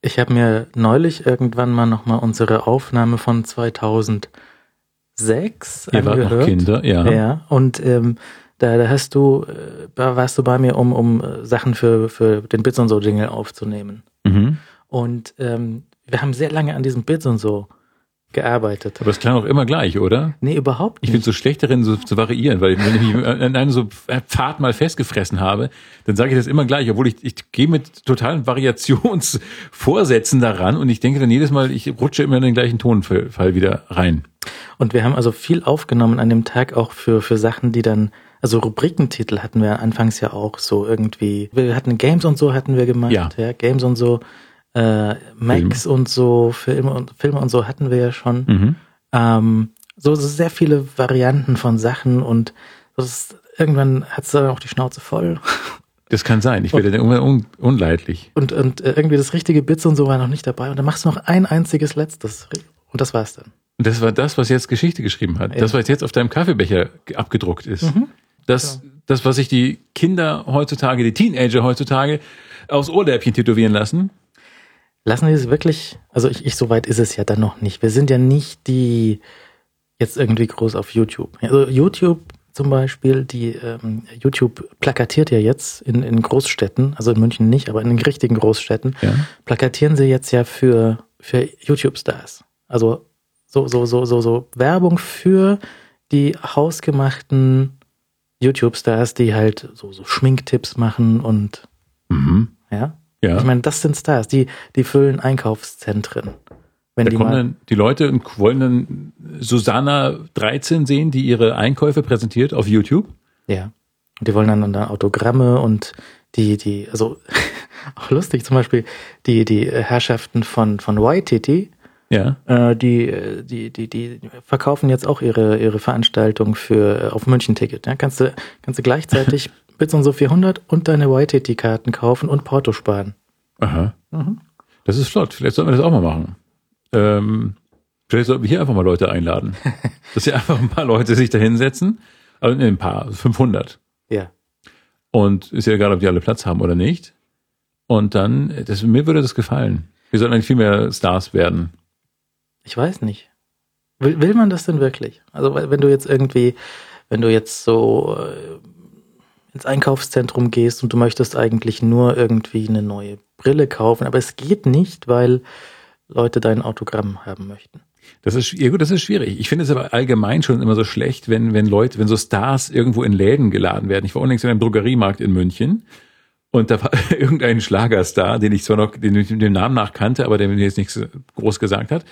Ich habe mir neulich irgendwann mal nochmal unsere Aufnahme von 2006 Ihr wart angehört. noch Kinder, ja. Ja, und ähm, da, da hast du, äh, da warst du bei mir, um, um äh, Sachen für, für den Bits und so Jingle aufzunehmen. Mhm. Und ähm, wir haben sehr lange an diesem Bits und so gearbeitet. Aber es klang auch immer gleich, oder? Nee, überhaupt Ich nicht. bin so schlecht darin, so zu variieren, weil wenn ich mich an einem so Pfad mal festgefressen habe, dann sage ich das immer gleich, obwohl ich, ich gehe mit totalen Variationsvorsätzen daran und ich denke dann jedes Mal, ich rutsche immer in den gleichen Tonfall wieder rein. Und wir haben also viel aufgenommen an dem Tag auch für, für Sachen, die dann, also Rubrikentitel hatten wir anfangs ja auch so irgendwie. Wir hatten Games und so hatten wir gemacht, Ja. Games und so, äh, Max und so, Filme und Filme und so hatten wir ja schon. Mhm. Ähm, so, so sehr viele Varianten von Sachen und ist, irgendwann hat es dann auch die Schnauze voll. Das kann sein. Ich werde dann irgendwann un unleidlich. Und, und äh, irgendwie das richtige Bits und so war noch nicht dabei. Und dann machst du noch ein einziges letztes. Und das war's dann. Und das war das, was jetzt Geschichte geschrieben hat. Ja. Das, was jetzt auf deinem Kaffeebecher ge- abgedruckt ist. Das, das, was sich die Kinder heutzutage, die Teenager heutzutage aufs Ohrläppchen tätowieren lassen. Lassen die es wirklich, also ich, ich, so weit ist es ja dann noch nicht. Wir sind ja nicht die jetzt irgendwie groß auf YouTube. Also YouTube zum Beispiel, die ähm, YouTube plakatiert ja jetzt in, in Großstädten, also in München nicht, aber in den richtigen Großstädten, Ja. plakatieren sie jetzt ja für, für YouTube-Stars. Also so, so, so, so, so Werbung für die hausgemachten YouTube-Stars, die halt so, so Schminktipps machen und Mhm. ja. Ja. Ich meine, das sind Stars, die, die füllen Einkaufszentren. Wenn Da die kommen mal, dann die Leute und wollen dann Susanna 13 sehen, die ihre Einkäufe präsentiert auf YouTube. ja. Und die wollen dann, dann Autogramme und die, die, also auch lustig zum Beispiel, die, die Herrschaften von, von YTT, Ja. äh, die, die, die, die verkaufen jetzt auch ihre, ihre Veranstaltung für, äh, auf München-Ticket. Ja? Kannst du, kannst du gleichzeitig Bits und so 400 und deine YTT-Karten kaufen und Porto sparen. Aha. Mhm. Das ist flott. Vielleicht sollten wir das auch mal machen. Ähm, vielleicht sollten wir hier einfach mal Leute einladen. Dass hier einfach ein paar Leute sich da hinsetzen. Also nee, ein paar, 500. Ja. Und ist ja egal, ob die alle Platz haben oder nicht. Und dann, das, mir würde das gefallen. Wir sollten eigentlich viel mehr Stars werden. Ich weiß nicht. Will, will man das denn wirklich? Also wenn du jetzt irgendwie, wenn du jetzt so äh, ins Einkaufszentrum gehst und du möchtest eigentlich nur irgendwie eine neue Brille kaufen, aber es geht nicht, weil Leute dein Autogramm haben möchten. Das ist, ja gut, das ist schwierig. Ich finde es aber allgemein schon immer so schlecht, wenn, wenn Leute, wenn so Stars irgendwo in Läden geladen werden. Ich war unlängst in einem Drogeriemarkt in München und da war irgendein Schlagerstar, den ich zwar noch den, den Namen nach kannte, aber der mir jetzt nichts groß gesagt hat.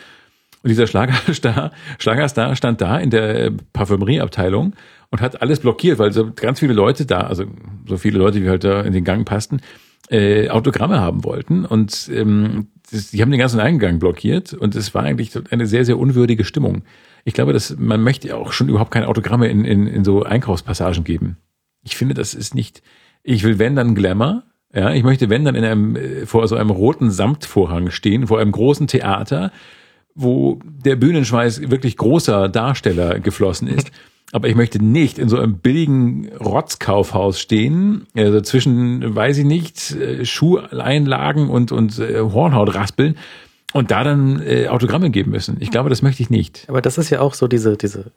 Und dieser Schlagerstar, Schlagerstar stand da in der Parfümerieabteilung und hat alles blockiert, weil so ganz viele Leute da, also so viele Leute, wie halt da in den Gang passten, äh, Autogramme haben wollten. Und ähm, das, die haben den ganzen Eingang blockiert und es war eigentlich eine sehr, sehr unwürdige Stimmung. Ich glaube, dass man möchte auch schon überhaupt keine Autogramme in, in, in so Einkaufspassagen geben. Ich finde, das ist nicht, ich will wenn dann Glamour, ja, ich möchte wenn dann in einem, äh, vor so einem roten Samtvorhang stehen, vor einem großen Theater, wo der Bühnenschweiß wirklich großer Darsteller geflossen ist. Aber ich möchte nicht in so einem billigen Rotzkaufhaus stehen, also zwischen, weiß ich nicht, äh, Schuheinlagen und, und äh, Hornhaut raspeln und da dann äh, Autogramme geben müssen. Ich glaube, das möchte ich nicht. Aber das ist ja auch so diese, diese,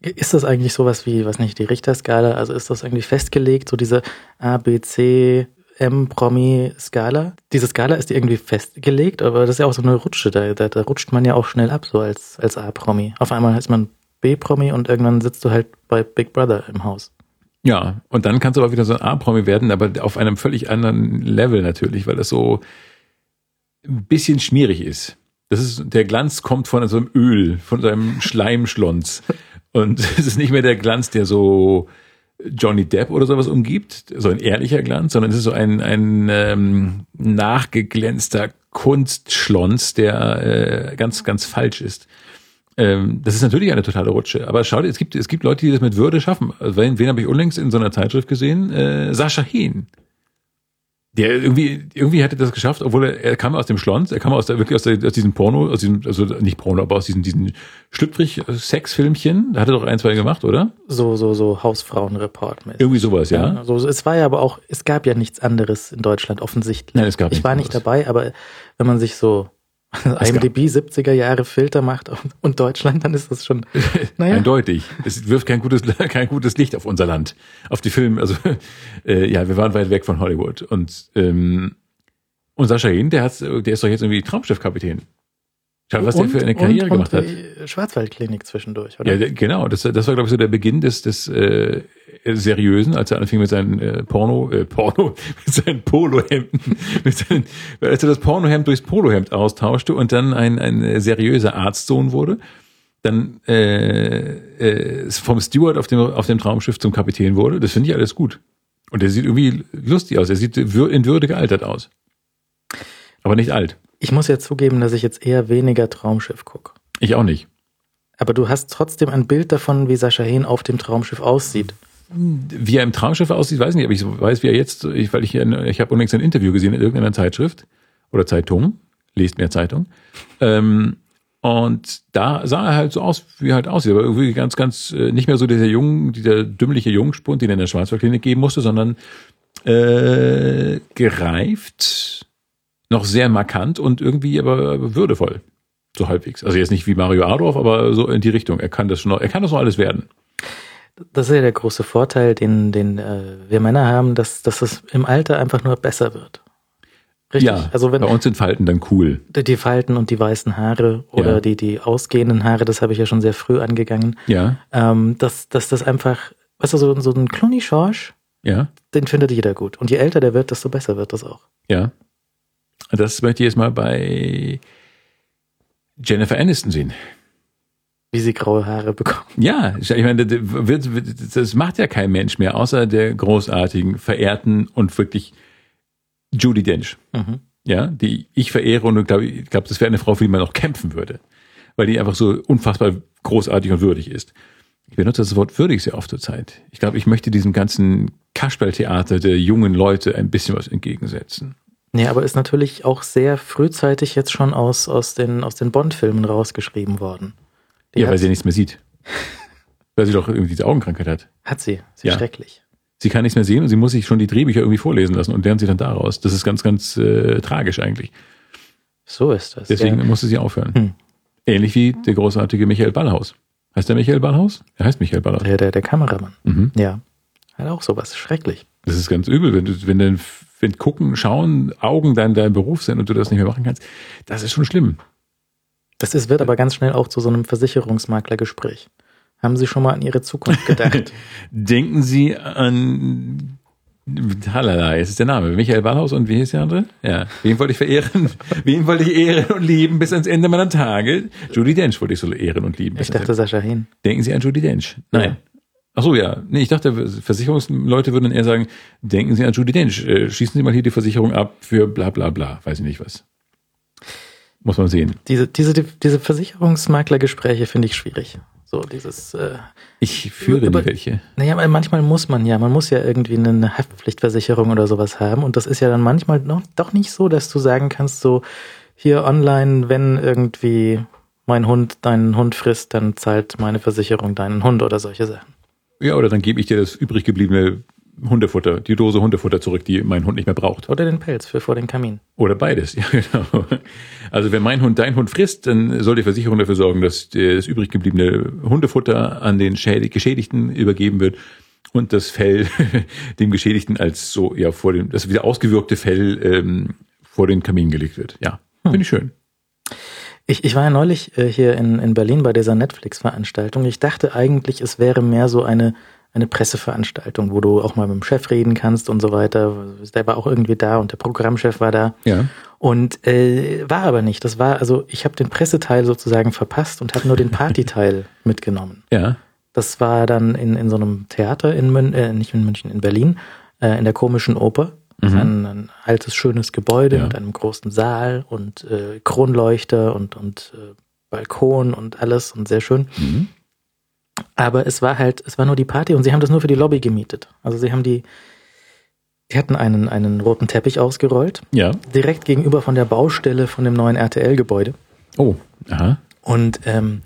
ist das eigentlich sowas wie, was nicht, die Richterskala? Also ist das irgendwie festgelegt, so diese A, B, C, M, Promi-Skala? Diese Skala ist irgendwie festgelegt, aber das ist ja auch so eine Rutsche, da, da, da rutscht man ja auch schnell ab, so als, als A-Promi. Auf einmal ist man B-Promi und irgendwann sitzt du halt bei Big Brother im Haus. Ja, und dann kannst du aber wieder so ein A-Promi werden, aber auf einem völlig anderen Level natürlich, weil das so ein bisschen schmierig ist. Das ist, der Glanz kommt von so einem Öl, von so einem Schleimschlons. Und es ist nicht mehr der Glanz, der so Johnny Depp oder sowas umgibt, so ein ehrlicher Glanz, sondern es ist so ein, ein ähm, nachgeglänzter Kunstschlons, der äh, ganz, ganz falsch ist. Ähm, das ist natürlich eine totale Rutsche. Aber schau dir, es gibt, es gibt Leute, die das mit Würde schaffen. Also wen, wen habe ich unlängst in so einer Zeitschrift gesehen? Äh, Sascha Hehn. Der irgendwie, irgendwie hätte das geschafft, obwohl er, er kam aus dem Schlons, er kam aus der, wirklich aus, der, aus diesem Porno, aus diesem, also nicht Porno, aber aus diesen, diesen Schlüpfrig-Sexfilmchen. Da hat er doch ein, zwei gemacht, oder? So, so, so Hausfrauenreport. -mäßig. Irgendwie sowas, ja. Also es war ja aber auch, es gab ja nichts anderes in Deutschland offensichtlich. Nein, es gab ich war nicht anderes. dabei, aber wenn man sich so IMDb 70er Jahre Filter macht und, Deutschland, dann ist das schon, naja. Eindeutig. Es wirft kein gutes, kein gutes Licht auf unser Land, auf die Filme. Also äh, ja, wir waren weit weg von Hollywood. Und ähm, und Sascha Hehn, der hat, der ist doch jetzt irgendwie Traumschiffkapitän. Schau, was der für eine Karriere und, gemacht hat. Und Schwarzwaldklinik zwischendurch, oder? Ja, genau. Das, das war, glaube ich, so der Beginn des, des äh, Seriösen, als er anfing mit seinen äh, Porno, äh, Porno, mit seinen Polohemden, mit seinen, als er das Pornohemd durchs Polohemd austauschte und dann ein, ein seriöser Arztsohn wurde, dann äh, äh, vom Steward auf dem, auf dem Traumschiff zum Kapitän wurde. Das finde ich alles gut. Und er sieht irgendwie lustig aus. Er sieht in Würde gealtert aus. Aber nicht alt. Ich muss ja zugeben, dass ich jetzt eher weniger Traumschiff gucke. Ich auch nicht. Aber du hast trotzdem ein Bild davon, wie Sascha Hehn auf dem Traumschiff aussieht. Wie er im Traumschiff aussieht, weiß ich nicht, aber ich weiß, wie er jetzt, ich, weil ich, ich habe unlängst ein Interview gesehen in irgendeiner Zeitschrift oder Zeitung, lest mehr Zeitung. Ähm, und da sah er halt so aus, wie er halt aussieht, aber irgendwie ganz, ganz, äh, nicht mehr so dieser jung, dieser dümmliche Jungspund, den er in der Schwarzwaldklinik geben musste, sondern äh, gereift, noch sehr markant und irgendwie aber würdevoll. So halbwegs. Also jetzt nicht wie Mario Adorf, aber so in die Richtung. Er kann das schon, noch, er kann das noch alles werden. Das ist ja der große Vorteil, den, den äh, wir Männer haben, dass, dass es im Alter einfach nur besser wird. Richtig? Ja, also wenn bei uns sind Falten dann cool. die Falten und die weißen Haare oder Ja. die, die ausgehenden Haare, das habe ich ja schon sehr früh angegangen, Ja, ähm, dass, dass das einfach, weißt du, so, so ein Clooney Schorsch, ja, den findet jeder gut. Und je älter der wird, desto besser wird das auch. ja. Das möchte ich jetzt mal bei Jennifer Aniston sehen. Wie sie graue Haare bekommen. Ja, ich meine, das, macht ja kein Mensch mehr, außer der großartigen, verehrten und wirklich Judy Dench. Mhm. Ja, die ich verehre und glaube, ich glaube, das wäre eine Frau, für die man auch kämpfen würde. Weil die einfach so unfassbar großartig und würdig ist. Ich benutze das Wort würdig sehr oft zur Zeit. Ich glaube, ich möchte diesem ganzen Kasperltheater der jungen Leute ein bisschen was entgegensetzen. Nee, aber ist natürlich auch sehr frühzeitig jetzt schon aus, aus den, aus den Bond-Filmen rausgeschrieben worden. Die ja, weil sie nichts mehr sieht. weil sie doch irgendwie diese Augenkrankheit hat. hat sie. Sie Ja. schrecklich. Sie kann nichts mehr sehen und sie muss sich schon die Drehbücher irgendwie vorlesen lassen und lernt sie dann daraus. Das ist ganz, ganz äh, tragisch eigentlich. So ist das. Deswegen ja. musste sie aufhören. Hm. Ähnlich wie der großartige Michael Ballhaus. Heißt der Michael Ballhaus? Er heißt Michael Ballhaus. der, der, der Kameramann. Mhm. Ja. Hat auch sowas. Schrecklich. Das ist ganz übel, wenn du, wenn dann, wenn gucken, schauen, Augen dein, dein Beruf sind und du das nicht mehr machen kannst. Das ist schon schlimm. Das ist, wird aber ganz schnell auch zu so einem Versicherungsmaklergespräch. Haben Sie schon mal an Ihre Zukunft gedacht? Denken Sie an Halala, jetzt ist der Name. Michael Ballhaus und wie hieß der andere? Ja. Wen wollte ich verehren? Wen wollte ich ehren und lieben bis ans Ende meiner Tage? Judy Dench wollte ich so ehren und lieben. Ich dachte Sascha Hehn. Denken Sie an Judy Dench. Nein. Ja. Ach so, ja. Nee, ich dachte, Versicherungsleute würden dann eher sagen, denken Sie an Judy Dench. Äh, schießen Sie mal hier die Versicherung ab für bla bla bla. Weiß ich nicht was. Muss man sehen. Diese, diese, diese Versicherungsmaklergespräche finde ich schwierig. So dieses, äh, Ich führe nie welche. naja, manchmal muss man ja, man muss ja irgendwie eine Haftpflichtversicherung oder sowas haben. Und das ist ja dann manchmal noch, doch nicht so, dass du sagen kannst, so hier online, wenn irgendwie mein Hund deinen Hund frisst, dann zahlt meine Versicherung deinen Hund oder solche Sachen. Ja, oder dann gebe ich dir das übrig gebliebene Hundefutter, die Dose Hundefutter zurück, die mein Hund nicht mehr braucht. Oder den Pelz für vor den Kamin. Oder beides, ja genau. Also wenn mein Hund dein Hund frisst, dann soll die Versicherung dafür sorgen, dass das übrig gebliebene Hundefutter an den Schädig Geschädigten übergeben wird und das Fell dem Geschädigten als so ja vor dem das wieder ausgewirkte Fell ähm, vor den Kamin gelegt wird. Ja, finde ich schön. Ich, ich war ja neulich äh, hier in, in Berlin bei dieser Netflix-Veranstaltung. Ich dachte eigentlich, es wäre mehr so eine, eine Presseveranstaltung, wo du auch mal mit dem Chef reden kannst und so weiter. Der war auch irgendwie da und der Programmchef war da. Ja. Und äh, war aber nicht. Das war, also ich habe den Presseteil sozusagen verpasst und habe nur den Partyteil mitgenommen. Ja. Das war dann in, in so einem Theater in München, äh, nicht in München, in Berlin, äh, in der komischen Oper. Ist ein, ein altes, schönes Gebäude Ja. mit einem großen Saal und äh, Kronleuchter und, und äh, Balkon und alles und sehr schön. Mhm. Aber es war halt, es war nur die Party und sie haben das nur für die Lobby gemietet. Also sie haben die, Die hatten einen, einen roten Teppich ausgerollt, Ja. direkt gegenüber von der Baustelle von dem neuen RTL-Gebäude. Oh, aha. Und ähm,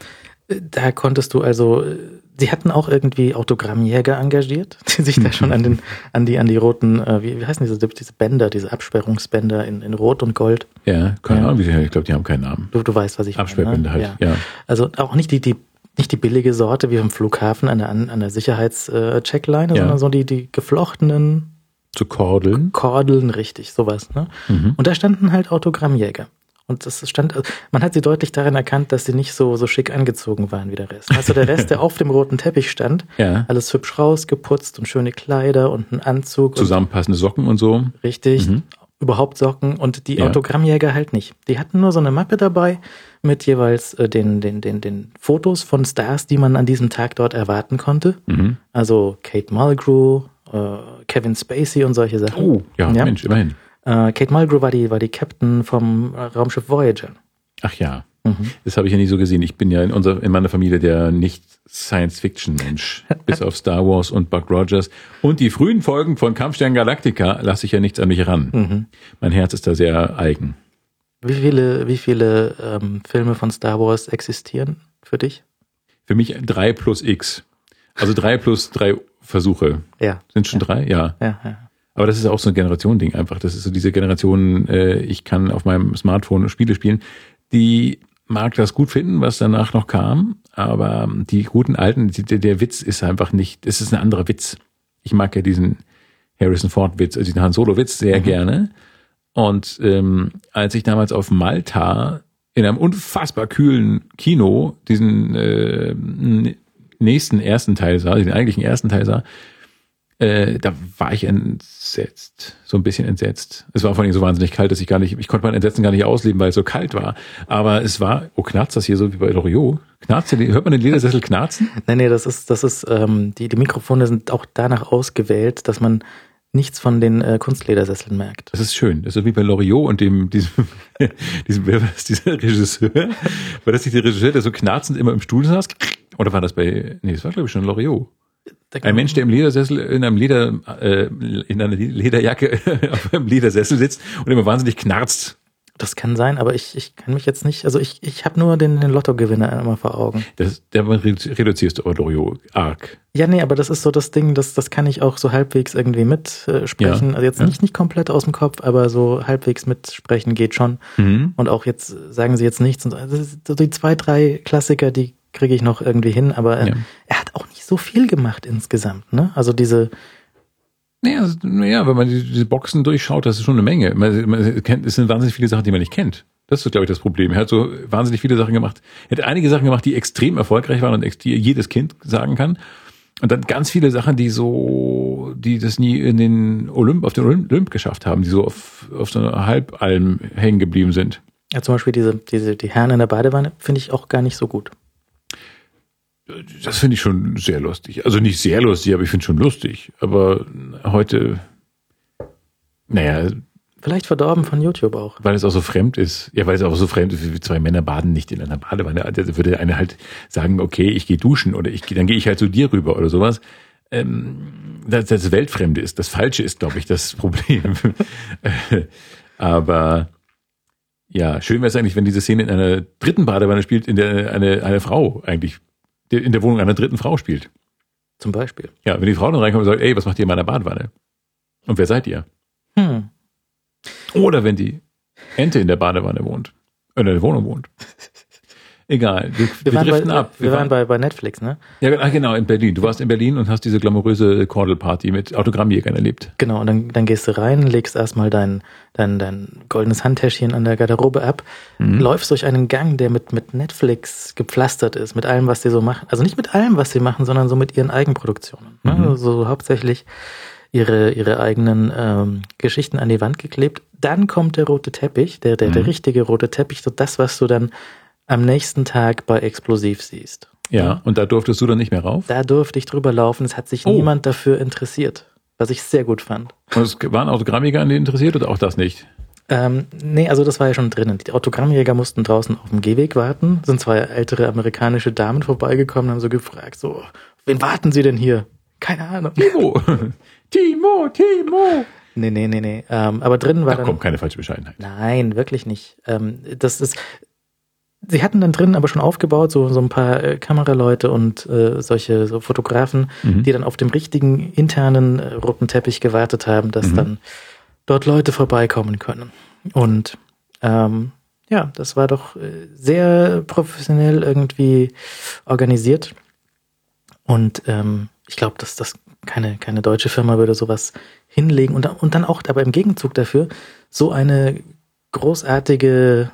da konntest du also, äh, sie hatten auch irgendwie Autogrammjäger engagiert, die sich da schon an den, an die, an die roten, äh, wie, wie heißen diese, diese Bänder, diese Absperrungsbänder in, in Rot und Gold. Ja, keine Ja. Ahnung, ich glaube, die haben keinen Namen. Du, du weißt, was ich Absperrbände meine. halt, ne? ja. Also auch nicht die, die, nicht die billige Sorte wie am Flughafen an der, an der Sicherheitscheckline, Ja. sondern so die, die geflochtenen Zu Kordeln. Kordeln, richtig, sowas. Ne? Mhm. Und da standen halt Autogrammjäger. Und das stand, man hat sie deutlich daran erkannt, dass sie nicht so, so schick angezogen waren wie der Rest. Also der Rest, der auf dem roten Teppich stand, Ja. alles hübsch rausgeputzt und schöne Kleider und ein Anzug. Zusammenpassende Socken und so. richtig, Mhm. überhaupt Socken und die Ja. Autogrammjäger halt nicht. Die hatten nur so eine Mappe dabei mit jeweils äh, den, den, den, den Fotos von Stars, die man an diesem Tag dort erwarten konnte. Mhm. Also Kate Mulgrew, äh, Kevin Spacey und solche Sachen. Oh, ja, Ja. Mensch, immerhin. Äh, Kate Mulgrew war die, war die Captain vom äh, Raumschiff Voyager. Ach ja. Mhm. Das habe ich ja nie so gesehen. Ich bin ja in, unserer, in meiner Familie der Nicht-Science-Fiction-Mensch. Bis auf Star Wars und Buck Rogers. Und die frühen Folgen von Kampfstern Galactica lasse ich ja nichts an mich ran. Mhm. Mein Herz ist da sehr eigen. Wie viele, wie viele ähm, Filme von Star Wars existieren für dich? Für mich drei plus X. Also drei plus drei Versuche. Ja. Sind schon drei? Ja. Ja, ja. Aber das ist auch so ein Generation-Ding einfach. Das ist so diese Generation, äh, ich kann auf meinem Smartphone Spiele spielen. Die mag das gut finden, was danach noch kam, aber die guten alten, die, der, Witz ist einfach nicht, es ist ein anderer Witz. Ich mag ja diesen Harrison Ford-Witz, also diesen Han Solo-Witz sehr gerne. Und ähm, als ich damals auf Malta in einem unfassbar kühlen Kino diesen äh, nächsten ersten Teil sah, den eigentlichen ersten Teil sah, äh, da war ich entsetzt, so ein bisschen entsetzt. Es war vor allem so wahnsinnig kalt, dass ich gar nicht, ich konnte mein Entsetzen gar nicht ausleben, weil es so kalt war. Aber es war, oh, knarzt das hier so wie bei Loriot? Knarzt hier, hört man den Ledersessel knarzen? Nee, nee, das ist, das ist, ähm, die, die Mikrofone sind auch danach ausgewählt, dass man nichts von den äh, Kunstledersesseln merkt. Das ist schön. Das ist wie bei Loriot und dem, diesem, diesem, wer war das, dieser Regisseur? War das nicht der Regisseur, der so knarzend immer im Stuhl saß? Oder war das bei, nee, das war glaube ich schon Loriot. Ein Mensch, der im Ledersessel, in einem Leder, äh, in einer Lederjacke auf einem Ledersessel sitzt und immer wahnsinnig knarzt. Das kann sein, aber ich, ich kann mich jetzt nicht, also ich, ich habe nur den, den Lottogewinner immer vor Augen. Das, der redu- reduzierst du aber arg. Ja, nee, aber das ist so das Ding, das, das kann ich auch so halbwegs irgendwie mitsprechen. Sprechen. Ja, also jetzt ja. nicht, nicht komplett aus dem Kopf, aber so halbwegs mitsprechen geht schon. Mhm. Und auch jetzt sagen sie jetzt nichts. Und. Also so die zwei, drei Klassiker, die kriege ich noch irgendwie hin, aber äh, Ja. er hat auch nicht so viel gemacht insgesamt. Ne? Also diese, Naja, also, naja, wenn man die- diese Boxen durchschaut, das ist schon eine Menge. Man, man kennt, es sind wahnsinnig viele Sachen, die man nicht kennt. Das ist, glaube ich, das Problem. Er hat so wahnsinnig viele Sachen gemacht. Er hat einige Sachen gemacht, die extrem erfolgreich waren und die jedes Kind sagen kann. Und dann ganz viele Sachen, die so, die das nie in den Olymp, auf den Olymp, Olymp geschafft haben, die so auf, auf so einer Halbalm hängen geblieben sind. ja, zum Beispiel diese, diese, die Herren in der Badewanne, finde ich auch gar nicht so gut. Das finde ich schon sehr lustig. Also nicht sehr lustig, aber ich finde schon lustig. Aber heute, naja, Vielleicht verdorben von YouTube auch. weil es auch so fremd ist. Ja, weil es auch so fremd ist, wie zwei Männer baden nicht in einer Badewanne. Da würde einer halt sagen, okay, ich gehe duschen oder ich dann gehe ich halt zu dir rüber oder sowas. Ähm, dass das Weltfremde ist. Das Falsche ist, glaube ich, das Problem. Aber ja, schön wäre es eigentlich, wenn diese Szene in einer dritten Badewanne spielt, in der eine, eine Frau eigentlich in der Wohnung einer dritten Frau spielt. Zum Beispiel. Ja, wenn die Frau dann reinkommt und sagt, ey, was macht ihr in meiner Badewanne? Und wer seid ihr? Hm. Oder wenn die Ente in der Badewanne wohnt. Äh, in der Wohnung wohnt. Egal, wir, wir, Wir, driften bei, ab. wir waren bei, bei Netflix, ne? ja, ah, genau, in Berlin. Du warst in Berlin und hast diese glamouröse Kordelparty mit Autogrammjägern erlebt. Genau, und dann, dann gehst du rein, legst erstmal dein, dein, dein goldenes Handtäschchen an der Garderobe ab, Mhm. läufst durch einen Gang, der mit, mit Netflix gepflastert ist, mit allem, was sie so machen. Also nicht mit allem, was sie machen, sondern so mit ihren Eigenproduktionen. Ne? Mhm. Also hauptsächlich ihre, ihre eigenen ähm, Geschichten an die Wand geklebt. Dann kommt der rote Teppich, der, der, der Mhm. richtige rote Teppich, so das, was du dann am nächsten Tag bei Explosiv siehst. Ja, und da durftest du dann nicht mehr rauf. Da durfte ich drüber laufen, es hat sich Oh. niemand dafür interessiert, was ich sehr gut fand. Und es waren Autogrammjäger an die interessiert oder auch das nicht? Ähm, nee, also das war ja schon drinnen. Die Autogrammjäger mussten draußen auf dem Gehweg warten. Sind zwei ältere amerikanische Damen vorbeigekommen, haben so gefragt, so, wen warten Sie denn hier? Keine Ahnung. Timo! Timo, Timo! Nee, nee, nee, nee. Ähm, aber drin war Da dann. kommt keine falsche Bescheidenheit. Nein, wirklich nicht. Ähm, das ist. Sie hatten dann drin aber schon aufgebaut, so, so ein paar äh, Kameraleute und äh, solche so Fotografen, Mhm. die dann auf dem richtigen internen äh, roten Teppich gewartet haben, dass Mhm. dann dort Leute vorbeikommen können. Und ähm, ja, das war doch äh, sehr professionell irgendwie organisiert. Und ähm, ich glaube, dass das keine, keine deutsche Firma würde sowas hinlegen und, und dann auch aber im Gegenzug dafür so eine großartige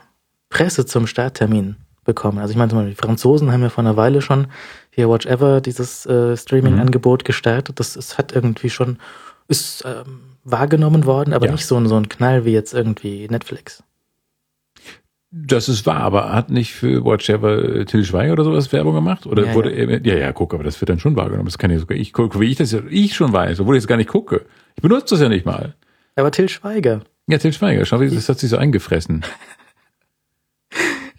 Presse zum Starttermin bekommen. Also ich meine, Beispiel die Franzosen haben ja vor einer Weile schon hier Watch Ever, dieses äh, Streaming-Angebot gestartet. Das, das hat irgendwie schon, ist ähm, wahrgenommen worden, aber Ja. nicht so, ein- so ein Knall wie jetzt irgendwie Netflix. Das ist wahr, aber hat nicht für Whatever äh, Till Schweiger oder sowas Werbung gemacht? Oder Ja, wurde er, ja, ja, guck, aber das wird dann schon wahrgenommen. Das kann ja sogar ich gucke, wie ich das ja, ich schon weiß, obwohl ich es gar nicht gucke. Ich benutze das ja nicht mal. Aber Till Schweiger, Ja, Till Schweiger, schau, wie- das hat sich so eingefressen.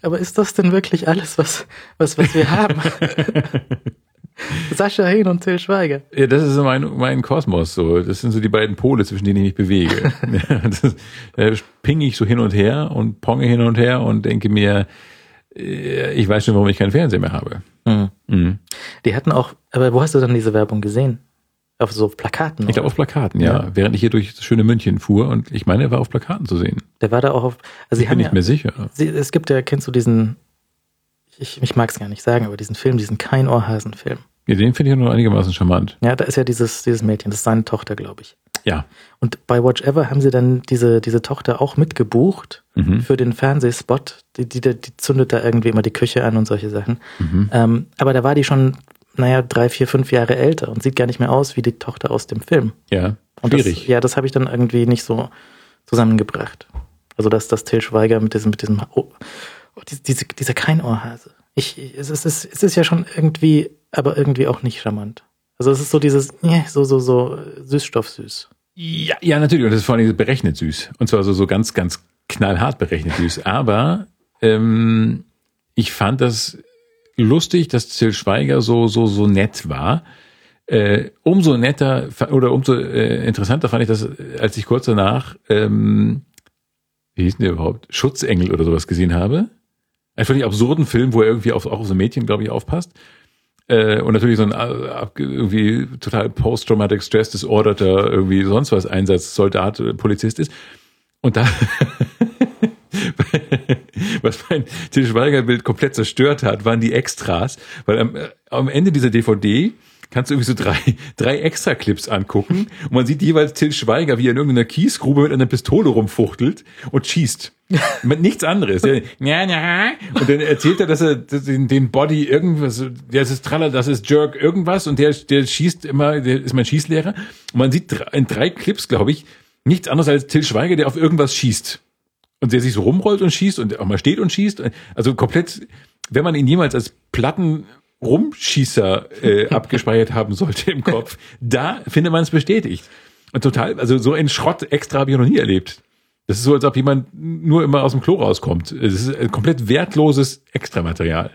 aber ist das denn wirklich alles, was, was, was wir haben? Sascha Hehn und Till Schweiger. Ja, das ist mein, mein Kosmos, so. Das sind so die beiden Pole, zwischen denen ich mich bewege. ja, das, da ping ich so hin und her und ponge hin und her und denke mir, äh, ich weiß schon, warum ich keinen Fernseher mehr habe. Hm. Mhm. Die hatten auch, aber wo hast du dann diese Werbung gesehen? Auf so Plakaten? Ich glaube auf Plakaten, ja. Ja. Während ich hier durch das schöne München fuhr und ich meine, er war auf Plakaten zu sehen. Der war da auch auf, also Ich bin ja, nicht mehr sicher. sie, es gibt ja, kennst du diesen, ich, ich mag es gar nicht sagen, aber diesen Film, diesen kein Ohrhasen-Film. Ja, den finde ich nur einigermaßen charmant. Ja, da ist ja dieses, dieses Mädchen, das ist seine Tochter, glaube ich. Ja. Und bei Watch Ever haben sie dann diese, diese Tochter auch mitgebucht Mhm. für den Fernsehspot. Die, die, die zündet da irgendwie immer die Küche an und solche Sachen. Mhm. Ähm, aber da war die schon, naja, drei, vier, fünf Jahre älter und sieht gar nicht mehr aus wie die Tochter aus dem Film. Ja. Und Schwierig. Das, ja, das habe ich dann irgendwie nicht so zusammengebracht. Also dass das Till Schweiger mit diesem, mit diesem, oh, oh, diese, diese, dieser Keinohrhase. Ich, es, ist, es, ist, ja schon irgendwie, aber irgendwie auch nicht charmant. Also es ist so dieses, so, so, so Süßstoffsüß. Ja, ja, natürlich. Und das ist vor allem berechnet süß. Und zwar so, so ganz, ganz knallhart berechnet süß. Aber ähm, ich fand das lustig, dass Till Schweiger so, so, so nett war. Äh, umso netter oder umso äh, interessanter fand ich das, als ich kurz danach, ähm, wie hieß denn der überhaupt, Schutzengel oder sowas gesehen habe. Ein völlig absurden Film, wo er irgendwie auf, auch auf so Mädchen, glaube ich, aufpasst. Äh, und natürlich so ein äh, irgendwie total Post-Traumatic Stress Disorderter, irgendwie sonst was Einsatz, Soldat, äh, Polizist ist. Und da, was mein Til Schweiger-Bild komplett zerstört hat, waren die Extras, weil am, äh, am Ende dieser DVD kannst du irgendwie so drei, drei Extra-Clips angucken und man sieht jeweils Til Schweiger, wie er in irgendeiner Kiesgrube mit einer Pistole rumfuchtelt und schießt. Mit nichts anderes. Und dann erzählt er, dass er den, Body irgendwas, der ist Traller, das ist Jerk irgendwas und der, der schießt immer, der ist mein Schießlehrer. Und man sieht in drei Clips, glaube ich, nichts anderes als Till Schweiger, der auf irgendwas schießt. Und der sich so rumrollt und schießt und auch mal steht und schießt. Also komplett, wenn man ihn jemals als Platten Rumschießer äh, abgespeichert haben sollte im Kopf, da findet man es bestätigt. Und total, also so einen Schrott extra habe ich noch nie erlebt. Das ist so, als ob jemand nur immer aus dem Klo rauskommt. Es ist ein komplett wertloses Extramaterial.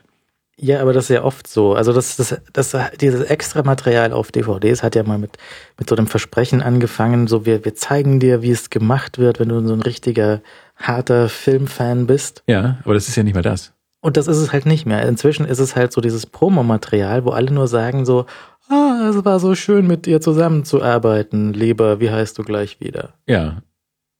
Ja, aber das ist ja oft so. Also das, das, das, dieses extra Material auf DVDs hat ja mal mit, mit so einem Versprechen angefangen, so wir, wir zeigen dir, wie es gemacht wird, wenn du so ein richtiger, harter Filmfan bist. Ja, aber das ist ja nicht mal das. Und das ist es halt nicht mehr. Inzwischen ist es halt so dieses Promomaterial, wo alle nur sagen so, ah, es war so schön mit dir zusammenzuarbeiten, lieber, wie heißt du gleich wieder? Ja.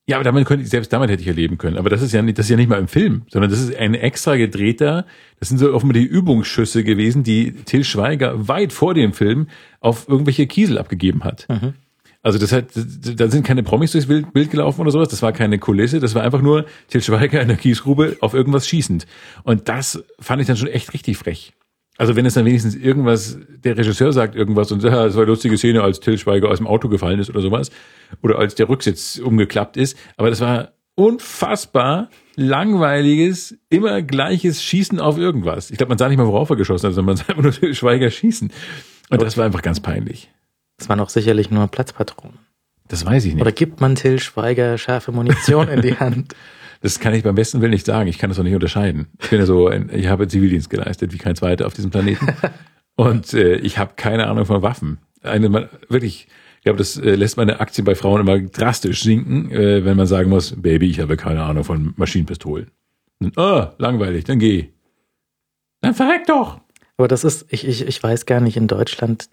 Ja, aber damit könnte ich, selbst damit hätte ich erleben können. Aber das ist ja nicht, das ist ja nicht mal im Film, sondern das ist ein extra gedrehter, das sind so offenbar die Übungsschüsse gewesen, die Till Schweiger weit vor dem Film auf irgendwelche Kiesel abgegeben hat. Mhm. Also das hat, da sind keine Promis durchs Bild, gelaufen oder sowas. Das war keine Kulisse. Das war einfach nur Til Schweiger in der Kiesgrube auf irgendwas schießend. Und das fand ich dann schon echt richtig frech. Also wenn es dann wenigstens irgendwas, der Regisseur sagt irgendwas und ja, es war eine lustige Szene, als Til Schweiger aus dem Auto gefallen ist oder sowas. Oder als der Rücksitz umgeklappt ist. Aber das war unfassbar langweiliges, immer gleiches Schießen auf irgendwas. Ich glaube, man sah nicht mal, worauf er geschossen hat, sondern man sah einfach nur Til Schweiger schießen. Und das war einfach ganz peinlich. Das waren auch sicherlich nur Platzpatronen. Das weiß ich nicht. Oder gibt man Till Schweiger scharfe Munition in die Hand? Das kann ich beim besten Willen nicht sagen. Ich kann das doch nicht unterscheiden. Ich bin ja so, ein, ich habe Zivildienst geleistet, wie kein zweiter auf diesem Planeten. Und äh, ich habe keine Ahnung von Waffen. Eine, wirklich, glaube, das äh, lässt meine Aktien bei Frauen immer drastisch sinken, äh, wenn man sagen muss, Baby, ich habe keine Ahnung von Maschinenpistolen. Und, oh, langweilig, dann geh. Dann verreck doch. Aber das ist, ich, ich, ich weiß gar nicht, in Deutschland,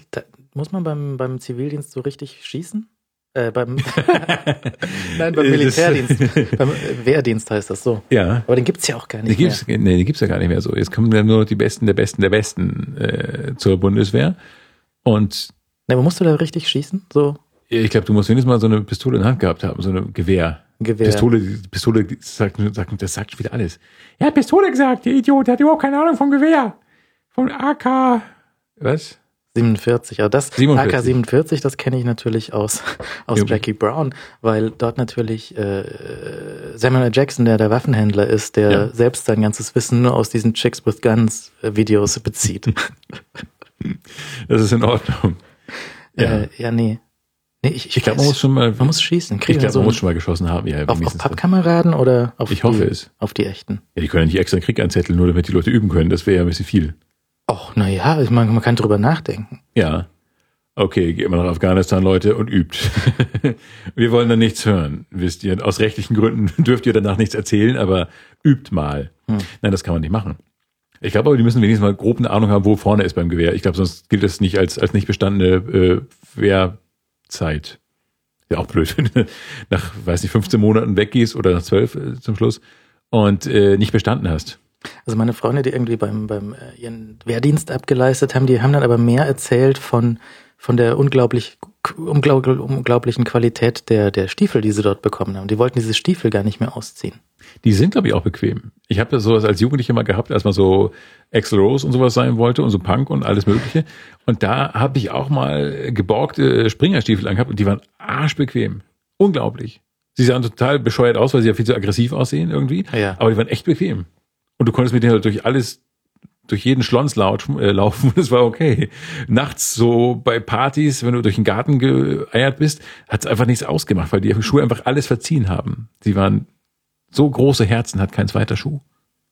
muss man beim, beim Zivildienst so richtig schießen? Äh, beim, Nein, beim Militärdienst. beim Wehrdienst heißt das so. Ja. Aber den gibt's ja auch gar nicht Die gibt's, mehr. nee, die gibt's ja gar nicht mehr so. Jetzt kommen ja nur noch die Besten der Besten der Besten äh, zur Bundeswehr. Und Nee, aber musst du da richtig schießen? So ich glaube, du musst wenigstens mal so eine Pistole in der Hand gehabt haben, so eine Gewehr. Gewehr. Pistole, Pistole die sagt, das sagt wieder alles. Er hat Pistole gesagt, der Idiot, der hat überhaupt keine Ahnung vom Gewehr. Von AK. Was? 47. Aber das 47. AK-47, das kenne ich natürlich aus, aus Ja. Jackie Brown, weil dort natürlich äh, Samuel. Jackson, der der Waffenhändler ist, der Ja. selbst sein ganzes Wissen nur aus diesen Chicks with Guns äh, Videos bezieht. Das ist in Ordnung. Ja. Äh, ja, nee. Nee, ich, ich, Ich glaube, man muss schon mal, man muss schießen. ich Kriegen wir glaube, so man muss schon mal geschossen haben. Ja, auf, auf. Pappkameraden oder auf Ich hoffe die, es. auf die echten? Ja, die können ja nicht extra einen Krieg anzetteln, nur damit die Leute üben können. Das wäre ja ein bisschen viel. Och, na ja, ich meine, man kann drüber nachdenken. Ja. Okay, geht mal nach Afghanistan, Leute, und übt. Wir wollen dann nichts hören, wisst ihr. Aus rechtlichen Gründen dürft ihr danach nichts erzählen, aber übt mal. Hm. Nein, das kann man nicht machen. Ich glaube aber, die müssen wenigstens mal grob eine Ahnung haben, wo vorne ist beim Gewehr. Ich glaube, sonst gilt das nicht als, als nicht bestandene äh, Wehrzeit. Ja, auch blöd, wenn du nach, weiß nicht, 15 Monaten weggehst oder nach 12 äh, zum Schluss und äh, nicht bestanden hast. Also meine Freunde, die irgendwie beim, beim äh, ihren Wehrdienst abgeleistet haben, die haben dann aber mehr erzählt von, von der unglaublich, unglaub, unglaublichen Qualität der, der Stiefel, die sie dort bekommen haben. Die wollten diese Stiefel gar nicht mehr ausziehen. Die sind, glaube ich, auch bequem. Ich habe das sowas als Jugendlicher mal gehabt, als man so Axel Rose und sowas sein wollte und so Punk und alles Mögliche. Und da habe ich auch mal geborgte Springerstiefel angehabt und die waren arschbequem. Unglaublich. Sie sahen total bescheuert aus, weil sie ja viel zu aggressiv aussehen irgendwie. Ja. Aber die waren echt bequem. Und du konntest mit denen halt durch alles, durch jeden Schlons laut, äh, laufen und es war okay. Nachts so bei Partys, wenn du durch den Garten geeiert bist, hat es einfach nichts ausgemacht, weil die Schuhe einfach alles verziehen haben. Sie waren so große Herzen, hat kein zweiter Schuh.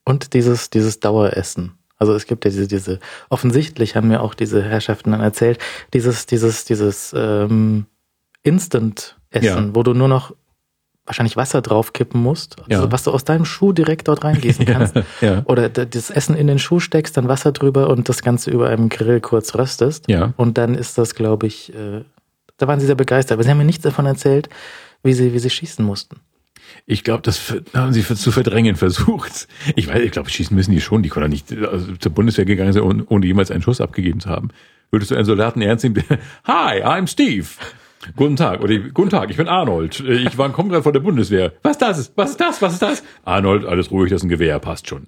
Und dieses, dieses Daueressen. Also es gibt ja diese, diese, offensichtlich haben mir auch diese Herrschaften dann erzählt, dieses, dieses, dieses ähm, Instant-Essen, Ja. wo du nur noch wahrscheinlich Wasser draufkippen musst, also Ja. was du aus deinem Schuh direkt dort reingießen kannst. ja. Oder d- das Essen in den Schuh steckst, dann Wasser drüber und das Ganze über einem Grill kurz röstest. Ja. Und dann ist das, glaube ich, äh, da waren sie sehr begeistert. Aber sie haben mir nichts davon erzählt, wie sie, wie sie schießen mussten. Ich glaube, das haben sie zu verdrängen versucht. Ich weiß, ich glaube, schießen müssen die schon. Die können doch nicht also, zur Bundeswehr gegangen sein, ohne, jemals einen Schuss abgegeben zu haben. Würdest du einen Soldaten ernst nehmen? Hi, I'm Steve. Guten Tag. Oder guten Tag, ich bin Arnold. Ich war komme gerade von der Bundeswehr. Was das ist? Was ist das? Was ist das? Arnold, alles ruhig, das ist ein Gewehr, passt schon.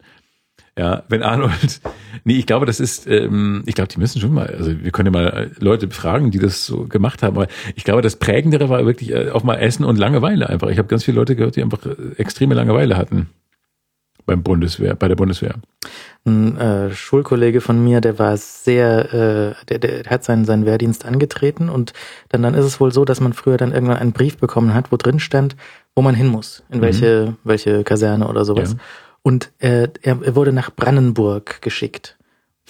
Ja, wenn Arnold, nee, ich glaube, das ist, ähm, ich glaube, die müssen schon mal, also wir können ja mal Leute befragen, die das so gemacht haben, aber ich glaube, das Prägendere war wirklich äh, auch mal Essen und Langeweile einfach. Ich habe ganz viele Leute gehört, die einfach äh, extreme Langeweile hatten beim Bundeswehr, bei der Bundeswehr. Ein äh, Schulkollege von mir, der war sehr, äh, der, der hat seinen, seinen Wehrdienst angetreten und dann, dann ist es wohl so, dass man früher dann irgendwann einen Brief bekommen hat, wo drin stand, wo man hin muss, in welche, welche Kaserne oder sowas. Ja. Und äh, er, er wurde nach Brandenburg geschickt.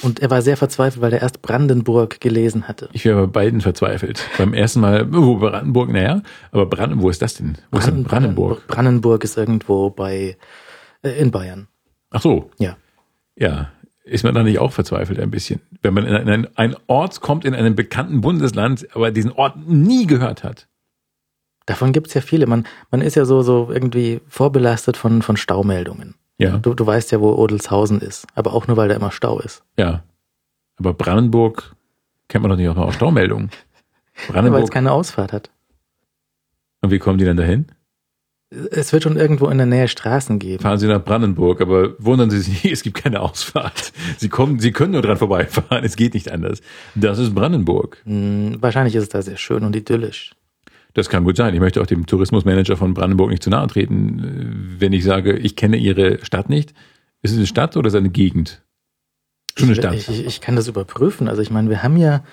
Und er war sehr verzweifelt, weil er erst Brandenburg gelesen hatte. Ich wäre bei beiden verzweifelt. Beim ersten Mal, wo Brandenburg, naja, aber Brandenburg, wo ist das denn? Wo ist denn Brandenburg? Brandenburg ist irgendwo bei in Bayern. Ach so, Ja. Ja, ist man da nicht auch verzweifelt ein bisschen? Wenn man in einen, einen Ort kommt, in einem bekannten Bundesland, aber diesen Ort nie gehört hat. Davon gibt's ja viele. Man, man ist ja so, so irgendwie vorbelastet von, von Staumeldungen. Ja, Du, du weißt ja, wo Odelshausen ist, aber auch nur, weil da immer Stau ist. ja. Aber Brandenburg kennt man doch nicht auch noch aus Staumeldungen. Weil es Brandenburg. keine Ausfahrt hat. Und wie kommen die dann dahin? Es wird schon irgendwo in der Nähe Straßen geben. Fahren sie nach Brandenburg, aber wundern Sie sich nicht, es gibt keine Ausfahrt. Sie kommen, Sie können nur dran vorbeifahren, es geht nicht anders. Das ist Brandenburg. Hm, wahrscheinlich ist es da sehr schön und idyllisch. Das kann gut sein. Ich möchte auch dem Tourismusmanager von Brandenburg nicht zu nahe treten, wenn ich sage, ich kenne Ihre Stadt nicht. Ist es eine Stadt oder ist es eine Gegend? Schon eine Ich, Stadt. ich, ich kann das überprüfen. Also ich meine, wir haben ja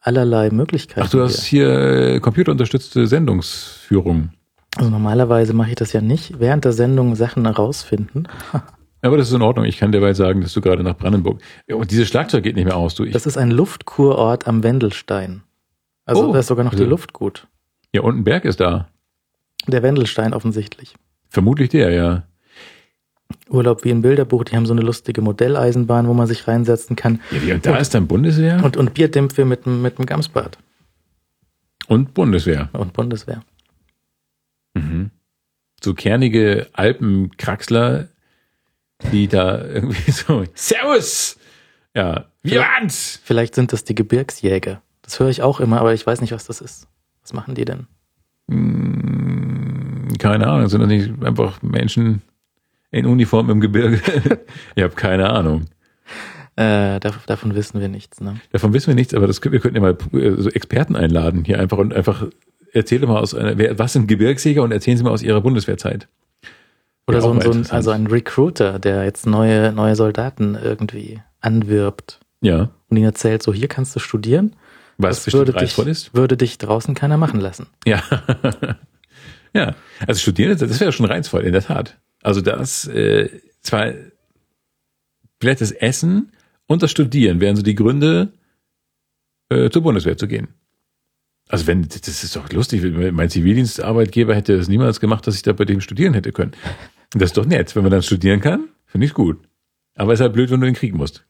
allerlei Möglichkeiten. Ach, du hast hier äh, computerunterstützte Sendungsführung. Also normalerweise mache ich das ja nicht. Während der Sendung Sachen herausfinden. Aber das ist in Ordnung. Ich kann derweil sagen, dass du gerade nach Brandenburg. Und dieses Schlagzeug geht nicht mehr aus. Du, ich, Das ist ein Luftkurort am Wendelstein. Also Oh. da ist sogar noch die Also- Luft gut. Ja, und ein Berg ist da. Der Wendelstein offensichtlich. Vermutlich der, ja. Urlaub wie ein Bilderbuch, die haben so eine lustige Modelleisenbahn, wo man sich reinsetzen kann. ja wie, und da ist dann Bundeswehr Und, und Bierdämpfe mit, mit dem Gamsbad und Bundeswehr. und Bundeswehr. Mhm. So kernige Alpenkraxler, die da irgendwie so, Servus! Ja, wir waren's! Vielleicht sind das die Gebirgsjäger. Das höre ich auch immer, aber ich weiß nicht, was das ist. Was machen die denn? Hm, Keine Ahnung, sind das nicht einfach Menschen in Uniform im Gebirge? ich habe keine Ahnung. Äh, dav davon wissen wir nichts. Ne? Davon wissen wir nichts, aber das, wir könnten ja mal äh, so Experten einladen hier einfach und einfach erzähle mal aus einer, was sind Gebirgsjäger und erzählen Sie mal aus Ihrer Bundeswehrzeit. Oder Ja, so, ein, so ein, also ein Recruiter, der jetzt neue, neue Soldaten irgendwie anwirbt Ja, und ihnen erzählt, so hier kannst du studieren. was Das würde dich, reizvoll ist. würde dich draußen keiner machen lassen. Ja. ja. Also studieren, das wäre schon reizvoll, in der Tat. Also das, äh, zwar vielleicht das Essen und das Studieren wären so die Gründe, äh, zur Bundeswehr zu gehen. Also wenn, das ist doch lustig, mein Zivildienstarbeitgeber hätte das niemals gemacht, dass ich da bei dem studieren hätte können. Das ist doch nett, wenn man dann studieren kann, finde ich gut. Aber es ist halt blöd, wenn du in den Krieg musst.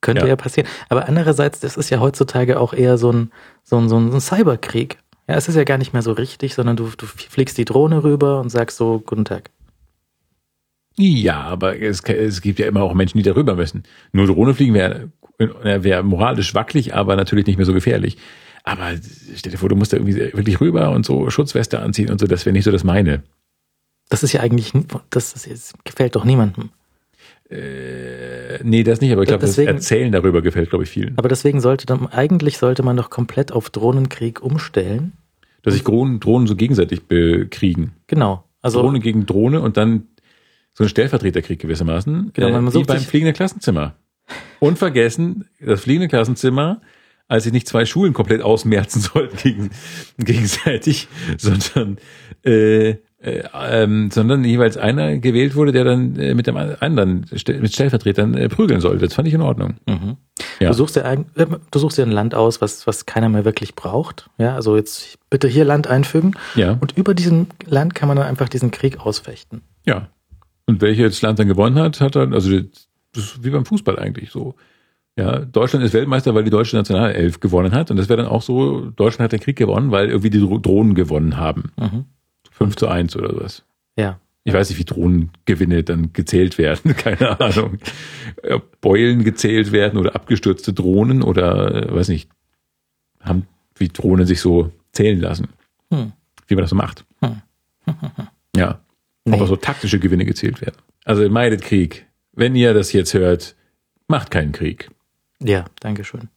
Könnte ja. Ja. passieren. Aber andererseits, das ist ja heutzutage auch eher so ein, so ein, so ein, so ein Cyberkrieg. Ja, es ist ja gar nicht mehr so richtig, sondern du, du fliegst die Drohne rüber und sagst so, guten Tag. Ja, aber es, es gibt ja immer auch Menschen, die darüber müssen. Nur Drohne fliegen wäre wär moralisch wackelig, aber natürlich nicht mehr so gefährlich. Aber stell dir vor, du musst da irgendwie wirklich rüber und so Schutzweste anziehen und so, das wäre nicht so das meine. Das ist ja eigentlich, das, das, das gefällt doch niemandem. Äh, nee, das nicht, aber ich glaube, das Erzählen darüber gefällt, glaube ich, vielen. Aber deswegen sollte dann, eigentlich sollte man doch komplett auf Drohnenkrieg umstellen. Dass sich Drohnen, Drohnen so gegenseitig bekriegen. Genau. Also, Drohne gegen Drohne und dann so ein Stellvertreterkrieg gewissermaßen. Genau, man äh, wie beim fliegenden Klassenzimmer. Und vergessen, das fliegende Klassenzimmer, als sich nicht zwei Schulen komplett ausmerzen sollten gegen, gegenseitig, sondern äh, äh, ähm, sondern jeweils einer gewählt wurde, der dann äh, mit dem anderen Ste- mit Stellvertretern äh, prügeln sollte. Das fand ich in Ordnung. mhm. Ja. du suchst dir ein, äh, du suchst dir ein Land aus, was, was keiner mehr wirklich braucht. Ja, also jetzt bitte hier Land einfügen. Ja, Und über diesem Land kann man dann einfach diesen Krieg ausfechten. ja. Und welcher das Land dann gewonnen hat, hat dann, also das ist wie beim Fußball eigentlich so. Ja, Deutschland ist Weltmeister, weil die deutsche Nationalelf gewonnen hat. Und das wäre dann auch so, Deutschland hat den Krieg gewonnen, weil irgendwie die Dro- Drohnen gewonnen haben. Mhm. 5 zu 1 oder sowas. Ja. Ich weiß nicht, wie Drohnengewinne dann gezählt werden. Keine Ahnung. Ob Beulen gezählt werden oder abgestürzte Drohnen oder, äh, weiß nicht, haben, wie Drohnen sich so zählen lassen. Hm. Wie man das so macht. Hm. Ja. Nee. Aber so taktische Gewinne gezählt werden. Also meidet Krieg. Wenn ihr das jetzt hört, macht keinen Krieg. Ja, danke schön.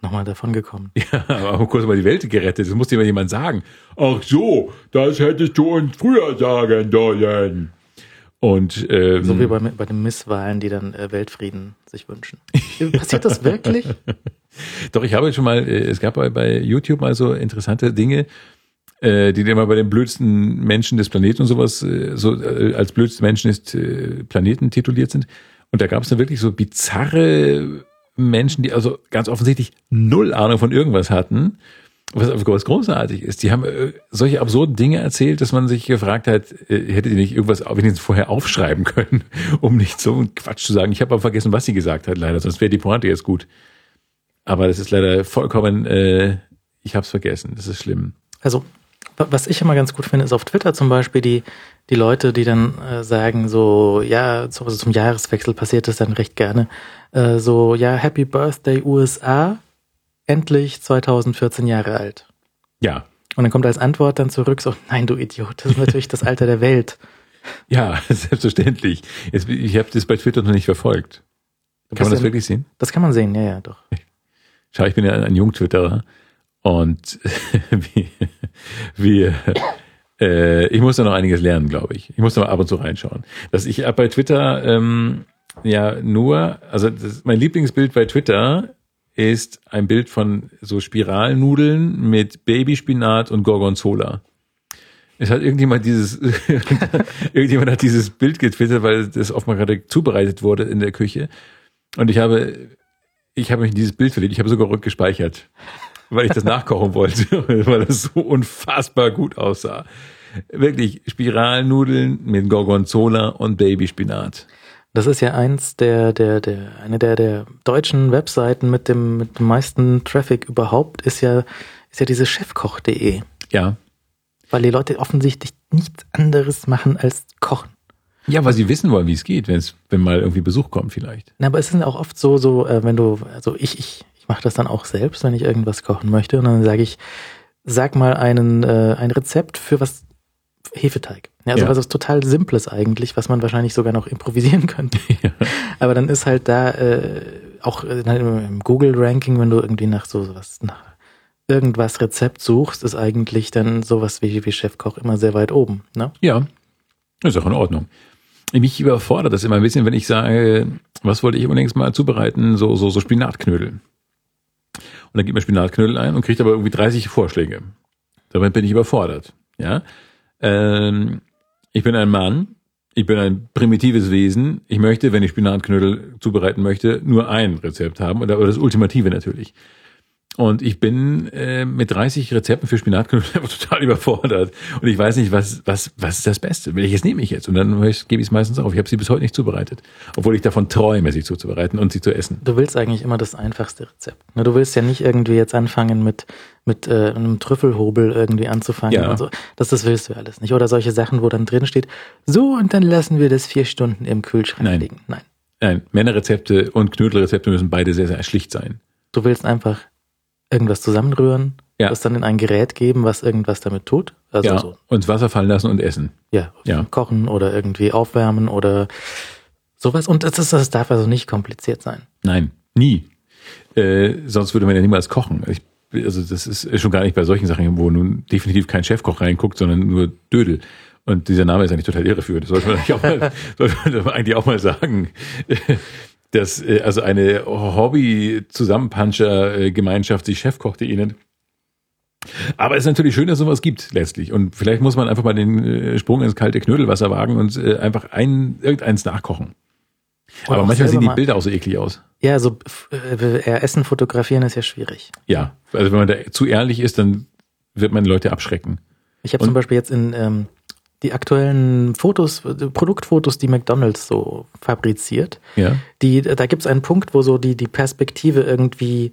Nochmal davon gekommen. Ja, aber kurz mal die Welt gerettet. Das muss dir mal jemand sagen. Ach so, das hättest du uns früher sagen sollen. Und ähm, So wie bei, bei den Misswahlen, die dann äh, Weltfrieden sich wünschen. Passiert das wirklich? Doch, ich habe schon mal, äh, es gab bei, bei YouTube mal so interessante Dinge, äh, die immer bei den blödsten Menschen des Planeten und sowas, äh, so äh, als blödste Menschen des äh, Planeten tituliert sind. Und da gab es dann wirklich so bizarre Menschen, die also ganz offensichtlich null Ahnung von irgendwas hatten. Was, was großartig ist, die haben äh, solche absurden Dinge erzählt, dass man sich gefragt hat, äh, hättet ihr nicht irgendwas wenigstens vorher aufschreiben können, um nicht so einen Quatsch zu sagen. Ich habe aber vergessen, was sie gesagt hat, leider, sonst wäre die Pointe jetzt gut. Aber das ist leider vollkommen, äh, ich habe es vergessen, das ist schlimm. Also, wa- was ich immer ganz gut finde, ist auf Twitter zum Beispiel die, die Leute, die dann äh, sagen, so, ja, so, also zum Jahreswechsel passiert das dann recht gerne, äh, so, ja, Happy Birthday USA, endlich 2014 Jahre alt. Ja, Und dann kommt als Antwort dann zurück so, nein, du Idiot, das ist natürlich das Alter der Welt. ja, selbstverständlich. Jetzt, ich habe das bei Twitter noch nicht verfolgt. Kann man das ja- wirklich sehen? Das kann man sehen, ja, ja, doch. Schau, ich bin ja ein Jungtwitterer und wie, wie äh, ich muss da noch einiges lernen, glaube ich. Ich muss da mal ab und zu reinschauen. Dass ich bei Twitter ähm, ja nur, also das, mein Lieblingsbild bei Twitter ist ein Bild von so Spiralnudeln mit Babyspinat und Gorgonzola. Es hat irgendjemand dieses, irgendjemand hat dieses Bild getwittert, weil das offenbar gerade zubereitet wurde in der Küche. Und ich habe ich habe mich in dieses Bild verliebt. Ich habe sogar rückgespeichert, weil ich das nachkochen wollte, weil das so unfassbar gut aussah. Wirklich Spiralnudeln mit Gorgonzola und Babyspinat. Das ist ja eins der, der, der, eine der, der deutschen Webseiten mit dem, mit dem meisten Traffic überhaupt ist ja, ist ja diese chefkoch.de. Ja. Weil die Leute offensichtlich nichts anderes machen als kochen. Ja, weil sie wissen wollen, wie es geht, wenn es, wenn mal irgendwie Besuch kommt vielleicht. Na, aber es ist auch oft so, so, äh, wenn du, also ich, ich, ich mache das dann auch selbst, wenn ich irgendwas kochen möchte. Und dann sage ich, sag mal einen, äh, ein Rezept für was Hefeteig. Ja, also Ja. was ist total Simples eigentlich, was man wahrscheinlich sogar noch improvisieren könnte. Aber dann ist halt da äh, auch äh, im Google-Ranking, wenn du irgendwie nach so sowas, nach irgendwas Rezept suchst, ist eigentlich dann sowas wie, wie Chefkoch immer sehr weit oben. Ne? Ja, ist auch in Ordnung. Mich überfordert das immer ein bisschen, wenn ich sage, was wollte ich unbedingt mal zubereiten, so, so, so Spinatknödel. Und dann gibt man Spinatknödel ein und kriegt aber irgendwie 30 Vorschläge. Damit bin ich überfordert. Ja, ähm, ich bin ein Mann, ich bin ein primitives Wesen. Ich möchte, wenn ich Spinatknödel zubereiten möchte, nur ein Rezept haben oder, oder das Ultimative natürlich. Und ich bin äh, mit 30 Rezepten für Spinatknödel einfach total überfordert. Und ich weiß nicht, was, was, was ist das Beste? Welches nehme ich jetzt? Und dann gebe ich es meistens auf. Ich habe sie bis heute nicht zubereitet. Obwohl ich davon träume, sie zuzubereiten und sie zu essen. Du willst eigentlich immer das einfachste Rezept. Ne? Du willst ja nicht irgendwie jetzt anfangen mit, mit äh, einem Trüffelhobel irgendwie anzufangen Ja. und so. Das, das willst du alles nicht. Oder solche Sachen, wo dann drin steht, so und dann lassen wir das vier Stunden im Kühlschrank Nein. liegen. Nein. Nein, Männerrezepte und Knödelrezepte müssen beide sehr, sehr schlicht sein. Du willst einfach irgendwas zusammenrühren, Ja. das dann in ein Gerät geben, was irgendwas damit tut. Also ja, so, und Wasser fallen lassen und essen. ja, Ja. kochen oder irgendwie aufwärmen oder sowas. Und das, ist, das darf also nicht kompliziert sein. Nein, nie. Äh, sonst würde man ja niemals kochen. Ich, also das ist schon gar nicht bei solchen Sachen, wo nun definitiv kein Chefkoch reinguckt, sondern nur Dödel. Und dieser Name ist eigentlich total irreführend. Das sollte man eigentlich auch mal, sollte man eigentlich auch mal sagen. Dass äh, also eine Hobby-Zusammenpuncher-Gemeinschaft sich Chefkoch.de nennt. Aber es ist natürlich schön, dass es sowas gibt letztlich. Und vielleicht muss man einfach mal den äh, Sprung ins kalte Knödelwasser wagen und äh, einfach ein, irgendeins nachkochen. Oder Aber manchmal sehen die Bilder auch so eklig aus. Ja, so äh, eher Essen fotografieren ist ja schwierig. Ja, also wenn man da zu ehrlich ist, dann wird man Leute abschrecken. Ich habe Und- zum Beispiel jetzt in ähm, die aktuellen Fotos, Produktfotos, die McDonalds so fabriziert, Ja. die, da gibt es einen Punkt, wo so die, die Perspektive irgendwie,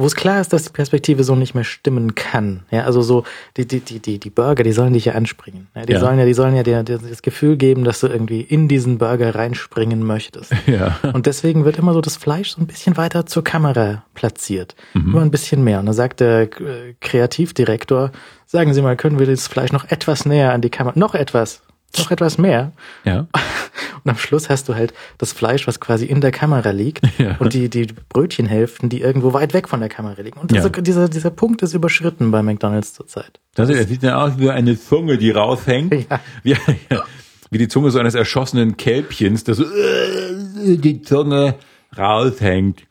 wo es klar ist, dass die Perspektive so nicht mehr stimmen kann. Ja, also so, die, die, die, die, die Burger, die sollen dich ja anspringen. Ja, die Ja. sollen ja, die sollen ja dir, dir das Gefühl geben, dass du irgendwie in diesen Burger reinspringen möchtest. Ja. Und deswegen wird immer so das Fleisch so ein bisschen weiter zur Kamera platziert. Immer ein bisschen mehr. Und dann sagt der äh, Kreativdirektor, sagen Sie mal, können wir das Fleisch noch etwas näher an die Kamera, noch etwas, noch etwas mehr. Ja. Und am Schluss hast du halt das Fleisch, was quasi in der Kamera liegt Ja. und die, die Brötchenhälften, die irgendwo weit weg von der Kamera liegen. Und Ja. dieser, dieser, dieser Punkt ist überschritten bei McDonalds zurzeit. Das sieht ja aus wie eine Zunge, die raushängt. Ja. Wie, wie die Zunge so eines erschossenen Kälbchens, das so äh, die Zunge raushängt.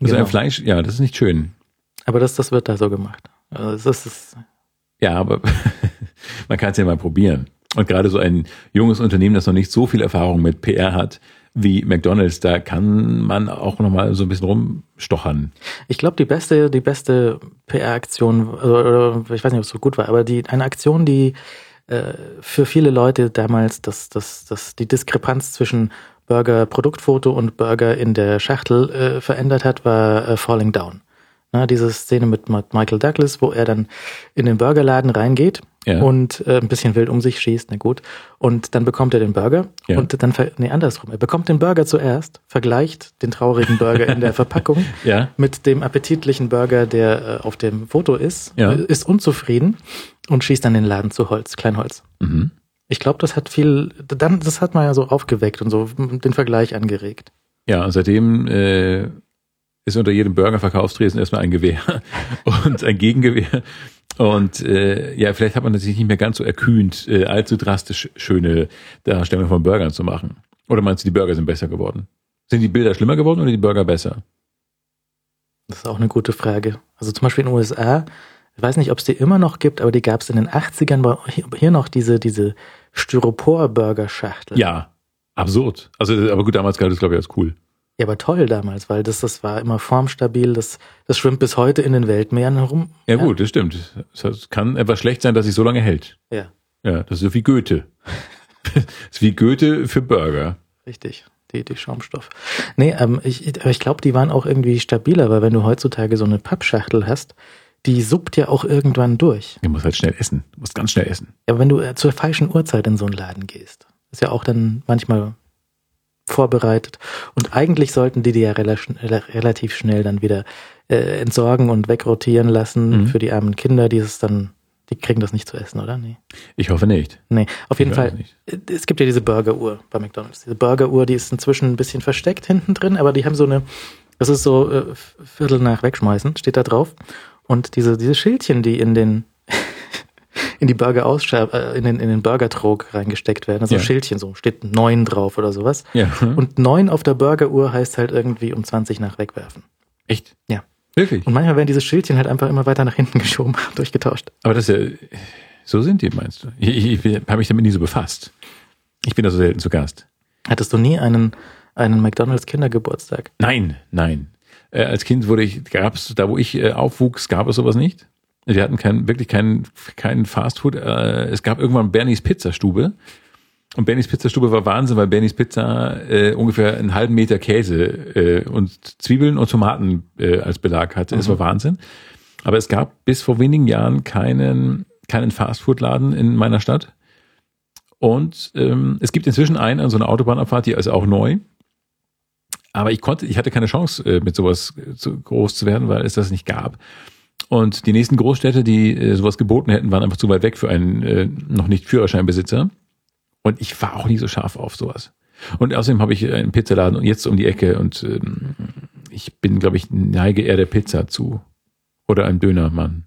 Also Genau. ein Fleisch, ja, das ist nicht schön. Aber das, das wird da so gemacht. Also das ist, Ja, aber man kann es ja mal probieren. Und gerade so ein junges Unternehmen, das noch nicht so viel Erfahrung mit PR hat wie McDonalds, da kann man auch noch mal so ein bisschen rumstochern. Ich glaube, die beste, die beste PR-Aktion, oder ich weiß nicht, ob es so gut war, aber die eine Aktion, die äh, für viele Leute damals das, das, das, die Diskrepanz zwischen Burger Produktfoto und Burger in der Schachtel äh, verändert hat, war äh, Falling Down. Na, diese Szene mit Michael Douglas, wo er dann in den Burgerladen reingeht Ja. und äh, ein bisschen wild um sich schießt, na gut. Und dann bekommt er den Burger Ja. und dann, nee, andersrum. Er bekommt den Burger zuerst, vergleicht den traurigen Burger in der Verpackung Ja. mit dem appetitlichen Burger, der äh, auf dem Foto ist, Ja. äh, ist unzufrieden und schießt dann den Laden zu Holz, Kleinholz. Mhm. Ich glaube, das hat viel, dann, das hat man ja so aufgeweckt und so den Vergleich angeregt. Ja, seitdem äh, ist unter jedem Burgerverkaufstresen erstmal ein Gewehr und ein Gegengewehr. Und äh, ja, vielleicht hat man sich nicht mehr ganz so erkühnt, äh, allzu drastisch schöne Darstellungen von Burgern zu machen. Oder meinst du, die Burger sind besser geworden? Sind die Bilder schlimmer geworden oder die Burger besser? Das ist auch eine gute Frage. Also zum Beispiel in den USA, ich weiß nicht, ob es die immer noch gibt, aber die gab es in den 80ern, war hier- hier noch diese, diese Styropor-Burger-Schachtel. Ja, absurd. Also, aber gut, damals galt es, glaube ich, als cool. Ja, aber toll damals, weil das, das war immer formstabil, das, das schwimmt bis heute in den Weltmeeren herum. Ja, gut, das stimmt. Es kann etwas schlecht sein, dass sich so lange hält. Ja, Ja, das ist so wie Goethe. das ist wie Goethe für Burger. richtig. Die, die Schaumstoff. Nee, ähm, ich, ich- aber ich glaube, die waren auch irgendwie stabiler, weil wenn du heutzutage so eine Pappschachtel hast, die suppt ja auch irgendwann durch. Du musst halt schnell essen. Du musst ganz schnell essen. Ja, aber wenn du äh, zur falschen Uhrzeit in so einen Laden gehst, ist ja auch dann manchmal vorbereitet. Und eigentlich sollten die die ja rela rela- relativ schnell dann wieder äh, entsorgen und wegrotieren lassen Mhm. für die armen Kinder, die es dann, die kriegen das nicht zu essen, oder? Nee. Ich hoffe nicht. Nee, auf jeden Ich Fall. äh, Es gibt ja diese Burgeruhr bei McDonalds. Diese Burgeruhr, die ist inzwischen ein bisschen versteckt hinten drin, aber die haben so eine, das ist so äh, Viertel nach wegschmeißen, steht da drauf. Und diese, diese Schildchen, die in den in die Burger äh, in den, in den Burgertrog reingesteckt werden, also Ja. Schildchen so, steht neun drauf oder sowas. Ja. Und neun auf der Burgeruhr heißt halt irgendwie um 20 nach wegwerfen. Echt? Ja. Wirklich? Und manchmal werden diese Schildchen halt einfach immer weiter nach hinten geschoben, durchgetauscht. Aber das ist ja, so sind die, meinst du? Ich, ich, ich habe mich damit nie so befasst. Ich bin da so selten zu Gast. Hattest du nie einen, einen McDonalds Kindergeburtstag? Nein, nein. Äh, als Kind wurde ich, gab es, da wo ich äh, aufwuchs, gab es sowas nicht. Wir hatten kein, wirklich kein, kein Fastfood. Äh, es gab irgendwann Bernies Pizzastube. Und Bernies Pizzastube war Wahnsinn, weil Bernies Pizza äh, ungefähr einen halben Meter Käse äh, und Zwiebeln und Tomaten äh, als Belag hatte. Es war Wahnsinn. Aber es gab bis vor wenigen Jahren keinen, keinen Fastfood-Laden in meiner Stadt. Und ähm, es gibt inzwischen einen an so einer Autobahnabfahrt, die ist auch neu. Aber ich konnte, ich hatte keine Chance, äh, mit sowas äh, zu groß zu werden, weil es das nicht gab. Und die nächsten Großstädte, die äh, sowas geboten hätten, waren einfach zu weit weg für einen äh, noch nicht Führerscheinbesitzer. Und ich war auch nie so scharf auf sowas. Und außerdem habe ich einen Pizzaladen jetzt um die Ecke und ähm, ich bin, glaube ich, neige eher der Pizza zu. Oder einem Dönermann.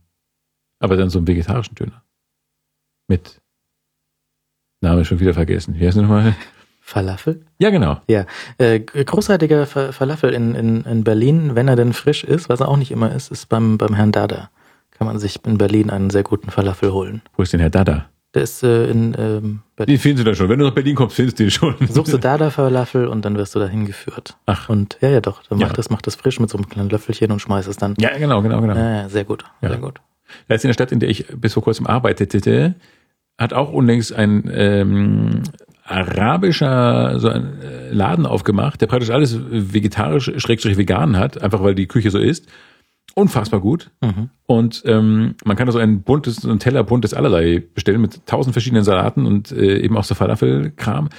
Aber dann so einen vegetarischen Döner. Mit Name schon wieder vergessen. Wie heißt der nochmal? Falafel? Ja, genau. Ja, äh, großartiger Fa- Falafel in, in, in Berlin, wenn er denn frisch ist, was er auch nicht immer ist, ist beim, beim Herrn Dada. Kann man sich in Berlin einen sehr guten Falafel holen. Wo ist denn Herr Dada? Der ist äh, in ähm, Berlin. Den finden Sie dann schon. Wenn du nach Berlin kommst, findest du den schon. Suchst du Dada Falafel und dann wirst du dahin geführt. Ach. Und ja, ja doch, dann Ja. macht das, macht das frisch mit so einem kleinen Löffelchen und schmeißt es dann. Ja, genau, genau, genau. Ja, ja, sehr gut, Ja. sehr gut. Da ist in der Stadt, in der ich bis vor kurzem arbeitete, hat auch unlängst ein ähm, arabischer so ein äh, Laden aufgemacht, der praktisch alles vegetarisch, schrägstrich vegan hat, einfach weil die Küche so ist. Unfassbar gut. Mhm. Und ähm, man kann da so ein buntes, so ein Teller buntes allerlei bestellen mit tausend verschiedenen Salaten und äh, eben auch so Falafelkram.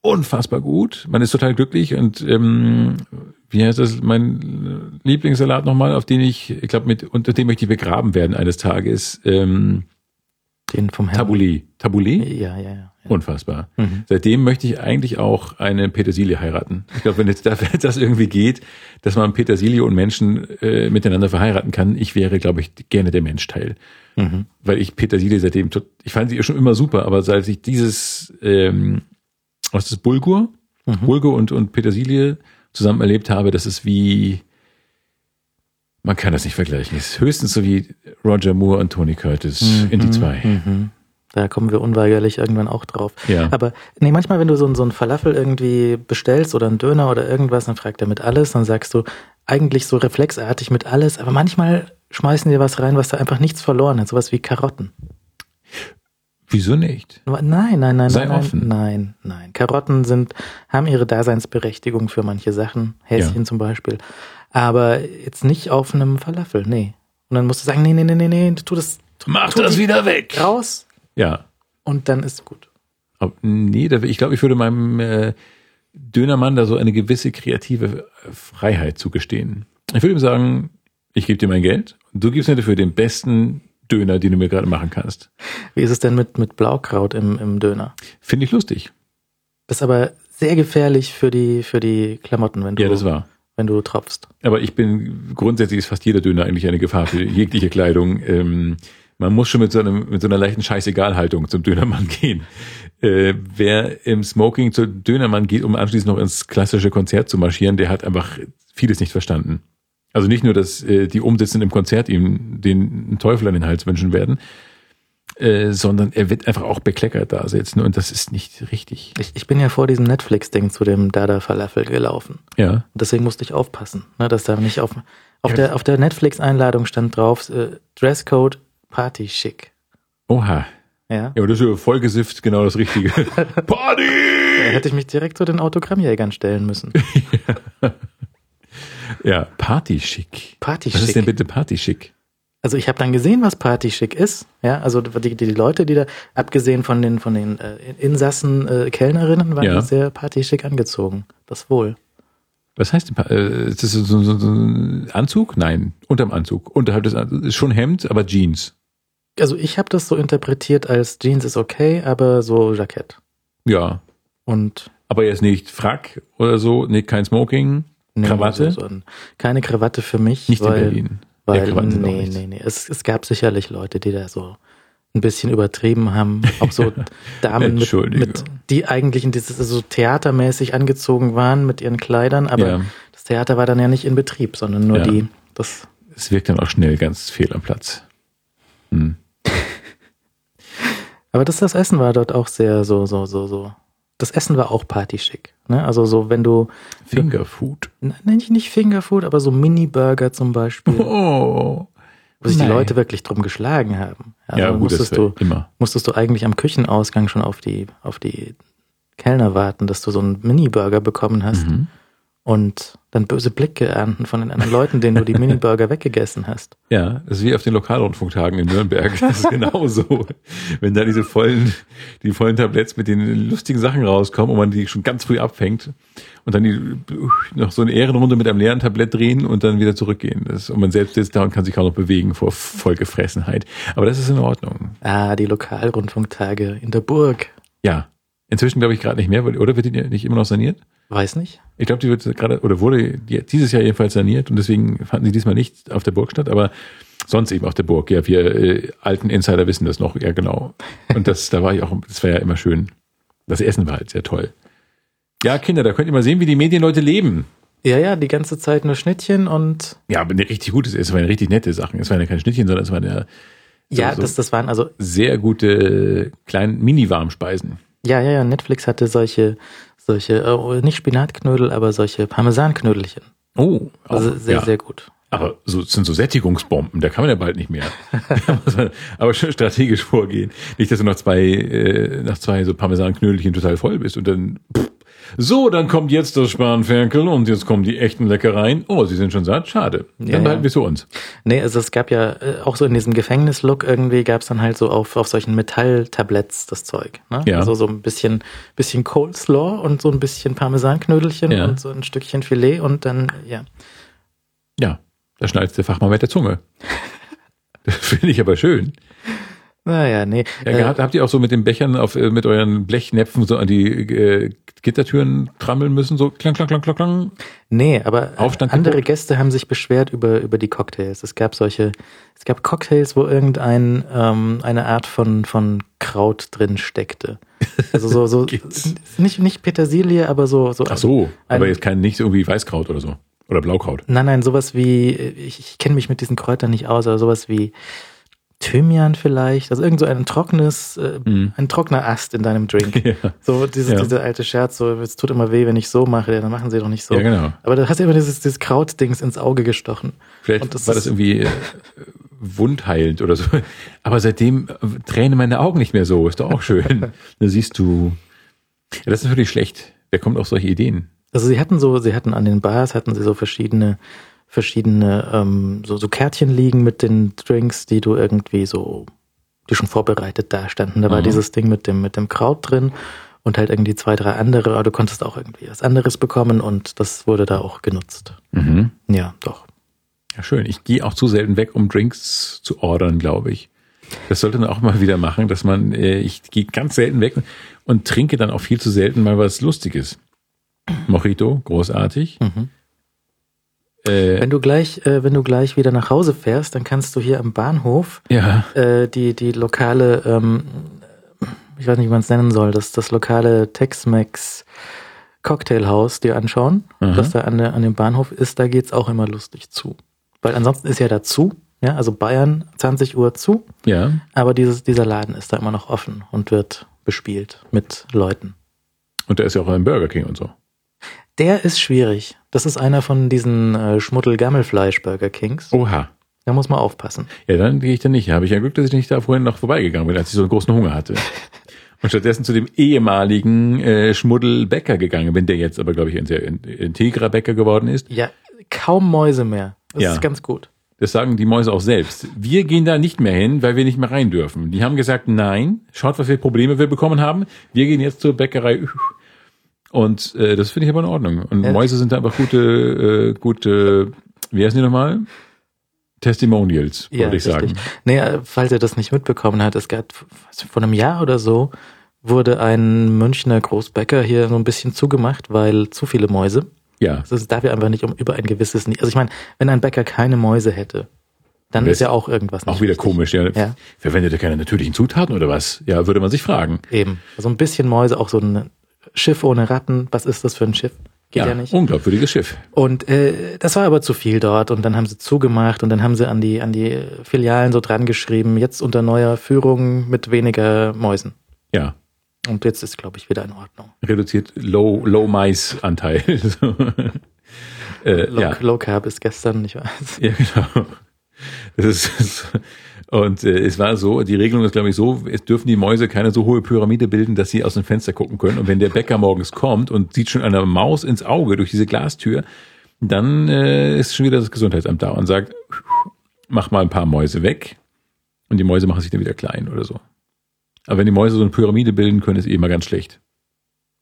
Unfassbar gut. Man ist total glücklich und ähm, wie heißt das, mein Lieblingssalat nochmal, auf den ich, ich glaube, mit unter dem möchte ich begraben werden eines Tages. Ähm, Den vom Herrn. Taboulet. Taboulet? Ja, ja, ja. Unfassbar. Mhm. Seitdem möchte ich eigentlich auch eine Petersilie heiraten. Ich glaube, wenn jetzt das, irgendwie geht, dass man Petersilie und Menschen äh, miteinander verheiraten kann, ich wäre, glaube ich, gerne der Menschteil. Mhm. Weil ich Petersilie seitdem, ich fand sie schon immer super, aber seit ich dieses, ähm, was ist das, Bulgur? Mhm. Bulgur und, und Petersilie zusammen erlebt habe, das ist wie, man kann das nicht vergleichen. Es ist höchstens so wie Roger Moore und Tony Curtis in die zwei. Da kommen wir unweigerlich irgendwann auch drauf. Ja. Aber nee, manchmal, wenn du so, ein- so einen Falafel irgendwie bestellst oder einen Döner oder irgendwas, dann fragt er mit alles, dann sagst du eigentlich so reflexartig mit alles, aber manchmal schmeißen die was rein, was da einfach nichts verloren hat, sowas wie Karotten. Wieso nicht? Nein, nein, nein, Sei nein, nein, offen. nein, nein. Karotten sind, haben ihre Daseinsberechtigung für manche Sachen, Häschen zum Beispiel, aber jetzt nicht auf einem Falafel, nee. Und dann musst du sagen, nee, nee, nee, nee, nee, tu das, tu, Mach tu das wieder weg. raus Ja. und dann ist gut. Aber nee, ich glaube, ich würde meinem äh, Dönermann da so eine gewisse kreative Freiheit zugestehen. Ich würde ihm sagen, ich gebe dir mein Geld und du gibst mir dafür den besten Döner, den du mir gerade machen kannst. Wie ist es denn mit, mit Blaukraut im, im Döner? Finde ich lustig. Das ist aber sehr gefährlich für die, für die Klamotten, wenn du, Ja, das war. wenn du tropfst. Aber ich bin grundsätzlich ist fast jeder Döner eigentlich eine Gefahr für jegliche Kleidung. Ähm, man muss schon mit so, einem, mit so einer leichten Scheißegal-Haltung zum Dönermann gehen. Äh, wer im Smoking zum Dönermann geht, um anschließend noch ins klassische Konzert zu marschieren, der hat einfach vieles nicht verstanden. Also nicht nur, dass äh, die Umsitzenden im Konzert ihm den Teufel an den Hals wünschen werden. äh, sondern er wird einfach auch bekleckert da sitzen und das ist nicht richtig. Ich, ich bin ja vor diesem Netflix-Ding zu dem Dada Falafel gelaufen. Ja. Und deswegen musste ich aufpassen, ne, dass da nicht auf, auf Ja. der, auf der Netflix-Einladung stand drauf, äh, Dresscode Party Chic. Oha. Ja. Ja, aber das ist ja vollgesifft genau das Richtige. Da Party! hätte ich mich direkt zu den Autogrammjägern stellen müssen. Ja, Partyschick. Party Was ist denn bitte Partyschick? Also ich habe dann gesehen, was Party Chic ist. Ja, also die, die Leute, die da, abgesehen von den, von den äh, Insassen, äh, Kellnerinnen, waren Ja. sehr Party Chic angezogen. Das wohl. Was heißt denn, äh, ist das so, so, so ein Anzug? Nein, unterm Anzug. Unterhalb des Anzugs ist schon Hemd, aber Jeans. Also ich habe das so interpretiert als Jeans ist okay, aber so Jackett. Ja, Und aber jetzt nicht Frack oder so, nee, kein Smoking, nee, Krawatte. So, so ein, keine Krawatte für mich. nicht weil, in Berlin. Weil, Ja, nee, nee, nee. Es, es gab sicherlich Leute, die da so ein bisschen übertrieben haben. Auch so Damen, mit, mit, die eigentlich in dieses, so theatermäßig angezogen waren mit ihren Kleidern, aber Ja. das Theater war dann ja nicht in Betrieb, sondern nur Ja. die, das, Es wirkt dann auch schnell ganz fehl am Platz. Hm. aber das, das Essen war dort auch sehr so, so, so, so. Das Essen war auch partyschick. Ne? Also so, wenn du, Fingerfood. Nein, nicht, nicht Fingerfood, aber so Mini-Burger zum Beispiel, Oh. wo sich die Nein. Leute wirklich drum geschlagen haben. Also ja, gut, musstest du, immer. musstest du eigentlich am Küchenausgang schon auf die, auf die Kellner warten, dass du so einen Mini-Burger bekommen hast Mhm. Und dann böse Blicke ernten von den anderen Leuten, denen du die Mini-Burger weggegessen hast. Ja, das ist wie auf den Lokalrundfunktagen in Nürnberg. Das ist genauso. Wenn da diese vollen, die vollen Tabletts mit den lustigen Sachen rauskommen und man die schon ganz früh abfängt und dann die noch so eine Ehrenrunde mit einem leeren Tablett drehen und dann wieder zurückgehen. Das, und man selbst sitzt da und kann sich kaum noch bewegen vor Vollgefressenheit. Aber das ist in Ordnung. Ah, die Lokalrundfunktage in der Burg. Ja. Inzwischen glaube ich gerade nicht mehr, oder wird die nicht immer noch saniert? Weiß nicht. Ich glaube, die wird gerade, oder wurde die, dieses Jahr jedenfalls saniert und deswegen fanden sie diesmal nicht auf der Burg statt, aber sonst eben auf der Burg. Ja, wir äh, alten Insider wissen das noch, ja genau. Und das, da war ich auch, das war ja immer schön. Das Essen war halt sehr toll. Ja, Kinder, da könnt ihr mal sehen, wie die Medienleute leben. Ja, ja, die ganze Zeit nur Schnittchen und Ja, aber eine richtig gutes Essen, es waren richtig nette Sachen. Es waren ja keine Schnittchen, sondern es waren ja ja, so. das, das waren also sehr gute kleine Mini-Warmspeisen. Ja, ja, ja, Netflix hatte solche, solche, äh, nicht Spinatknödel, aber solche Parmesanknödelchen. Oh, auch, Also sehr, ja. sehr gut. Aber so sind so Sättigungsbomben, da kann man ja bald nicht mehr. Aber schon strategisch vorgehen. Nicht, dass du nach zwei, äh, nach zwei so Parmesanknödelchen total voll bist und dann pff, so, dann kommt jetzt das Spanferkel und jetzt kommen die echten Leckereien. Oh, sie sind schon satt, schade. Dann Ja, behalten wir es für uns. Nee, also es gab ja äh, auch so in diesem Gefängnislook irgendwie gab's dann halt so auf, auf solchen Metalltabletts das Zeug. Ne? Ja. Also so ein bisschen, bisschen Coleslaw und so ein bisschen Parmesanknödelchen Ja. und so ein Stückchen Filet und dann, ja. Ja, da schneidet der Fachmann mit der Zunge. Das finde ich aber schön. Naja, nee. Ja, äh, gehabt, habt ihr auch so mit den Bechern auf, äh, mit euren Blechnäpfen so an die äh, Gittertüren trammeln müssen? So klang, klang, klang, klang, klang. Nee, aber Aufstand andere geguckt? Gäste haben sich beschwert über, über die Cocktails. Es gab solche, es gab Cocktails, wo irgendein ähm, eine Art von, von Kraut drin steckte. Also so, so nicht, nicht Petersilie, aber so, so. Ach so, aber Ein- jetzt kein nicht irgendwie Weißkraut oder so. Oder Blaukraut. Nein, nein, sowas wie, ich, ich kenne mich mit diesen Kräutern nicht aus, aber sowas wie Thymian vielleicht. Also irgend so ein trockenes, äh, Mhm. ein trockener Ast in deinem Drink. Ja, So dieses, Ja. dieser alte Scherz, so, es tut immer weh, wenn ich so mache, dann machen sie doch nicht so. ja genau. Aber da hast du immer dieses, dieses Krautdings ins Auge gestochen. Vielleicht das war das irgendwie äh, wundheilend oder so. Aber seitdem äh, tränen meine Augen nicht mehr so. Ist doch auch schön. da siehst du. Ja, das ist natürlich schlecht. Wer kommt auf solche Ideen? Also sie hatten so, sie hatten an den Bars, hatten sie so verschiedene, verschiedene, ähm, so, so Kärtchen liegen mit den Drinks, die du irgendwie so, die schon vorbereitet da standen. Da war Mhm. dieses Ding mit dem, mit dem Kraut drin und halt irgendwie zwei, drei andere, aber du konntest auch irgendwie was anderes bekommen und das wurde da auch genutzt. Mhm. Ja, doch. Ja, schön. Ich gehe auch zu selten weg, um Drinks zu ordern, glaube ich. Das sollte man auch mal wieder machen, dass man, äh, ich gehe ganz selten weg und trinke dann auch viel zu selten mal was Lustiges. Mojito, großartig. Mhm. Äh, Wenn du gleich, äh, wenn du gleich wieder nach Hause fährst, dann kannst du hier am Bahnhof ja, äh, die, die lokale, ähm, ich weiß nicht, wie man es nennen soll, das, das lokale Tex-Mex Cocktailhaus dir anschauen, Aha. das da an, der, an dem Bahnhof ist, da geht's auch immer lustig zu. Weil ansonsten ist ja dazu, Ja, also Bayern 20 Uhr zu, Ja. aber dieses, dieser Laden ist da immer noch offen und wird bespielt mit Leuten. Und da ist ja auch ein Burger King und so. Der ist schwierig. Das ist einer von diesen äh, Schmuddel-Gammelfleisch-Burger Kings. Oha. Da muss man aufpassen. Ja, dann gehe ich da nicht. Habe ich ja Glück, dass ich nicht da vorhin noch vorbeigegangen bin, als ich so einen großen Hunger hatte. Und stattdessen zu dem ehemaligen äh, Schmuddelbäcker gegangen bin, der jetzt aber, glaube ich, ein sehr in- integrer Bäcker geworden ist. Ja, kaum Mäuse mehr. Das Ja. ist ganz gut. Das sagen die Mäuse auch selbst. Wir gehen da nicht mehr hin, weil wir nicht mehr rein dürfen. Die haben gesagt, nein, schaut, was für Probleme wir bekommen haben. Wir gehen jetzt zur Bäckerei. Und äh, das finde ich aber in Ordnung. Und Ja. Mäuse sind da einfach gute, äh, gute, wie heißen die nochmal? Testimonials, Ja, würde ich sagen. richtig. Nee, äh, falls ihr das nicht mitbekommen habt, es gab was, vor einem Jahr oder so wurde ein Münchner Großbäcker hier so ein bisschen zugemacht, weil zu viele Mäuse. Ja. Also es darf ja einfach nicht um über ein gewisses, also ich meine, wenn ein Bäcker keine Mäuse hätte, dann ist ja auch irgendwas nicht Auch wieder richtig. komisch, ja. Ja. Verwendet er keine natürlichen Zutaten oder was? Ja, würde man sich fragen. Eben. So ein bisschen Mäuse, auch so ein Schiff ohne Ratten. Was ist das für ein Schiff? Geht ja, nicht. unglaubwürdiges Schiff. Und äh, das war aber zu viel dort und dann haben sie zugemacht und dann haben sie an die an die Filialen so dran geschrieben, jetzt unter neuer Führung mit weniger Mäusen. Ja. Und jetzt ist, glaube ich, wieder in Ordnung. Reduziert Low, Low Mais Anteil. Äh, Low, ja. Low Carb ist gestern, ich weiß. Ja, genau. Das ist, und äh, es war so, die Regelung ist, glaube ich, so, es dürfen die Mäuse keine so hohe Pyramide bilden, dass sie aus dem Fenster gucken können. Und wenn der Bäcker morgens kommt und sieht schon einer Maus ins Auge durch diese Glastür, dann äh, ist schon wieder das Gesundheitsamt da und sagt, mach mal ein paar Mäuse weg. Und die Mäuse machen sich dann wieder klein oder so. Aber wenn die Mäuse so eine Pyramide bilden können, ist eh immer ganz schlecht.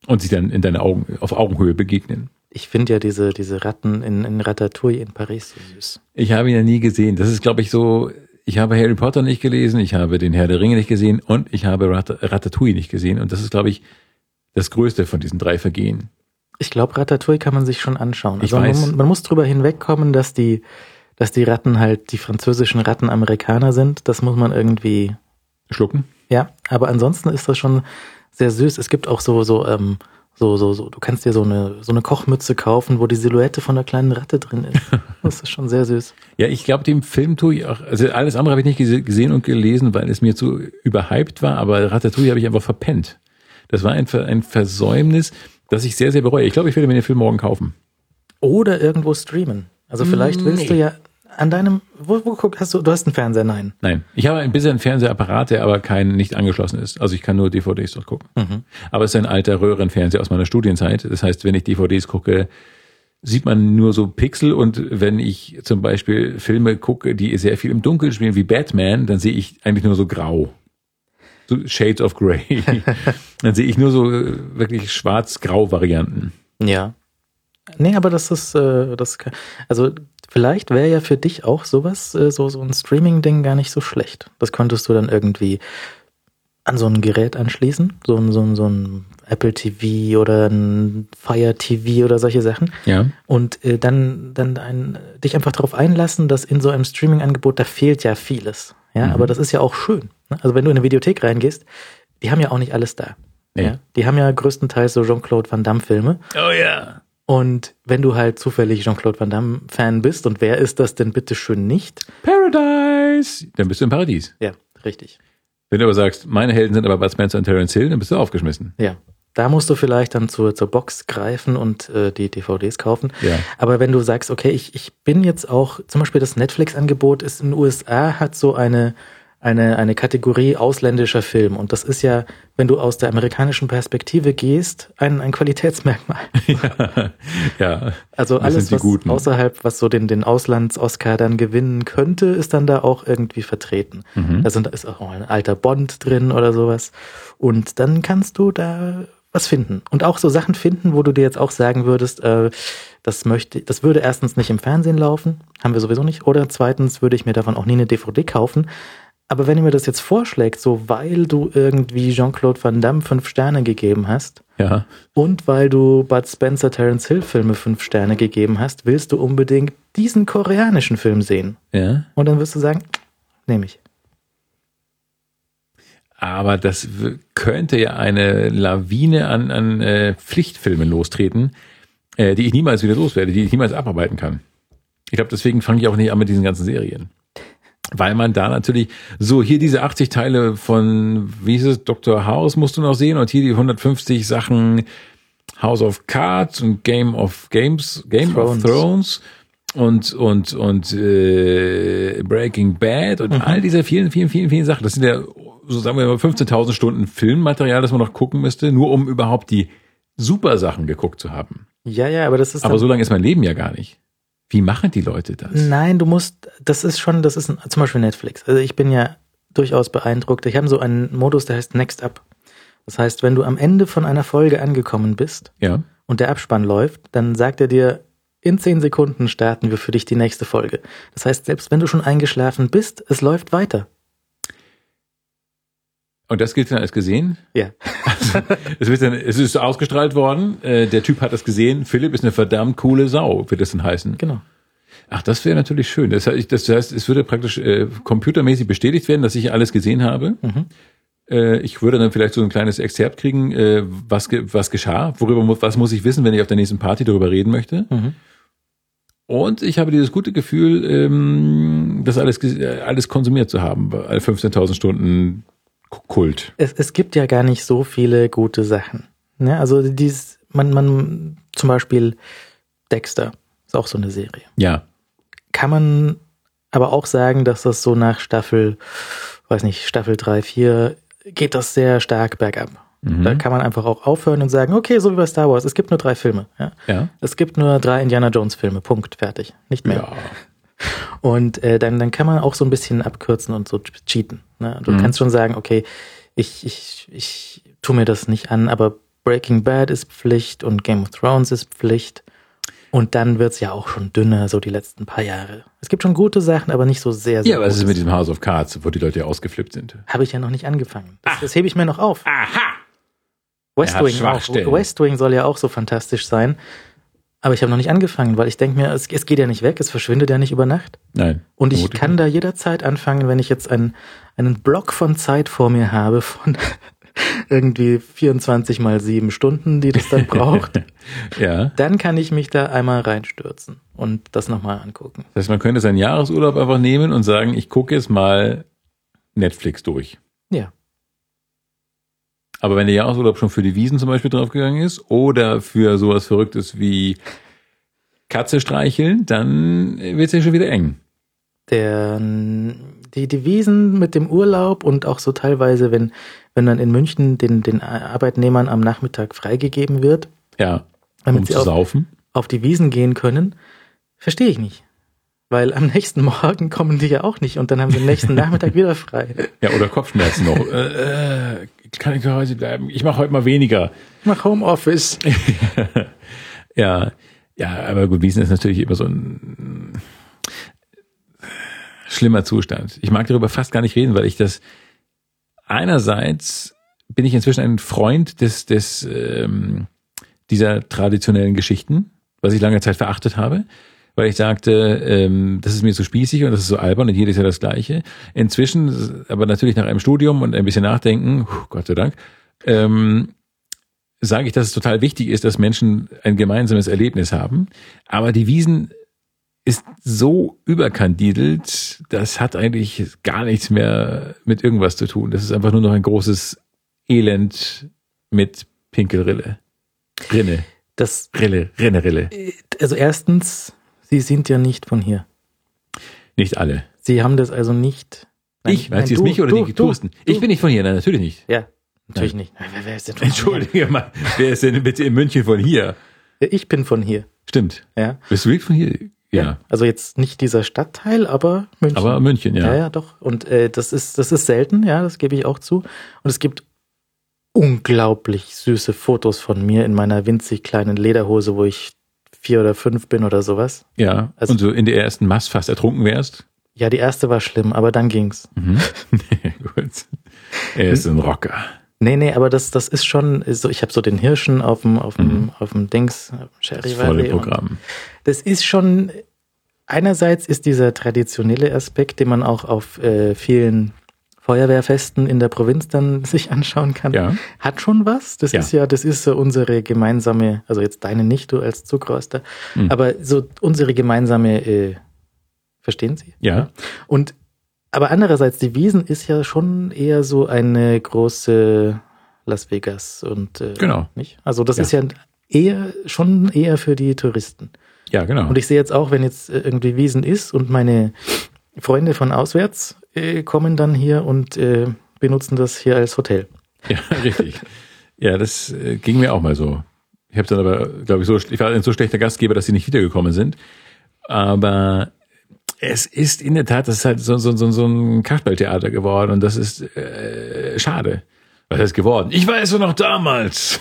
Und sich dann in deine Augen, auf Augenhöhe begegnen. Ich finde ja diese, diese Ratten in, in Ratatouille in Paris so süß. Ich habe ihn ja nie gesehen. Das ist, glaube ich, so. Ich habe Harry Potter nicht gelesen, ich habe den Herr der Ringe nicht gesehen und ich habe Rat Ratatouille nicht gesehen. Und das ist, glaube ich, das Größte von diesen drei Vergehen. Ich glaube, Ratatouille kann man sich schon anschauen. Ich Also weiß. Man, man muss drüber hinwegkommen, dass die, dass die Ratten halt die französischen Ratten Amerikaner sind. Das muss man irgendwie Schlucken? Ja, aber ansonsten ist das schon sehr süß. Es gibt auch so, so, ähm, so, so, so, du kannst dir so eine, so eine Kochmütze kaufen, wo die Silhouette von einer kleinen Ratte drin ist. Das ist schon sehr süß. Ja, ich glaube, dem Film tue ich auch, also alles andere habe ich nicht gese- gesehen und gelesen, weil es mir zu überhyped war, aber Ratatouille habe ich einfach verpennt. Das war ein, ein Versäumnis, das ich sehr, sehr bereue. Ich glaube, ich werde mir den Film morgen kaufen. Oder irgendwo streamen. Also vielleicht willst Nee. du ja an deinem, wo, wo guck, hast du, du hast einen Fernseher? Nein. Nein, ich habe ein bisschen einen Fernsehapparat, der aber kein nicht angeschlossen ist. Also ich kann nur DVDs dort gucken. Aber es ist ein alter Röhrenfernseher aus meiner Studienzeit. Das heißt, wenn ich DVDs gucke, sieht man nur so Pixel und wenn ich zum Beispiel Filme gucke, die sehr viel im Dunkeln spielen, wie Batman, dann sehe ich eigentlich nur so grau. So Shades of Grey. dann sehe ich nur so äh, wirklich schwarz-grau Varianten. Ja. Nee, aber das ist, äh, das also vielleicht wäre ja für dich auch sowas, äh, so, so ein Streaming-Ding gar nicht so schlecht. Das könntest du dann irgendwie an so ein Gerät anschließen, so ein, so ein, so ein Apple TV oder ein Fire TV oder solche Sachen. Ja. Und äh, dann, dann ein, dich einfach darauf einlassen, dass in so einem Streaming-Angebot, da fehlt ja vieles. Ja, Mhm. aber das ist ja auch schön. Ne? Also wenn du in eine Videothek reingehst, die haben ja auch nicht alles da. Nee. Ja? Die haben ja größtenteils so Jean-Claude Van Damme-Filme. Oh ja. Und wenn du halt zufällig Jean-Claude Van Damme-Fan bist, und wer ist das denn bitte schön nicht? Paradise. Dann bist du im Paradies. Ja, richtig. Wenn du aber sagst, meine Helden sind aber Bud Spencer und Terence Hill, dann bist du aufgeschmissen. Ja. Da musst du vielleicht dann zur, zur Box greifen und äh, die DVDs kaufen. Ja. Aber wenn du sagst, okay, ich, ich bin jetzt auch, zum Beispiel das Netflix-Angebot ist in den USA, hat so eine, eine, eine Kategorie ausländischer Film. Und das ist ja, wenn du aus der amerikanischen Perspektive gehst, ein, ein Qualitätsmerkmal. ja. Also Das alles, was Guten. außerhalb, was so den, den Auslands-Oscar dann gewinnen könnte, ist dann da auch irgendwie vertreten. Mhm. Da sind, ist auch ein alter Bond drin oder sowas. Und dann kannst du da was finden. Und auch so Sachen finden, wo du dir jetzt auch sagen würdest, äh, das möchte, das würde erstens nicht im Fernsehen laufen, haben wir sowieso nicht. Oder zweitens würde ich mir davon auch nie eine DVD kaufen. Aber wenn ihr mir das jetzt vorschlägt, so weil du irgendwie Jean-Claude Van Damme fünf Sterne gegeben hast, Ja. und weil du Bud Spencer Terence Hill Filme fünf Sterne gegeben hast, willst du unbedingt diesen koreanischen Film sehen. Ja. Und dann wirst du sagen, nehme ich. Aber das könnte ja eine Lawine an, an äh, Pflichtfilmen lostreten, äh, die ich niemals wieder loswerde, die ich niemals abarbeiten kann. Ich glaube, deswegen fange ich auch nicht an mit diesen ganzen Serien. Weil man da natürlich so hier diese 80 Teile von wie hieß es Dr. House musst du noch sehen und hier die 150 Sachen House of Cards und Game of Games Game Thrones. of Thrones und und und äh, Breaking Bad und all diese vielen vielen vielen vielen Sachen das sind ja so sagen wir mal 15.000 Stunden Filmmaterial das man noch gucken müsste nur um überhaupt die super Sachen geguckt zu haben Ja, ja, aber das ist aber so lange ist mein Leben ja gar nicht wie machen die Leute das Nein, du musst, das ist schon, das ist ein, zum Beispiel Netflix. Also ich bin ja durchaus beeindruckt. Ich habe so einen Modus, der heißt Next Up. Das heißt, wenn du am Ende von einer Folge angekommen bist ja und der Abspann läuft, dann sagt er dir, in zehn Sekunden starten wir für dich die nächste Folge. Das heißt, selbst wenn du schon eingeschlafen bist, es läuft weiter. Und das gilt dann als gesehen Ja. Es, wird dann, es ist ausgestrahlt worden. Äh, der Typ hat das gesehen. Philipp ist eine verdammt coole Sau, wird das denn heißen. Genau. Ach, das wäre natürlich schön. Das heißt, das heißt, es würde praktisch äh, computermäßig bestätigt werden, dass ich alles gesehen habe. Mhm. Äh, ich würde dann vielleicht so ein kleines Exzerpt kriegen, äh, was, ge was geschah, worüber was muss ich wissen, wenn ich auf der nächsten Party darüber reden möchte. Mhm. Und ich habe dieses gute Gefühl, ähm, das alles, äh, alles konsumiert zu haben. bei all 15.000 Stunden Kult. Es, es gibt ja gar nicht so viele gute Sachen. Ne? Also dies, man, man, zum Beispiel Dexter ist auch so eine Serie. Ja. kann man aber auch sagen, dass das so nach Staffel, weiß nicht, Staffel 3, 4 geht das sehr stark bergab. Mhm. Da kann man einfach auch aufhören und sagen, okay, so wie bei Star Wars, es gibt nur drei Filme. Ja? Ja. Es gibt nur drei Indiana Jones Filme, Punkt, fertig, nicht mehr. Ja. Und äh, dann, dann kann man auch so ein bisschen abkürzen und so cheaten. Ne? Du Mhm. kannst schon sagen, okay, ich, ich, ich tu mir das nicht an, aber Breaking Bad ist Pflicht und Game of Thrones ist Pflicht. Und dann wird's ja auch schon dünner, so die letzten paar Jahre. Es gibt schon gute Sachen, aber nicht so sehr, sehr Ja, was ist mit diesem House of Cards, wo die Leute ja ausgeflippt sind? Habe ich ja noch nicht angefangen. Das, das hebe ich mir noch auf. Aha! West Wing, auch. West Wing soll ja auch so fantastisch sein. Aber ich habe noch nicht angefangen, weil ich denke mir, es, es geht ja nicht weg, es verschwindet ja nicht über Nacht. Nein. Und ich kann da jederzeit anfangen, wenn ich jetzt einen, einen Block von Zeit vor mir habe, von irgendwie 24 mal 7 Stunden, die das dann braucht, Ja. dann kann ich mich da einmal reinstürzen und das nochmal angucken. Das heißt, man könnte seinen Jahresurlaub einfach nehmen und sagen, ich gucke jetzt mal Netflix durch. Ja. Aber wenn der Jahresurlaub schon für die Wiesen zum Beispiel draufgegangen ist oder für sowas Verrücktes wie Katze streicheln, dann wird es ja schon wieder eng. Der, die Devisen mit dem Urlaub und auch so teilweise, wenn, wenn dann in München den, den Arbeitnehmern am Nachmittag freigegeben wird, Ja. damit um sie zu auf, saufen. auf die Wiesen gehen können, verstehe ich nicht. Weil am nächsten Morgen kommen die ja auch nicht und dann haben sie am nächsten Nachmittag wieder frei. Ja, oder Kopfschmerzen noch. äh, äh, kann ich zu Hause bleiben? Ich mache heute mal weniger. Ich mach Homeoffice. Ja, ja, aber gut, Wiesen ist natürlich immer so ein schlimmer Zustand. Ich mag darüber fast gar nicht reden, weil ich das einerseits bin ich inzwischen ein Freund des, des ähm, dieser traditionellen Geschichten, was ich lange Zeit verachtet habe, weil ich sagte, ähm, das ist mir zu spießig und das ist so albern und jedes Jahr das Gleiche. Inzwischen, aber natürlich nach einem Studium und ein bisschen Nachdenken, Gott sei Dank, ähm, sage ich, dass es total wichtig ist, dass Menschen ein gemeinsames Erlebnis haben. Aber die Wiesen ist so überkandidelt, das hat eigentlich gar nichts mehr mit irgendwas zu tun. Das ist einfach nur noch ein großes Elend mit Pinkelrille. Rinne, Das, Rille, Rinne, Rille. also erstens, sie sind ja nicht von hier. Nicht alle. Sie haben das also nicht. Nein, ich, meinst nein, du jetzt mich oder du, die du, Thorsten? Ich bin nicht von hier, nein, natürlich nicht. Ja, natürlich nicht. Wer, wer ist denn von Entschuldige mal, wer ist denn bitte in München von hier? Hier? Ich bin von hier. Stimmt. Ja. Bist du wirklich von hier? Ja. Also jetzt nicht dieser Stadtteil, aber München. Aber München, ja. Ja, ja, doch. Und äh, das ist, das ist selten, ja, das gebe ich auch zu. Und es gibt unglaublich süße Fotos von mir in meiner winzig kleinen Lederhose, wo ich vier oder fünf bin oder sowas. Ja, Also- und so in der ersten Mast fast ertrunken wärst. Ja, die erste war schlimm, aber dann ging's. Mhm. Gut. Er ist ein Rocker. Nee, nee, aber das, das ist schon so, ich habe so den Hirschen auf dem, auf dem, auf dem Dings, auf dem Das Charivari volle Programm. Das ist schon, einerseits ist dieser traditionelle Aspekt, den man auch auf äh, vielen Feuerwehrfesten in der Provinz dann sich anschauen kann, Ja. hat schon was. Das Ja. ist ja, das ist so unsere gemeinsame, also jetzt deine nicht, du als Zugröster, Mhm. aber so unsere gemeinsame, äh, verstehen Sie? Ja. Und Aber andererseits, die Wiesen ist ja schon eher so eine große Las Vegas und äh, Genau. nicht? Also das Ja. ist ja eher schon eher für die Touristen. Ja, genau. Und ich sehe jetzt auch, wenn jetzt äh, irgendwie Wiesen ist und meine Freunde von auswärts äh, kommen dann hier und äh, benutzen das hier als Hotel. Ja, richtig. Ja, das äh, ging mir auch mal so. Ich habe dann aber, glaube ich, so, ich war ein so schlechter Gastgeber, dass sie nicht wiedergekommen sind. Aber es ist in der Tat, das ist halt so, so, so, so ein Kasperltheater geworden und das ist äh, schade. Was ist geworden? Ich weiß so noch damals,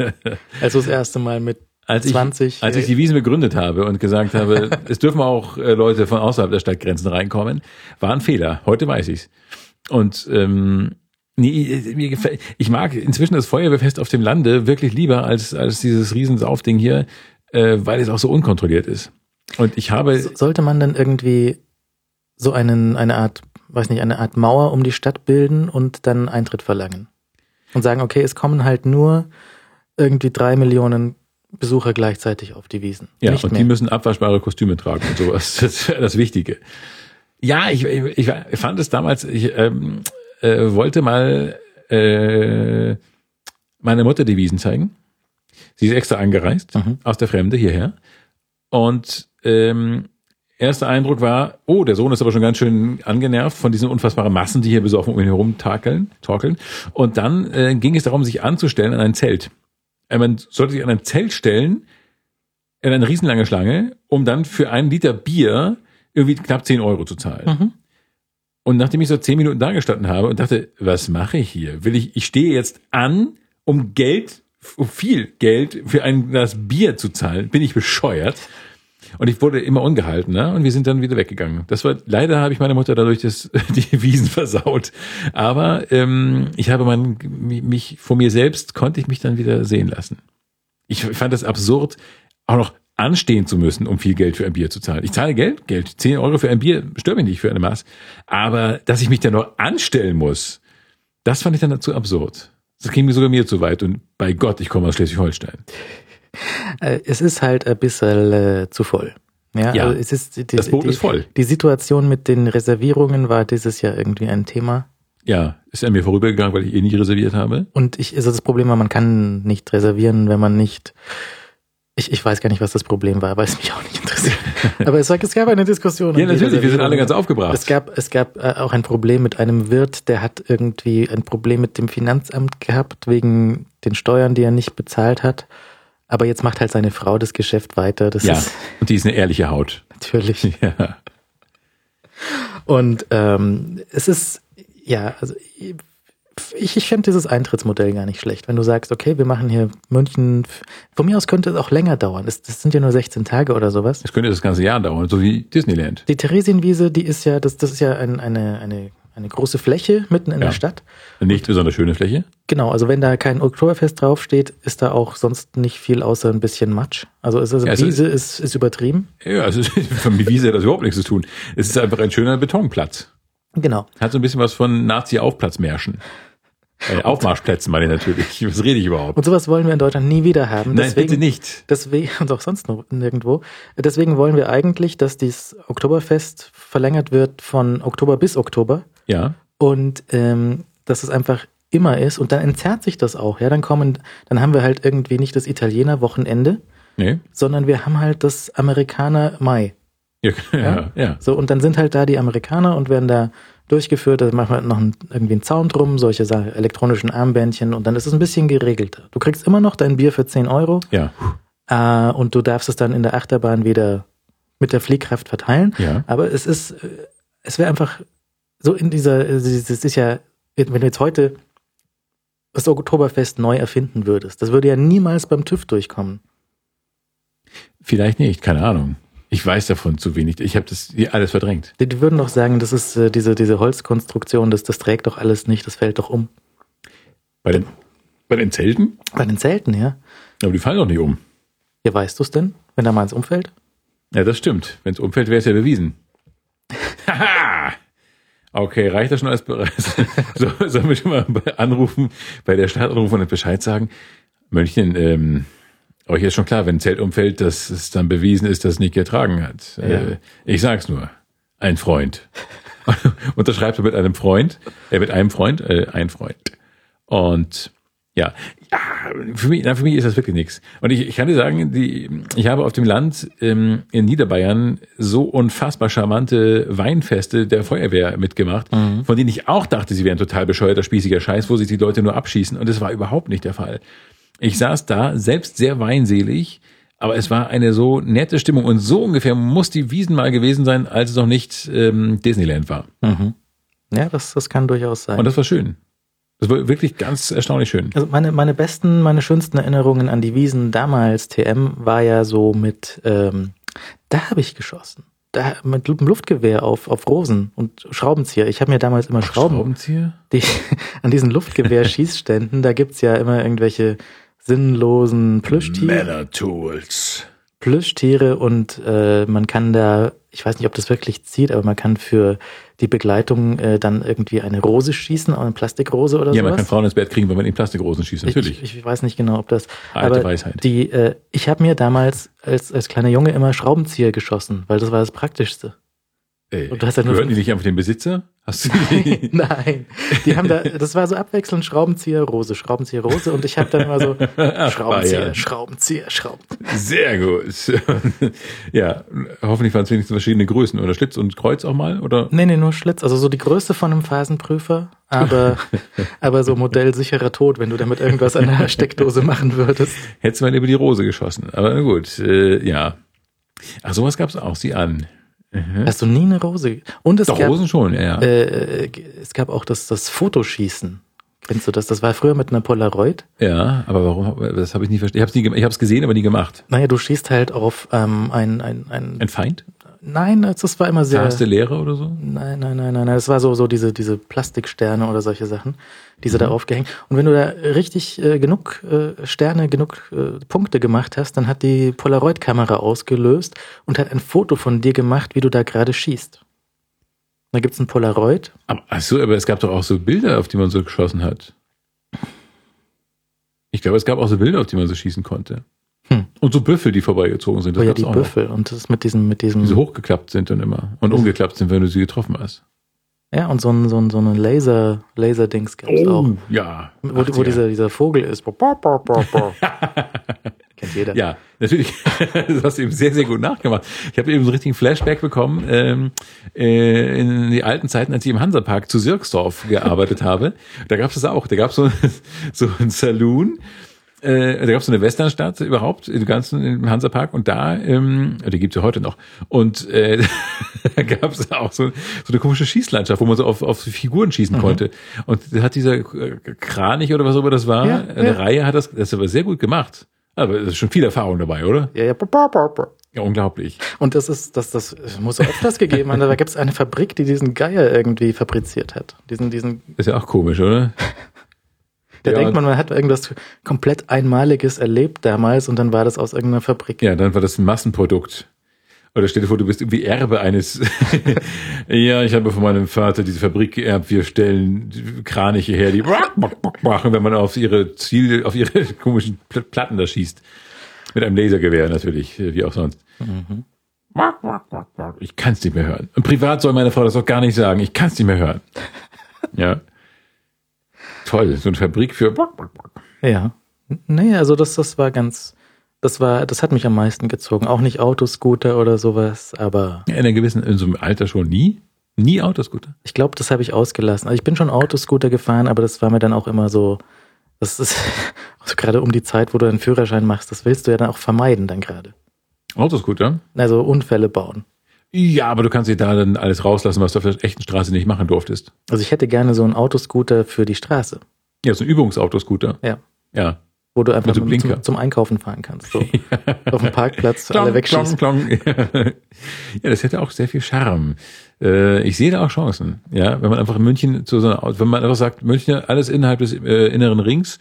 Also das erste Mal mit als ich, 20. als ich die Wiesen begründet habe und gesagt habe, es dürfen auch äh, Leute von außerhalb der Stadtgrenzen reinkommen, war ein Fehler. Heute weiß ich's. Und ähm, nee, mir gefällt, ich mag inzwischen das Feuerwehrfest auf dem Lande wirklich lieber als als dieses Riesensaufding hier, äh, weil es auch so unkontrolliert ist. Und ich habe So- Sollte man dann irgendwie so einen, eine Art, weiß nicht, eine Art Mauer um die Stadt bilden und dann Eintritt verlangen? Und sagen, okay, es kommen halt nur irgendwie drei Millionen Besucher gleichzeitig auf die Wiesen. Ja, Nicht und mehr. die müssen abwaschbare Kostüme tragen und sowas. Das wäre das Wichtige. Ja, ich, ich, ich fand es damals, ich ähm, äh, wollte mal äh, meiner Mutter die Wiesen zeigen. Sie ist extra angereist, Mhm. aus der Fremde hierher. Und ähm, erster Eindruck war, oh, der Sohn ist aber schon ganz schön angenervt von diesen unfassbaren Massen, die hier besoffen um ihn herum takeln, torkeln. Und dann äh, ging es darum, sich anzustellen an ein Zelt. Äh, Man sollte sich an ein Zelt stellen, in eine riesenlange Schlange, um dann für einen Liter Bier irgendwie knapp 10 Euro zu zahlen. Mhm. Und nachdem ich so zehn Minuten da gestanden habe und dachte, was mache ich hier? Will ich, ich stehe jetzt an, um Geld, um viel Geld für ein Glas Bier zu zahlen. Bin ich bescheuert? Und ich wurde immer ungehaltener und wir sind dann wieder weggegangen. Das war, leider habe ich meine Mutter dadurch das, die Wiesen versaut. Aber ähm, ich habe mein, mich, vor mir selbst konnte ich mich dann wieder sehen lassen. Ich fand das absurd, auch noch anstehen zu müssen, um viel Geld für ein Bier zu zahlen. Ich zahle Geld, Geld, 10 Euro für ein Bier, stört mich nicht für eine Maß. Aber dass ich mich dann noch anstellen muss, das fand ich dann dazu absurd. Das ging mir sogar mir zu weit und bei Gott, ich komme aus Schleswig-Holstein. Äh, es ist halt ein bisschen äh, zu voll. Ja, Ja, also es ist die, das Boot die, ist voll. Die Situation mit den Reservierungen war dieses Jahr irgendwie ein Thema. Ja, ist an mir vorübergegangen, weil ich eh nicht reserviert habe. Und ich, also das Problem war, man kann nicht reservieren, wenn man nicht. Ich, ich weiß gar nicht, was das Problem war, weil es mich auch nicht interessiert. Aber es, es gab eine Diskussion. Ja, natürlich, wir sind alle ganz aufgebracht. Es gab, es gab äh, auch ein Problem mit einem Wirt, der hat irgendwie ein Problem mit dem Finanzamt gehabt, wegen den Steuern, die er nicht bezahlt hat. Aber jetzt macht halt seine Frau das Geschäft weiter. Das ja, ist und die ist eine ehrliche Haut. natürlich. Ja. Und ähm, es ist, ja, also ich, ich finde dieses Eintrittsmodell gar nicht schlecht. Wenn du sagst, okay, wir machen hier München, von mir aus könnte es auch länger dauern. Das, das sind ja nur 16 Tage oder sowas. Das könnte das ganze Jahr dauern, so wie Disneyland. Die Theresienwiese, die ist ja, das, das ist ja ein, eine, eine, eine große Fläche mitten in Ja. der Stadt. Eine nicht besonders schöne Fläche. Genau, also wenn da kein Oktoberfest draufsteht, ist da auch sonst nicht viel außer ein bisschen Matsch. Also, es ist, Ja, also- Wiese ist, ist übertrieben. Ja, also mit Wiese hat das überhaupt nichts zu tun. Es ist einfach ein schöner Betonplatz. Genau. Hat so ein bisschen was von Nazi-Aufplatzmärschen. Äh, Aufmarschplätzen meine ich natürlich. Was rede ich überhaupt? Und sowas wollen wir in Deutschland nie wieder haben. Nein, bitte nicht. Deswegen, und auch sonst noch nirgendwo. Deswegen wollen wir eigentlich, dass dieses Oktoberfest verlängert wird von Oktober bis Oktober Ja, und ähm, dass es einfach immer ist und dann entzerrt sich das auch. Ja, dann kommen, dann haben wir halt irgendwie nicht das Italiener-Wochenende, nee. sondern wir haben halt das Amerikaner-Mai. Ja, ja, ja. So, und dann sind halt da die Amerikaner und werden da durchgeführt, da machen wir noch ein, irgendwie einen Zaun drum, solche Sachen, elektronischen Armbändchen und dann ist es ein bisschen geregelter. Du kriegst immer noch dein Bier für 10 Euro, Ja, äh, und du darfst es dann in der Achterbahn wieder mit der Fliehkraft verteilen. ja. Aber es ist, äh, es wäre einfach so in dieser, es ist ja, wenn du jetzt heute das Oktoberfest neu erfinden würdest, das würde ja niemals beim TÜV durchkommen. Vielleicht nicht, keine Ahnung. Ich weiß davon zu wenig. Ich habe das hier alles verdrängt. Die, die würden doch sagen, das ist äh, diese, diese Holzkonstruktion, das, das trägt doch alles nicht, das fällt doch um. Bei den, bei den Zelten? Bei den Zelten, ja. Aber die fallen doch nicht um. Ja, weißt du es denn, wenn da mal eins umfällt? Ja, das stimmt. Wenn es umfällt, wäre es ja bewiesen. Haha! Okay, reicht das schon als Beweis? so, sollen wir schon mal anrufen, bei der Stadt anrufen und Bescheid sagen? Mönchen, ähm, euch ist schon klar, wenn ein Zelt umfällt, dass es dann bewiesen ist, dass es nicht getragen hat. Ja. Äh, ich sag's nur. Ein Freund. unterschreibt er mit einem Freund, äh, mit einem Freund, äh, ein Freund. Und ja, ja, für mich, na, für mich ist das wirklich nichts. Und ich, ich kann dir sagen, die, ich habe auf dem Land ähm, in Niederbayern so unfassbar charmante Weinfeste der Feuerwehr mitgemacht, mhm. von denen ich auch dachte, sie wären total bescheuerter, spießiger Scheiß, wo sich die Leute nur abschießen. Und das war überhaupt nicht der Fall. Ich saß da, selbst sehr weinselig, aber es war eine so nette Stimmung und so ungefähr muss die Wiesen mal gewesen sein, als es noch nicht ähm, Disneyland war. Mhm. Ja, das, das kann durchaus sein. Und das war schön. Das war wirklich ganz erstaunlich schön. Also meine, meine besten, meine schönsten Erinnerungen an die Wiesen damals, TM, war ja so mit, ähm, da habe ich geschossen. Da mit einem Luftgewehr auf, auf Rosen und Schraubenzieher. Ich habe mir damals immer Schrauben. Schraubenzieher? Die, an diesen Luftgewehr-Schießständen, da gibt's ja immer irgendwelche sinnlosen Plüschtiere. Männer-Tools. Plüschtiere und äh, man kann da, ich weiß nicht, ob das wirklich zieht, aber man kann für die Begleitung äh, dann irgendwie eine Rose schießen, eine Plastikrose oder so. Ja, man kann Frauen ins Bett kriegen, wenn man in Plastikrosen schießt, natürlich. Ich, ich weiß nicht genau, ob das. Alte aber Weisheit. Die, äh, ich habe mir damals als, als kleiner Junge immer Schraubenzieher geschossen, weil das war das Praktischste. Ey, Und du hast ja nur gehören die nicht einfach den Besitzer? Hast du die? Nein, die haben da, das war so abwechselnd Schraubenzieher, Rose, Schraubenzieher, Rose und ich habe dann immer so Schraubenzieher, Bayern. Schraubenzieher, Schraubenzieher. Sehr gut. ja, hoffentlich waren es wenigstens verschiedene Größen oder Schlitz und Kreuz auch mal, oder? Nee, nee, nur Schlitz, also so die Größe von einem Phasenprüfer, aber, aber so modellsicherer Tod, wenn du damit irgendwas an der Steckdose machen würdest. Hättest du mal über die Rose geschossen. Aber gut, äh, ja. Ach, sowas gab's auch, sieh an. Hast du nie eine Rose? Und es Doch, gab, Rosen schon, ja. äh, es gab auch das, das Fotoschießen. Kennst du das? Das war früher mit einer Polaroid. ja, aber warum, das habe ich nie verstanden. Habe ich habe es gesehen, aber nie gemacht. Naja, du schießt halt auf ähm, ein, ein, ein, Ein Feind? Nein, das war immer sehr, Erste Lehre oder so? nein, nein, nein, nein, nein, das war so, so diese, diese Plastiksterne oder solche Sachen, die Mhm. sie da aufgehängt. Und wenn du da richtig äh, genug äh, Sterne, genug äh, Punkte gemacht hast, dann hat die Polaroid-Kamera ausgelöst und hat ein Foto von dir gemacht, wie du da gerade schießt. Da gibt's ein Polaroid. Aber, ach so, aber es gab doch auch so Bilder, auf die man so geschossen hat. Ich glaube, es gab auch so Bilder, auf die man so schießen konnte. Hm. Und so Büffel, die vorbeigezogen sind. Oh ja, die auch noch. Büffel. Und das mit diesem, mit diesem, Die so hochgeklappt sind dann immer. Und umgeklappt sind, wenn du sie getroffen hast. ja, und so ein, so ein, so eine Laser, Laser-Dings gab's auch. ja. Wo, wo 80er. dieser, dieser Vogel ist. Kennt jeder. Ja, natürlich. Das hast du eben sehr, sehr gut nachgemacht. Ich habe eben so einen richtigen Flashback bekommen ähm, äh, in die alten Zeiten, als ich im Hansapark zu Sirksdorf gearbeitet habe. Da gab es das auch. Da gab es so, so ein Saloon. Äh, da gab es so eine Westernstadt überhaupt, im ganzen im Hansapark und da, ähm, die gibt's ja heute noch. Und äh, da gab es auch so, so eine komische Schießlandschaft, wo man so auf, auf Figuren schießen konnte. Und da hat dieser Kranich oder was auch immer das war, Ja, eine ja. Reihe hat das, das aber sehr gut gemacht. Aber es ist schon viel Erfahrung dabei, oder? Ja, ja. Ja, unglaublich. Und das ist, das, das muss öfters gegeben haben. Da gibt es eine Fabrik, die diesen Geier irgendwie fabriziert hat. Diesen, diesen, Ist ja auch komisch, oder? da Ja. denkt man, man hat irgendwas komplett Einmaliges erlebt damals und dann war das aus irgendeiner Fabrik. Ja, dann war das ein Massenprodukt. Oder stell dir vor, du bist irgendwie Erbe eines. ja, ich habe von meinem Vater diese Fabrik geerbt. Wir stellen Kraniche her, die machen, wenn man auf ihre Ziel, auf ihre komischen Pl- Platten da schießt. Mit einem Lasergewehr natürlich, wie auch sonst. Ich kann es nicht mehr hören. Und privat soll meine Frau das auch gar nicht sagen. Ich kann es nicht mehr hören. Ja. Toll, so eine Fabrik für. Ja. Nee, also das, das war ganz, das war, das hat mich am meisten gezogen. Auch nicht Autoscooter oder sowas, aber In einer gewissen, in so einem Alter schon nie? Nie Autoscooter? ich glaube, das habe ich ausgelassen. Also ich bin schon Autoscooter gefahren, aber das war mir dann auch immer so, das ist also gerade um die Zeit, wo du einen Führerschein machst, das willst du ja dann auch vermeiden dann gerade. Autoscooter? Also Unfälle bauen. Ja, aber du kannst dir da dann alles rauslassen, was du auf der echten Straße nicht machen durftest. Also ich hätte gerne so einen Autoscooter für die Straße. Ja, so ein Übungsautoscooter. Ja. Ja. Wo du einfach so zum, zum, Einkaufen fahren kannst. So. Auf dem Parkplatz alle wegschießen. klong. ja, das hätte auch sehr viel Charme. Äh, ich sehe da auch Chancen. Ja, wenn man einfach in München zu so einer, wenn man einfach sagt, München, alles innerhalb des äh, inneren Rings,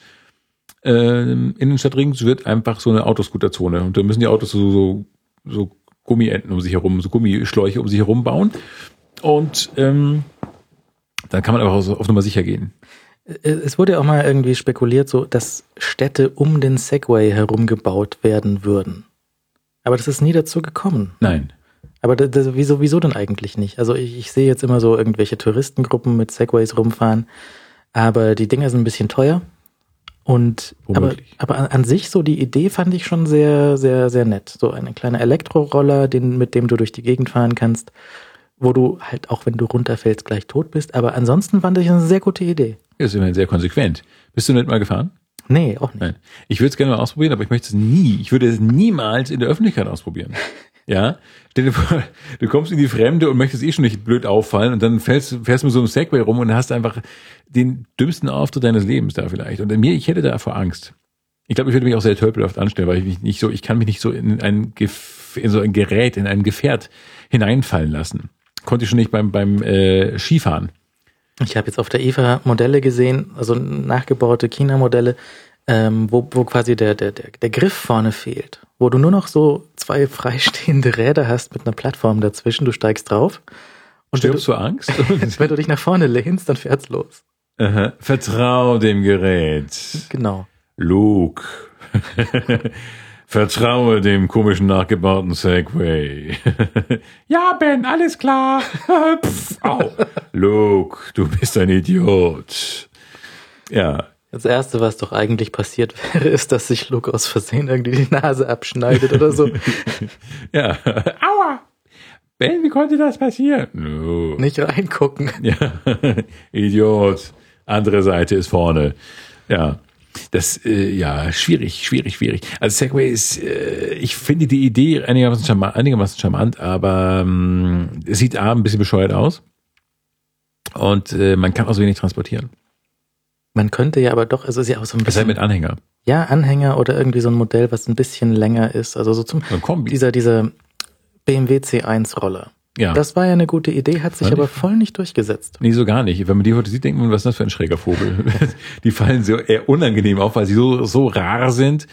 äh, Innenstadtrings wird einfach so eine Autoscooterzone. Und da müssen die Autos so, so, so Gummienten um sich herum, so Gummischläuche um sich herum bauen. Und ähm, dann kann man aber auch so auf Nummer sicher gehen. Es wurde ja auch mal irgendwie spekuliert, so, dass Städte um den Segway herum gebaut werden würden. Aber das ist nie dazu gekommen. Nein. Aber das, das, wieso, wieso denn eigentlich nicht? Also ich, ich sehe jetzt immer so irgendwelche Touristengruppen mit Segways rumfahren, aber die Dinger sind ein bisschen teuer. Und aber, Womöglich. aber an, an sich so die Idee fand ich schon sehr, sehr, sehr nett. So ein kleiner Elektroroller, den, mit dem du durch die Gegend fahren kannst, wo du halt auch wenn du runterfällst gleich tot bist. Aber ansonsten fand ich eine sehr gute Idee. Das ist immerhin sehr konsequent. Bist du nicht mal gefahren? Nee, auch nicht. Nein. Ich würde es gerne mal ausprobieren, aber ich möchte es nie, ich würde es niemals in der Öffentlichkeit ausprobieren. Ja, du kommst in die Fremde und möchtest eh schon nicht blöd auffallen und dann fährst, fährst du mit so einem Segway rum und hast einfach den dümmsten Auftritt deines Lebens da vielleicht. Und mir, ich hätte da vor Angst. Ich glaube, ich würde mich auch sehr tölpelhaft anstellen, weil ich mich nicht so, ich kann mich nicht so in ein, in so ein Gerät, in ein Gefährt hineinfallen lassen. Konnte ich schon nicht beim, beim äh, Skifahren. Ich habe jetzt auf der IFA Modelle gesehen, also nachgebaute China-Modelle, ähm, wo, wo quasi der, der, der, der Griff vorne fehlt. Wo du nur noch so zwei freistehende Räder hast mit einer Plattform dazwischen, du steigst drauf. Und Stirbst du, du Angst? wenn du dich nach vorne lehnst, dann fährt's los. Aha. Vertrau dem Gerät. Genau. Luke. Vertraue dem komischen nachgebauten Segway. ja, Ben, alles klar. Pff, au. Luke, du bist ein Idiot. Ja, Das Erste, was doch eigentlich passiert wäre, ist, dass sich Luke aus Versehen irgendwie die Nase abschneidet oder so. ja. Aua. Ben, wie konnte das passieren? No. Nicht reingucken. Ja, Idiot. Andere Seite ist vorne. Ja. Das, äh, ja, schwierig, schwierig, schwierig. Also Segway ist, äh, ich finde die Idee einigermaßen charmant, einigermaßen charmant aber ähm, es sieht A, ein bisschen bescheuert aus. Und äh, man kann auch so wenig transportieren. Man könnte ja aber doch, also es ist ja auch so ein Es sei bisschen, mit Anhänger. ja, Anhänger oder irgendwie so ein Modell, was ein bisschen länger ist. Also so zum, dieser, dieser BMW C1 Roller. Ja. Das war ja eine gute Idee, hat sich Fand aber voll nicht durchgesetzt. Nee, so gar nicht. Wenn man die heute sieht, denkt man, was ist das für ein schräger Vogel? die fallen so eher unangenehm auf, weil sie so, so rar sind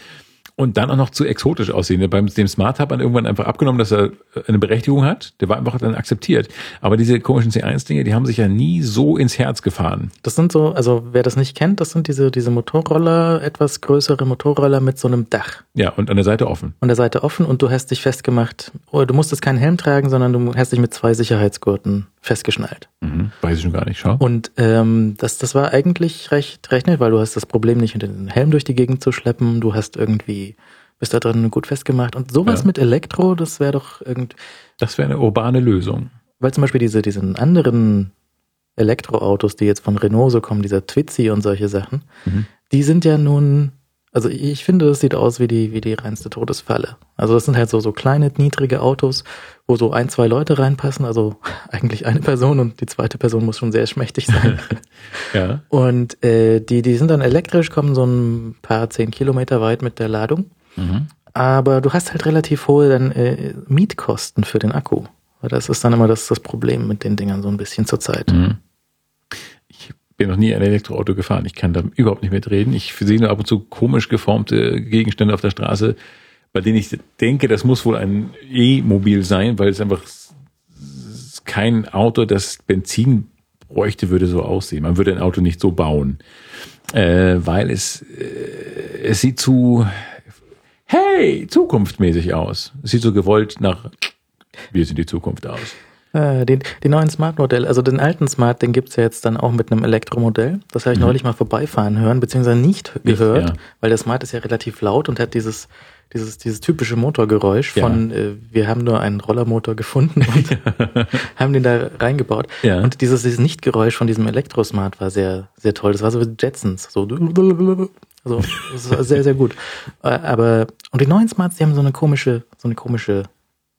und dann auch noch zu exotisch aussehen. Beim dem Smart hat man irgendwann einfach abgenommen, dass er eine Berechtigung hat. Der war einfach dann akzeptiert. Aber diese komischen C1-Dinge, die haben sich ja nie so ins Herz gefahren. Das sind so, also wer das nicht kennt, das sind diese, diese Motorroller, etwas größere Motorroller mit so einem Dach. Ja, und an der Seite offen. An der Seite offen und du hast dich festgemacht, du musstest keinen Helm tragen, sondern du hast dich mit zwei Sicherheitsgurten festgeschnallt. Mhm. Weiß ich schon gar nicht. Schau. Und ähm, das, das war eigentlich recht, recht nett, weil du hast das Problem nicht, mit den Helm durch die Gegend zu schleppen. Du hast irgendwie, bist da drin gut festgemacht. Und sowas Ja. mit Elektro, das wäre doch irgend, Das wäre eine urbane Lösung. weil zum Beispiel diese, diesen anderen Elektroautos, die jetzt von Renault so kommen, dieser Twizy und solche Sachen, Mhm. die sind ja nun, also ich finde, das sieht aus wie die, wie die reinste Todesfalle. Also das sind halt so, so kleine, niedrige Autos, wo so ein, zwei Leute reinpassen, also eigentlich eine Person und die zweite Person muss schon sehr schmächtig sein. Ja. Und äh, die, die sind dann elektrisch, kommen so ein paar zehn Kilometer weit mit der Ladung. Mhm. Aber du hast halt relativ hohe dann, äh, Mietkosten für den Akku. Weil Das ist dann immer das, das Problem mit den Dingern so ein bisschen zur Zeit. Mhm. Bin noch nie ein Elektroauto gefahren. Ich kann da überhaupt nicht mitreden. Ich sehe nur ab und zu komisch geformte Gegenstände auf der Straße, bei denen ich denke, das muss wohl ein E-Mobil sein, weil es einfach kein Auto, das Benzin bräuchte, würde so aussehen. Man würde ein Auto nicht so bauen, äh, weil es äh, es sieht zu hey zukunftsmäßig aus. Es sieht so gewollt nach wir sind die Zukunft aus. Äh, den, den neuen Smart-Modell, also den alten Smart, den gibt's ja jetzt dann auch mit einem Elektromodell. Das habe ich neulich mal vorbeifahren hören, beziehungsweise nicht gehört, Mhm. ja. weil der Smart ist ja relativ laut und hat dieses, dieses, dieses typische Motorgeräusch Ja. von, äh, wir haben nur einen Rollermotor gefunden und haben den da reingebaut. Ja. Und dieses, dieses Nichtgeräusch von diesem Elektrosmart war sehr, sehr toll. Das war so wie Jetsons, so, also, das war sehr, sehr gut. Äh, Aber, und die neuen Smarts, die haben so eine komische, so eine komische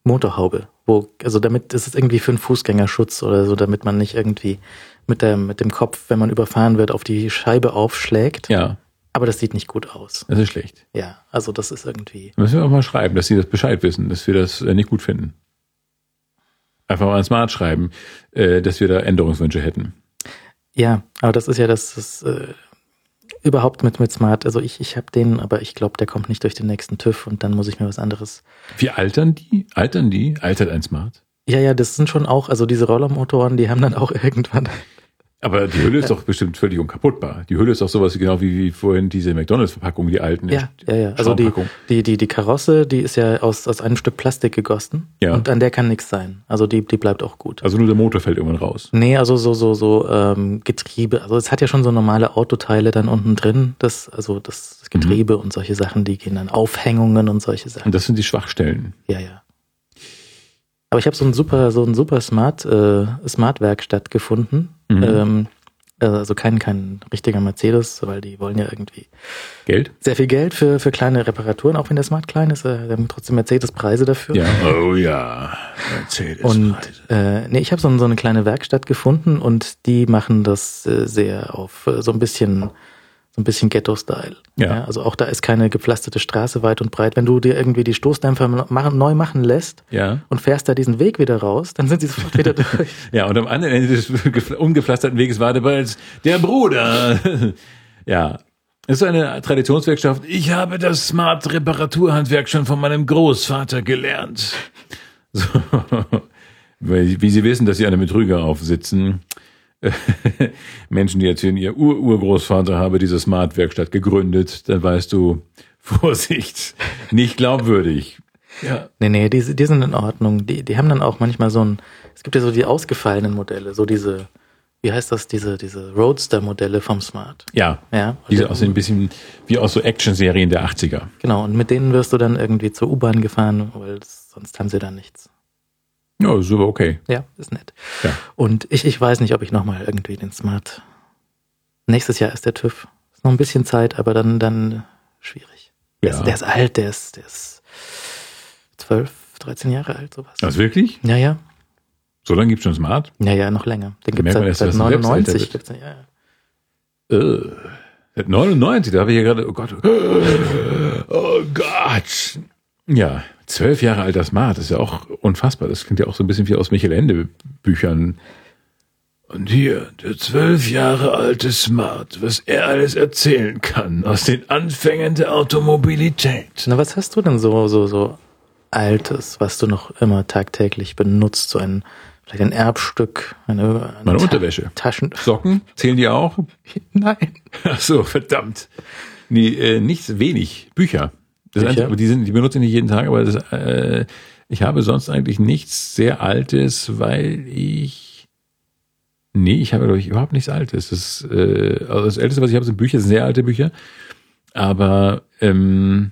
Motorhaube, wo, also damit ist es irgendwie für einen Fußgängerschutz oder so, damit man nicht irgendwie mit der, mit dem Kopf, wenn man überfahren wird, auf die Scheibe aufschlägt. Ja, Aber das sieht nicht gut aus. das ist schlecht. Ja, also das ist irgendwie. Müssen wir auch mal schreiben, dass sie das Bescheid wissen, dass wir das äh, nicht gut finden. Einfach mal an Smart schreiben, äh, dass wir da Änderungswünsche hätten. Ja, aber das ist ja das, das äh, überhaupt mit, mit Smart. Also ich, ich habe den, aber ich glaube, der kommt nicht durch den nächsten TÜV und dann muss ich mir was anderes. Wie altern die? Altern die? Altert ein Smart? Ja, ja, das sind schon auch, also diese Rollermotoren, die haben dann auch irgendwann Aber die Hülle ist doch bestimmt völlig unkaputtbar. Die Hülle ist doch sowas genau wie, wie vorhin diese McDonalds-Verpackung, die alten. Ja, ja, ja. Also die, die, die, die Karosse, die ist ja aus, aus einem Stück Plastik gegossen. Ja. Und an der kann nichts sein. Also die, die bleibt auch gut. Also nur der Motor fällt irgendwann raus. Nee, also so, so, so ähm, Getriebe. Also es hat ja schon so normale Autoteile dann unten drin. Das, also das, das Getriebe und solche Sachen, die gehen dann Aufhängungen und solche Sachen. Und das sind die Schwachstellen. Ja, ja. Aber ich habe so ein super, so ein super Smart, äh, Smart-Werkstatt gefunden. Mhm. Ähm, äh, also kein, kein richtiger Mercedes, weil die wollen ja irgendwie Geld? sehr viel Geld für, für kleine Reparaturen, auch wenn der Smart klein ist. Äh, haben trotzdem Mercedes-Preise dafür. Ja. Oh ja. Mercedes. Und äh, nee, ich habe so, so eine kleine Werkstatt gefunden und die machen das äh, sehr auf äh, so ein bisschen so ein bisschen Ghetto-Style. Ja. also auch da ist keine gepflasterte Straße weit und breit. Wenn du dir irgendwie die Stoßdämpfer machen, neu machen lässt ja. und fährst da diesen Weg wieder raus, dann sind sie sofort wieder durch. Ja, und am anderen Ende des gepfl- ungepflasterten Weges war dabei der Bruder. ja. Es ist eine Traditionswerkstatt. Ich habe das Smart-Reparaturhandwerk schon von meinem Großvater gelernt. So. Wie Sie wissen, dass Sie einem Betrüger aufsitzen. Menschen, die erzählen, ihr Ur-Urgroßvater habe diese Smart-Werkstatt gegründet, dann weißt du, Vorsicht, nicht glaubwürdig. Ja. Nee, nee, die, die sind in Ordnung. Die, die haben dann auch manchmal so ein, es gibt ja so die ausgefallenen Modelle, so diese, wie heißt das, diese, diese Roadster-Modelle vom Smart. Ja. Ja. Diese aussehen ein bisschen wie aus so Action-Serien der 80er. Genau, und mit denen wirst du dann irgendwie zur U-Bahn gefahren, weil sonst haben sie da nichts. Ja, ist aber okay. Ja, ist nett. Ja. Und ich, ich weiß nicht, ob ich nochmal irgendwie den Smart. Nächstes Jahr ist der TÜV. Ist noch ein bisschen Zeit, aber dann, dann schwierig. Der, Ja. ist, der ist alt, der ist, der ist 12, 13 Jahre alt, sowas. Was wirklich? Ja, ja. So lange gibt's schon Smart? Ja, ja, noch länger. Den merkt man seit, seit dass er selbst älter 99. wird. Gibt's, ja, ja. Äh, seit 99, da habe ich ja gerade, oh Gott, oh Gott. Ja, zwölf Jahre alter Smart, das ist ja auch unfassbar. Das klingt ja auch so ein bisschen wie aus Michael Ende Büchern. Und hier, der zwölf Jahre alte Smart, was er alles erzählen kann aus den Anfängen der Automobilität. Na, was hast du denn so, so, so Altes, was du noch immer tagtäglich benutzt? So ein, vielleicht ein Erbstück, eine, eine Meine Ta- Unterwäsche. Taschen. Socken, zählen die auch? Nein. Ach so, verdammt. Nee, äh, nichts, wenig. Bücher. Das? Einzige, aber die sind, die benutze ich nicht jeden Tag, aber das, äh, ich habe sonst eigentlich nichts sehr Altes, weil ich Nee, ich habe, glaube ich, überhaupt nichts Altes. Das, äh, also das Älteste, was ich habe, sind Bücher, sind sehr alte Bücher. Aber ähm,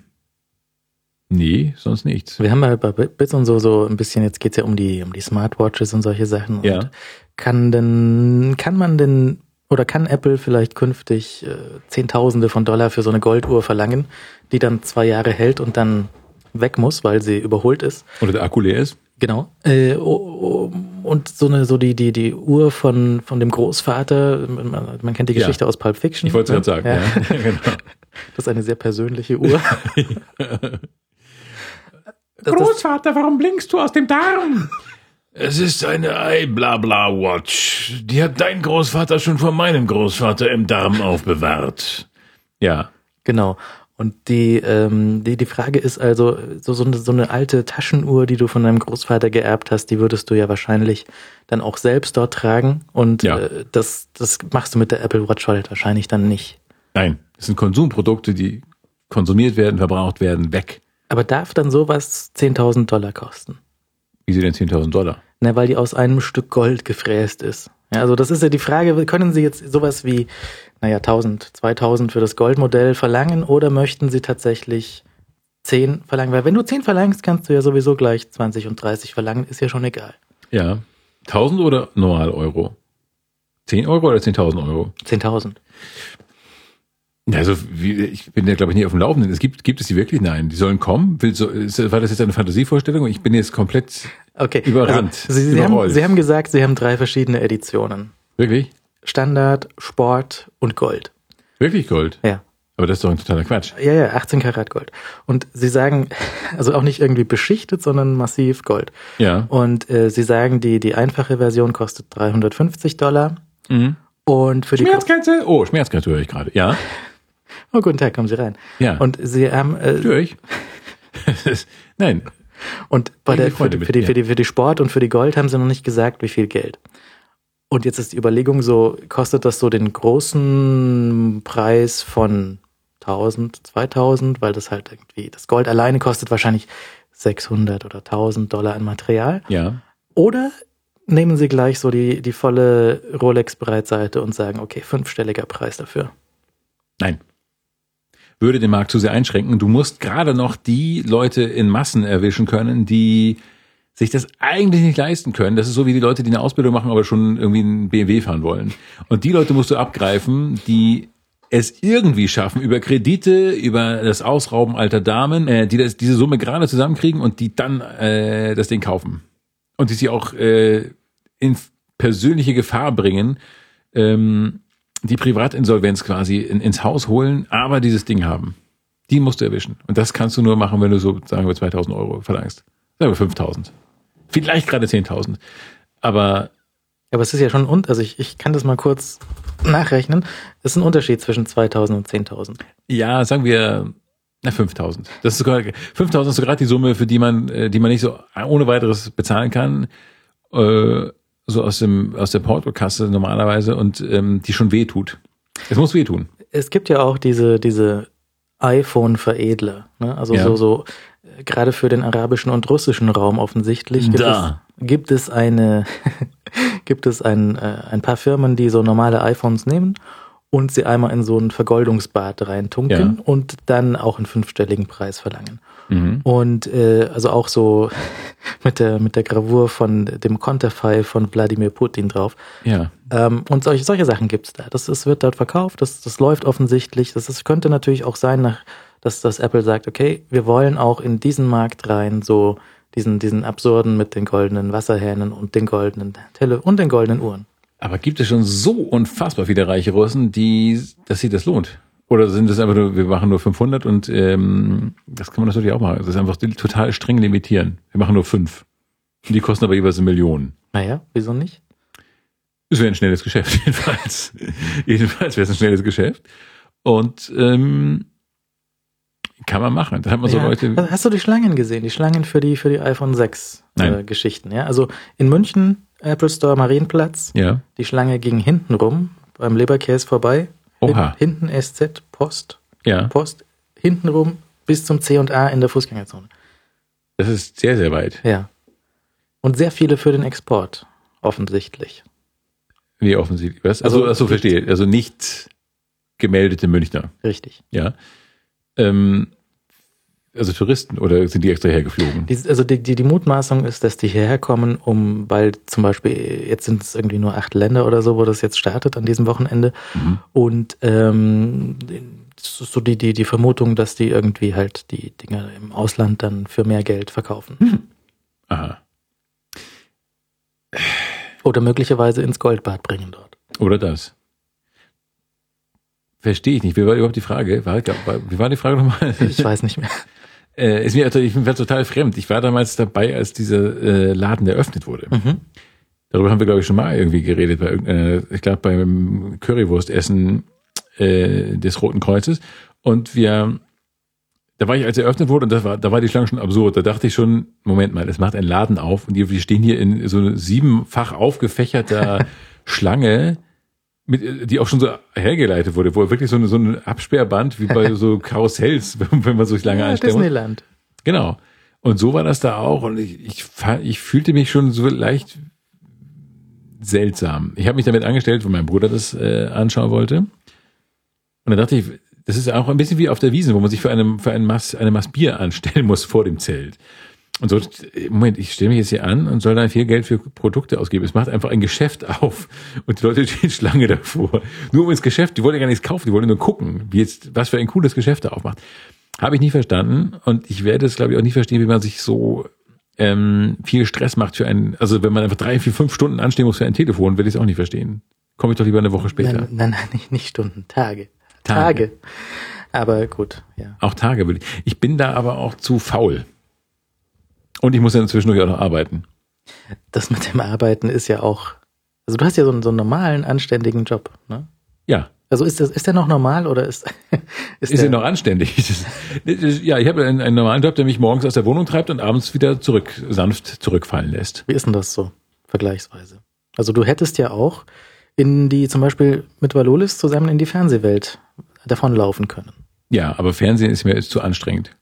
nee, sonst nichts. Wir haben ja bei Bits und so, so ein bisschen, jetzt geht's ja um die, um die Smartwatches und solche Sachen. Ja. Und kann denn, kann man denn, oder kann Apple vielleicht künftig äh, Zehntausende von Dollar für so eine Golduhr verlangen, die dann zwei Jahre hält und dann weg muss, weil sie überholt ist? Oder der Akku leer ist. Genau. Äh, oh, oh, und so eine, so die, die, die Uhr von, von dem Großvater, man, man kennt die Ja. Geschichte aus Pulp Fiction. Ich wollte es ne? gerade sagen. Ja. genau. Das ist eine sehr persönliche Uhr. Großvater, warum blinkst du aus dem Darm? Es ist eine Ei-Blabla-Watch. Die hat dein Großvater schon vor meinem Großvater im Darm aufbewahrt. Ja. Genau. Und die, ähm, die, die Frage ist also, so, so, eine, so eine alte Taschenuhr, die du von deinem Großvater geerbt hast, die würdest du ja wahrscheinlich dann auch selbst dort tragen. Und Ja. äh, das, das machst du mit der Apple Watch halt wahrscheinlich dann nicht. Nein, das sind Konsumprodukte, die konsumiert werden, verbraucht werden, weg. Aber darf dann sowas 10.000 Dollar kosten? Wie sie denn 10.000 Dollar? Na, weil die aus einem Stück Gold gefräst ist. Ja, also das ist ja die Frage, können Sie jetzt sowas wie, naja, 1000, 2000 für das Goldmodell verlangen oder möchten Sie tatsächlich 10 verlangen? Weil wenn du 10 verlangst, kannst du ja sowieso gleich 20 und 30 verlangen, ist ja schon egal. Ja. 1000 oder normal Euro? 10 Euro oder 10.000 Euro? 10.000. Also, wie, ich bin ja, glaube ich, nie auf dem Laufenden. Es gibt, gibt es die wirklich? Nein. Die sollen kommen? Will, so, war das jetzt eine Fantasievorstellung? Ich bin jetzt komplett Okay. Überrannt, Also, Sie, Sie, haben. Sie haben gesagt, Sie haben drei verschiedene Editionen. Wirklich? Standard, Sport und Gold. Wirklich Gold? Ja. Aber das ist doch ein totaler Quatsch. Ja, ja, 18 Karat Gold. Und Sie sagen, also auch nicht irgendwie beschichtet, sondern massiv Gold. Ja. Und äh, Sie sagen, die, die einfache Version kostet 350 Dollar. Mhm. Und für die Schmerzgrenze? Oh, Schmerzgrenze höre ich gerade. Ja. Oh, guten Tag, kommen Sie rein. Ja. Und Sie haben äh, Höre ich? Nein. und bei der für, mit, für, die, für die für die Sport und für die Gold haben Sie noch nicht gesagt, wie viel Geld. Und jetzt ist die Überlegung so, kostet das so den großen Preis von 1000, 2000, weil das halt irgendwie, das Gold alleine kostet wahrscheinlich 600 oder 1000 Dollar an Material. Ja. Oder nehmen Sie gleich so die, die volle Rolex-Breitseite und sagen, okay, fünfstelliger Preis dafür. Nein. Würde den Markt zu sehr einschränken. Du musst gerade noch die Leute in Massen erwischen können, die sich das eigentlich nicht leisten können. Das ist so wie die Leute, die eine Ausbildung machen, aber schon irgendwie einen BMW fahren wollen. Und die Leute musst du abgreifen, die es irgendwie schaffen, über Kredite, über das Ausrauben alter Damen, äh, die das, diese Summe gerade zusammenkriegen und die dann äh, das Ding kaufen. Und die sie auch äh, in persönliche Gefahr bringen, ähm, die Privatinsolvenz quasi in, ins Haus holen, aber dieses Ding haben. Die musst du erwischen. Und das kannst du nur machen, wenn du so, sagen wir, 2000 Euro verlangst. Sagen wir 5000. Vielleicht gerade 10.000. Aber aber es ist ja schon, und also ich, ich kann das mal kurz nachrechnen. Es ist ein Unterschied zwischen 2000 und 10.000. Ja, sagen wir na 5000. Das ist sogar 5000 ist sogar die Summe, für die man äh, die man nicht so ohne weiteres bezahlen kann. Äh, so aus dem aus der Portokasse normalerweise und ähm, die schon wehtut. Es muss wehtun. Es gibt ja auch diese diese iPhone-Veredler, ne? Also Ja. so so äh, gerade für den arabischen und russischen Raum offensichtlich gibt Da. es gibt es eine gibt es ein äh, ein paar Firmen, die so normale iPhones nehmen und sie einmal in so ein Vergoldungsbad reintunken Ja. und dann auch einen fünfstelligen Preis verlangen. Mhm. Und äh, also auch so mit der mit der Gravur von dem Konterfei von Wladimir Putin drauf. Ja. Ähm, und solche, solche Sachen gibt's da. Das, das wird dort verkauft, das, das läuft offensichtlich. Das, das könnte natürlich auch sein, nach, dass, dass Apple sagt, okay, wir wollen auch in diesen Markt rein so diesen, diesen absurden mit den goldenen Wasserhähnen und den goldenen Tele und den goldenen Uhren. Aber gibt es schon so unfassbar viele reiche Russen, die, dass sie das lohnt? Oder sind das einfach nur, wir machen nur 500 und ähm, das kann man natürlich auch machen. Das ist einfach total streng limitieren. Wir machen nur fünf. Die kosten aber jeweils eine Million. Naja, wieso nicht? Es wäre ein schnelles Geschäft, jedenfalls. jedenfalls wäre es ein schnelles Geschäft. Und ähm, kann man machen. Da hat man so Ja. Leute. Hast du die Schlangen gesehen? Die Schlangen für die, für die iPhone 6 äh. Geschichten, ja? Also in München, Apple Store Marienplatz, Ja. die Schlange ging hinten rum, beim Leberkäse vorbei. Oha. Hin, hinten SZ, Post, Ja. Post, hinten rum bis zum C und A in der Fußgängerzone. Das ist sehr, sehr weit. Ja. Und sehr viele für den Export, offensichtlich. Wie offensichtlich. Was? Also, Also- also verstehe. Also nicht gemeldete Münchner. Richtig. Ja. Ähm, also Touristen oder sind die extra hergeflogen? Also die, die, die Mutmaßung ist, dass die hierher kommen, um, weil zum Beispiel, jetzt sind es irgendwie nur acht Länder oder so, wo das jetzt startet an diesem Wochenende. Mhm. Und ähm, so die, die, die Vermutung, dass die irgendwie halt die Dinger im Ausland dann für mehr Geld verkaufen. Hm. Aha. Oder möglicherweise ins Goldbad bringen dort. Oder das. Verstehe ich nicht. Wie war überhaupt die Frage? War, wie war die Frage nochmal? Ich weiß nicht mehr. Äh, ist mir ich bin total fremd. Ich war damals dabei, als dieser äh, Laden eröffnet wurde. Mhm. Darüber haben wir, glaube ich, schon mal irgendwie geredet, bei irgendeiner, ich glaube, beim Currywurstessen äh, des Roten Kreuzes. Und wir, da war ich, als er eröffnet wurde, und das war, da war die Schlange schon absurd. Da dachte ich schon, Moment mal, es macht ein Laden auf und wir stehen hier in so siebenfach aufgefächerter Schlange, mit, die auch schon so hergeleitet wurde, wo wirklich so, eine, so ein Absperrband wie bei so Karussells, wenn man so lange Ja, anstellen muss. Disneyland. Genau. Und so war das da auch. Und ich, ich, ich fühlte mich schon so leicht seltsam. Ich habe mich damit angestellt, wo mein Bruder das äh, anschauen wollte. Und dann dachte ich, das ist auch ein bisschen wie auf der Wiese, wo man sich für, eine, für ein Maß, eine Maß Bier anstellen muss vor dem Zelt. Und so, Moment, ich stelle mich jetzt hier an und soll dann viel Geld für Produkte ausgeben. Es macht einfach ein Geschäft auf und die Leute stehen Schlange davor. Nur um ins Geschäft, die wollten gar nichts kaufen, die wollten nur gucken, wie jetzt, was für ein cooles Geschäft da aufmacht. Habe ich nie verstanden und ich werde es, glaube ich, auch nie verstehen, wie man sich so ähm, viel Stress macht für einen, also wenn man einfach drei, vier, fünf Stunden anstehen muss für ein Telefon, werde ich es auch nicht verstehen. Komme ich doch lieber eine Woche später. Nein, nein, nein, nicht, nicht Stunden, Tage. Tage. Tage. Aber gut, ja. Auch Tage würde ich. Ich bin da aber auch zu faul. Und ich muss ja zwischendurch auch noch arbeiten. Das mit dem Arbeiten ist ja auch. Also du hast ja so einen, so einen normalen, anständigen Job, ne? Ja. Also ist das, ist der noch normal oder ist, ist, Ist der, noch anständig. Das, das, ja, ich habe einen, einen normalen Job, der mich morgens aus der Wohnung treibt und abends wieder zurück, sanft zurückfallen lässt. Wie ist denn das so, vergleichsweise? Also du hättest ja auch in die, zum Beispiel mit Valolis zusammen in die Fernsehwelt davonlaufen können. Ja, aber Fernsehen ist mir ist zu anstrengend.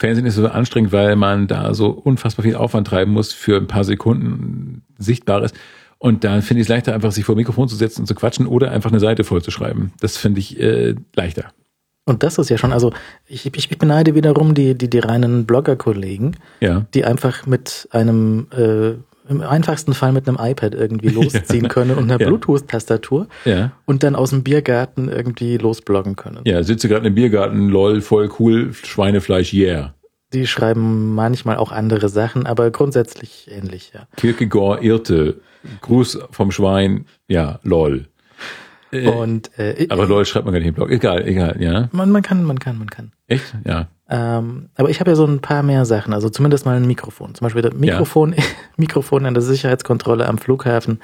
Fernsehen ist so anstrengend, weil man da so unfassbar viel Aufwand treiben muss für ein paar Sekunden Sichtbares. Und dann finde ich es leichter, einfach sich vor Mikrofon zu setzen und zu quatschen oder einfach eine Seite voll zu schreiben. Das finde ich äh, leichter. Und das ist ja schon, also ich, ich, ich beneide wiederum die, die, die reinen Blogger-Kollegen, Ja. die einfach mit einem, äh, im einfachsten Fall mit einem iPad irgendwie losziehen können und einer Ja. Bluetooth-Tastatur Ja. und dann aus dem Biergarten irgendwie losbloggen können. Ja, sitze gerade im Biergarten, lol, voll cool, Schweinefleisch, yeah. Die schreiben manchmal auch andere Sachen, aber grundsätzlich ähnlich, ja. Kierkegaard irrte. Gruß vom Schwein, ja, lol. Äh, Und äh, aber lol schreibt man gar nicht im Blog. Egal, egal, ja. man, man kann, man kann, man kann. Echt? Ja. Ähm, aber ich habe ja so ein paar mehr Sachen, also zumindest mal ein Mikrofon. Zum Beispiel das Mikrofon, Mikrofon an der Sicherheitskontrolle am Flughafen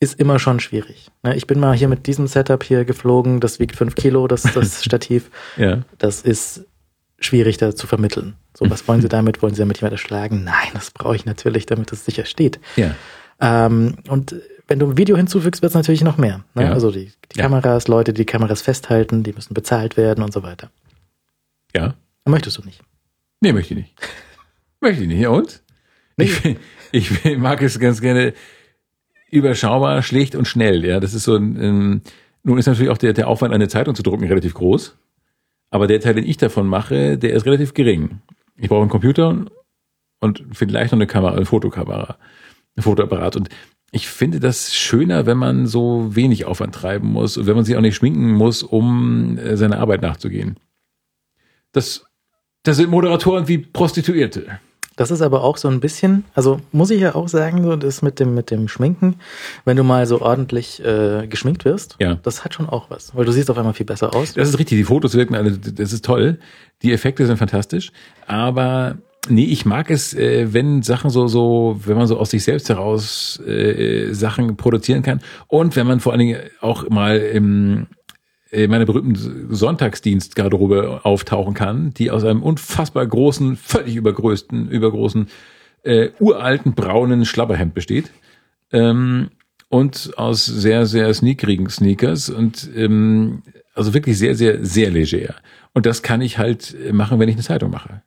ist immer schon schwierig. Ne, Ich bin mal hier mit diesem Setup hier geflogen, das wiegt fünf Kilo, das, das Stativ. Ja. Das ist schwierig da zu vermitteln. So, was wollen Sie damit? Wollen Sie damit jemand erschlagen? Nein, das brauche ich natürlich, damit es sicher steht. Ja. Ähm, und wenn du ein Video hinzufügst, wird es natürlich noch mehr. Ne? Ja. Also die, die Ja. Kameras, Leute, die die Kameras festhalten, die müssen bezahlt werden und so weiter. Ja. Möchtest du nicht. Nee, möchte ich nicht. möchte ich nicht. Ja, und? Ich, ich mag es ganz gerne überschaubar, schlicht und schnell. Ja, das ist so ein, ähm, nun ist natürlich auch der, der Aufwand, eine Zeitung zu drucken, relativ groß. Aber der Teil, den ich davon mache, der ist relativ gering. Ich brauche einen Computer und vielleicht noch eine Kamera, eine Fotokamera, ein Fotoapparat. Und ich finde das schöner, wenn man so wenig Aufwand treiben muss und wenn man sich auch nicht schminken muss, um äh, seiner Arbeit nachzugehen. Das, das sind Moderatoren wie Prostituierte. Das ist aber auch so ein bisschen, also muss ich ja auch sagen, so das mit dem mit dem Schminken, wenn du mal so ordentlich äh, geschminkt wirst, Ja. das hat schon auch was, weil du siehst auf einmal viel besser aus. Das ist richtig, die Fotos wirken alle, das ist toll. Die Effekte sind fantastisch. Aber nee, ich mag es, äh, wenn Sachen so, so, wenn man so aus sich selbst heraus äh, Sachen produzieren kann. Und wenn man vor allen Dingen auch mal im in meiner berühmten Sonntagsdienstgarderobe auftauchen kann, die aus einem unfassbar großen, völlig übergrößten, übergroßen, äh, uralten braunen Schlabberhemd besteht. Ähm, und aus sehr, sehr sneakerigen Sneakers und ähm, also wirklich sehr, sehr, sehr leger. Und das kann ich halt machen, wenn ich eine Zeitung mache.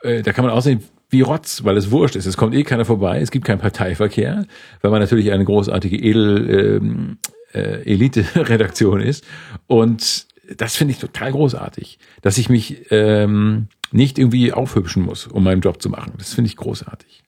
Äh, da kann man aussehen wie Rotz, weil es wurscht ist. Es kommt eh keiner vorbei, es gibt keinen Parteiverkehr, weil man natürlich eine großartige Edel ähm, äh, Elite-Redaktion ist. Und das finde ich total großartig, dass ich mich ähm, nicht irgendwie aufhübschen muss, um meinen Job zu machen. Das finde ich großartig.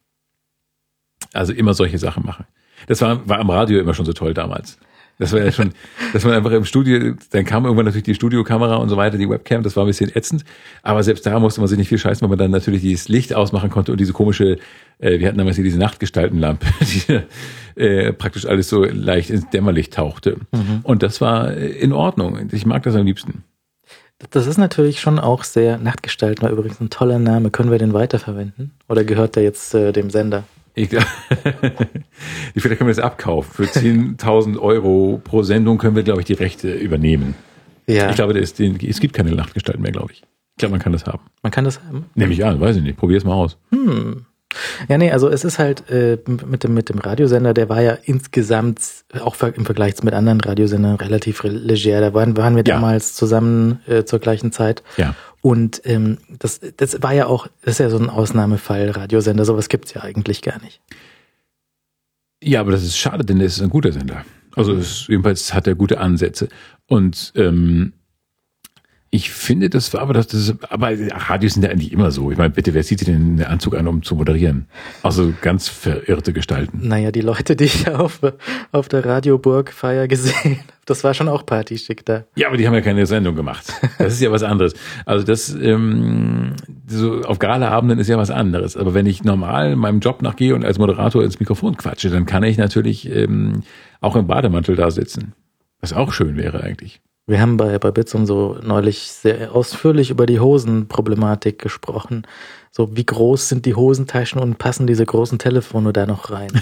Also immer solche Sachen machen. Das war, war am Radio immer schon so toll damals. Das war ja schon, dass man einfach im Studio, dann kam irgendwann natürlich die Studiokamera und so weiter, die Webcam, das war ein bisschen ätzend. Aber selbst da musste man sich nicht viel scheißen, weil man dann natürlich dieses Licht ausmachen konnte und diese komische, äh, wir hatten damals hier diese Nachtgestaltenlampe, die äh, praktisch alles so leicht ins Dämmerlicht tauchte. Und das war äh, in Ordnung. Ich mag das am liebsten. Das ist natürlich schon auch sehr Nachtgestalten war übrigens ein toller Name. Können wir den weiterverwenden? Oder gehört der jetzt äh, dem Sender? Ich, Vielleicht können wir das abkaufen. Für 10.000 Euro pro Sendung können wir, glaube ich, die Rechte übernehmen. Ja, Ich glaube, ist, es gibt keine Nachtgestalten mehr, glaube ich. Ich glaube, man kann das haben. man kann das haben. Nehme ich an, weiß ich nicht. Probier's mal aus. Ja, nee, also es ist halt äh, mit dem mit dem Radiosender, der war ja insgesamt auch ver- im Vergleich mit anderen Radiosendern relativ re- leger. Da waren, waren wir Ja. damals zusammen äh, zur gleichen Zeit. Ja. Und ähm, das, das war ja auch, das ist ja so ein Ausnahmefall, Radiosender, sowas gibt's ja eigentlich gar nicht. Ja, aber das ist schade, denn der ist ein guter Sender. Also es, jedenfalls hat er gute Ansätze. Und ähm, ich finde, das war aber das, das aber Radios sind ja eigentlich immer so. Ich meine, bitte, wer zieht sich denn einen Anzug an, um zu moderieren? Also ganz verirrte Gestalten. Naja, die Leute, die ich auf, auf der Radioburg-Feier gesehen habe, das war schon auch Partyschick da. Ja, aber die haben ja keine Sendung gemacht. Das ist ja was anderes. Also das ähm, so auf Galaabenden ist ja was anderes. Aber wenn ich normal meinem Job nachgehe und als Moderator ins Mikrofon quatsche, dann kann ich natürlich ähm, auch im Bademantel da sitzen. Was auch schön wäre eigentlich. Wir haben bei, bei Bits und so neulich sehr ausführlich über die Hosenproblematik gesprochen. So, wie groß sind die Hosentaschen und passen diese großen Telefone da noch rein?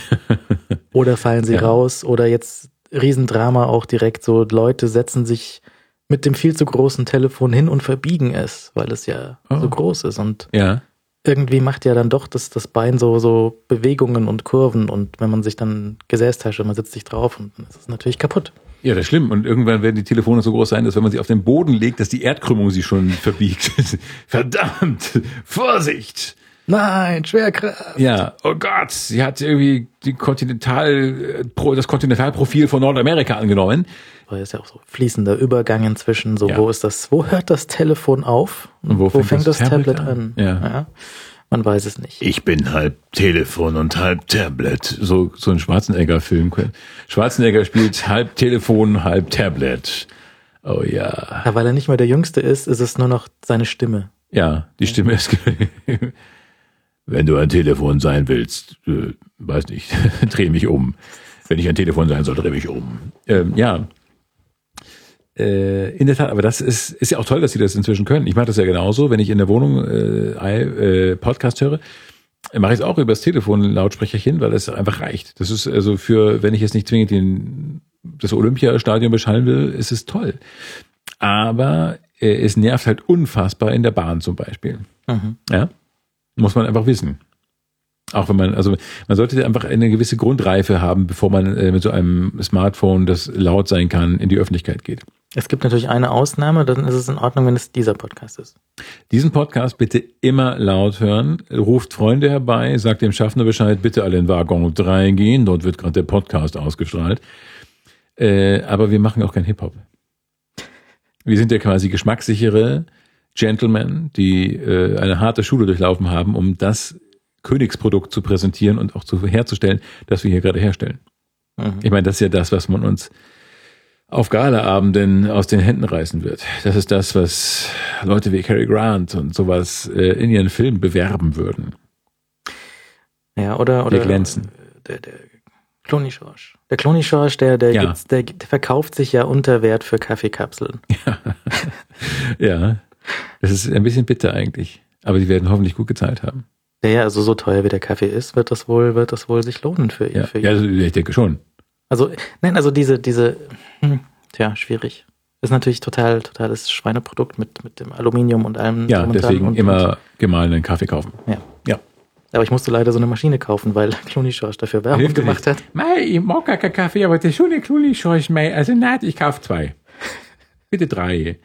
oder fallen sie Ja. raus? Oder jetzt Riesendrama auch direkt so, Leute setzen sich mit dem viel zu großen Telefon hin und verbiegen es, weil es ja Oh. so groß ist. Und Ja. irgendwie macht ja dann doch das, das Bein so, so Bewegungen und Kurven und wenn man sich dann Gesäßtasche, man sitzt sich drauf und dann ist es natürlich kaputt. Ja, das ist schlimm. Und irgendwann werden die Telefone so groß sein, dass wenn man sie auf den Boden legt, dass die Erdkrümmung sie schon verbiegt. Verdammt! Vorsicht! Nein, Schwerkraft. Ja, oh Gott, sie hat irgendwie die Kontinental, das Kontinentalprofil von Nordamerika angenommen. Weil es ja auch so fließender Übergang inzwischen. So, Ja. wo ist das, wo hört das Telefon auf? Und wo fängt das das Tablet Tablet, an? an? Ja. Man weiß es nicht. Ich bin halb Telefon und halb Tablet. So, so ein Schwarzenegger-Film. Schwarzenegger spielt halb Telefon, halb Tablet. Oh ja. Ja, weil er nicht mehr der Jüngste ist, ist es nur noch seine Stimme. Ja, die Stimme ist. Wenn du ein Telefon sein willst, äh, weiß nicht, dreh mich um. Wenn ich ein Telefon sein soll, dreh mich um. Ähm, ja. Äh, in der Tat, aber das ist, ist ja auch toll, dass sie das inzwischen können. Ich mache das ja genauso, wenn ich in der Wohnung äh, äh, Podcast höre, mache ich es auch übers Telefon Lautsprecherchen, weil das einfach reicht. Das ist also für, wenn ich jetzt nicht zwingend den, das Olympiastadion beschallen will, ist es toll. Aber äh, es nervt halt unfassbar in der Bahn zum Beispiel. Mhm. Ja, muss man einfach wissen. Auch wenn man, also man sollte einfach eine gewisse Grundreife haben, bevor man äh, mit so einem Smartphone, das laut sein kann, in die Öffentlichkeit geht. Es gibt natürlich eine Ausnahme, dann ist es in Ordnung, wenn es dieser Podcast ist. Diesen Podcast bitte immer laut hören, ruft Freunde herbei, sagt dem Schaffner Bescheid, bitte alle in Waggon 3 gehen, dort wird gerade der Podcast ausgestrahlt. Äh, aber wir machen auch kein Hip-Hop. Wir sind ja quasi geschmackssichere Gentlemen, die äh, eine harte Schule durchlaufen haben, um das Königsprodukt zu präsentieren und auch zu herzustellen, das wir hier gerade herstellen. Mhm. Ich meine, das ist ja das, was man uns auf Galaabenden aus den Händen reißen wird. Das ist das, was Leute wie Cary Grant und sowas äh, in ihren Filmen bewerben würden. Ja, oder, oder Wir glänzen. der, der Clony Schorsch. Der Clony Schorsch, der, der, Ja. gibt's- der, der verkauft sich ja unter Wert für Kaffeekapseln. Ja, das ist ein bisschen bitter eigentlich. Aber die werden hoffentlich gut gezahlt haben. Ja, ja, also so teuer wie der Kaffee ist, wird das wohl, wird das wohl sich lohnen für ihn. Ja, Für ihn. ja also ich denke schon. Also, nein, also diese, diese, hm, tja, schwierig. Ist natürlich total, totales Schweineprodukt mit, mit dem Aluminium und allem. Ja, und deswegen und, immer gemahlenen Kaffee kaufen. Ja. Ja. Aber ich musste leider so eine Maschine kaufen, weil Clooney Schorsch dafür Werbung Hilft gemacht nicht. hat. Mei, ich mag gar keinen Kaffee, aber der schöne Kluli scheuch mei. Also nein, ich kauf zwei. Bitte drei.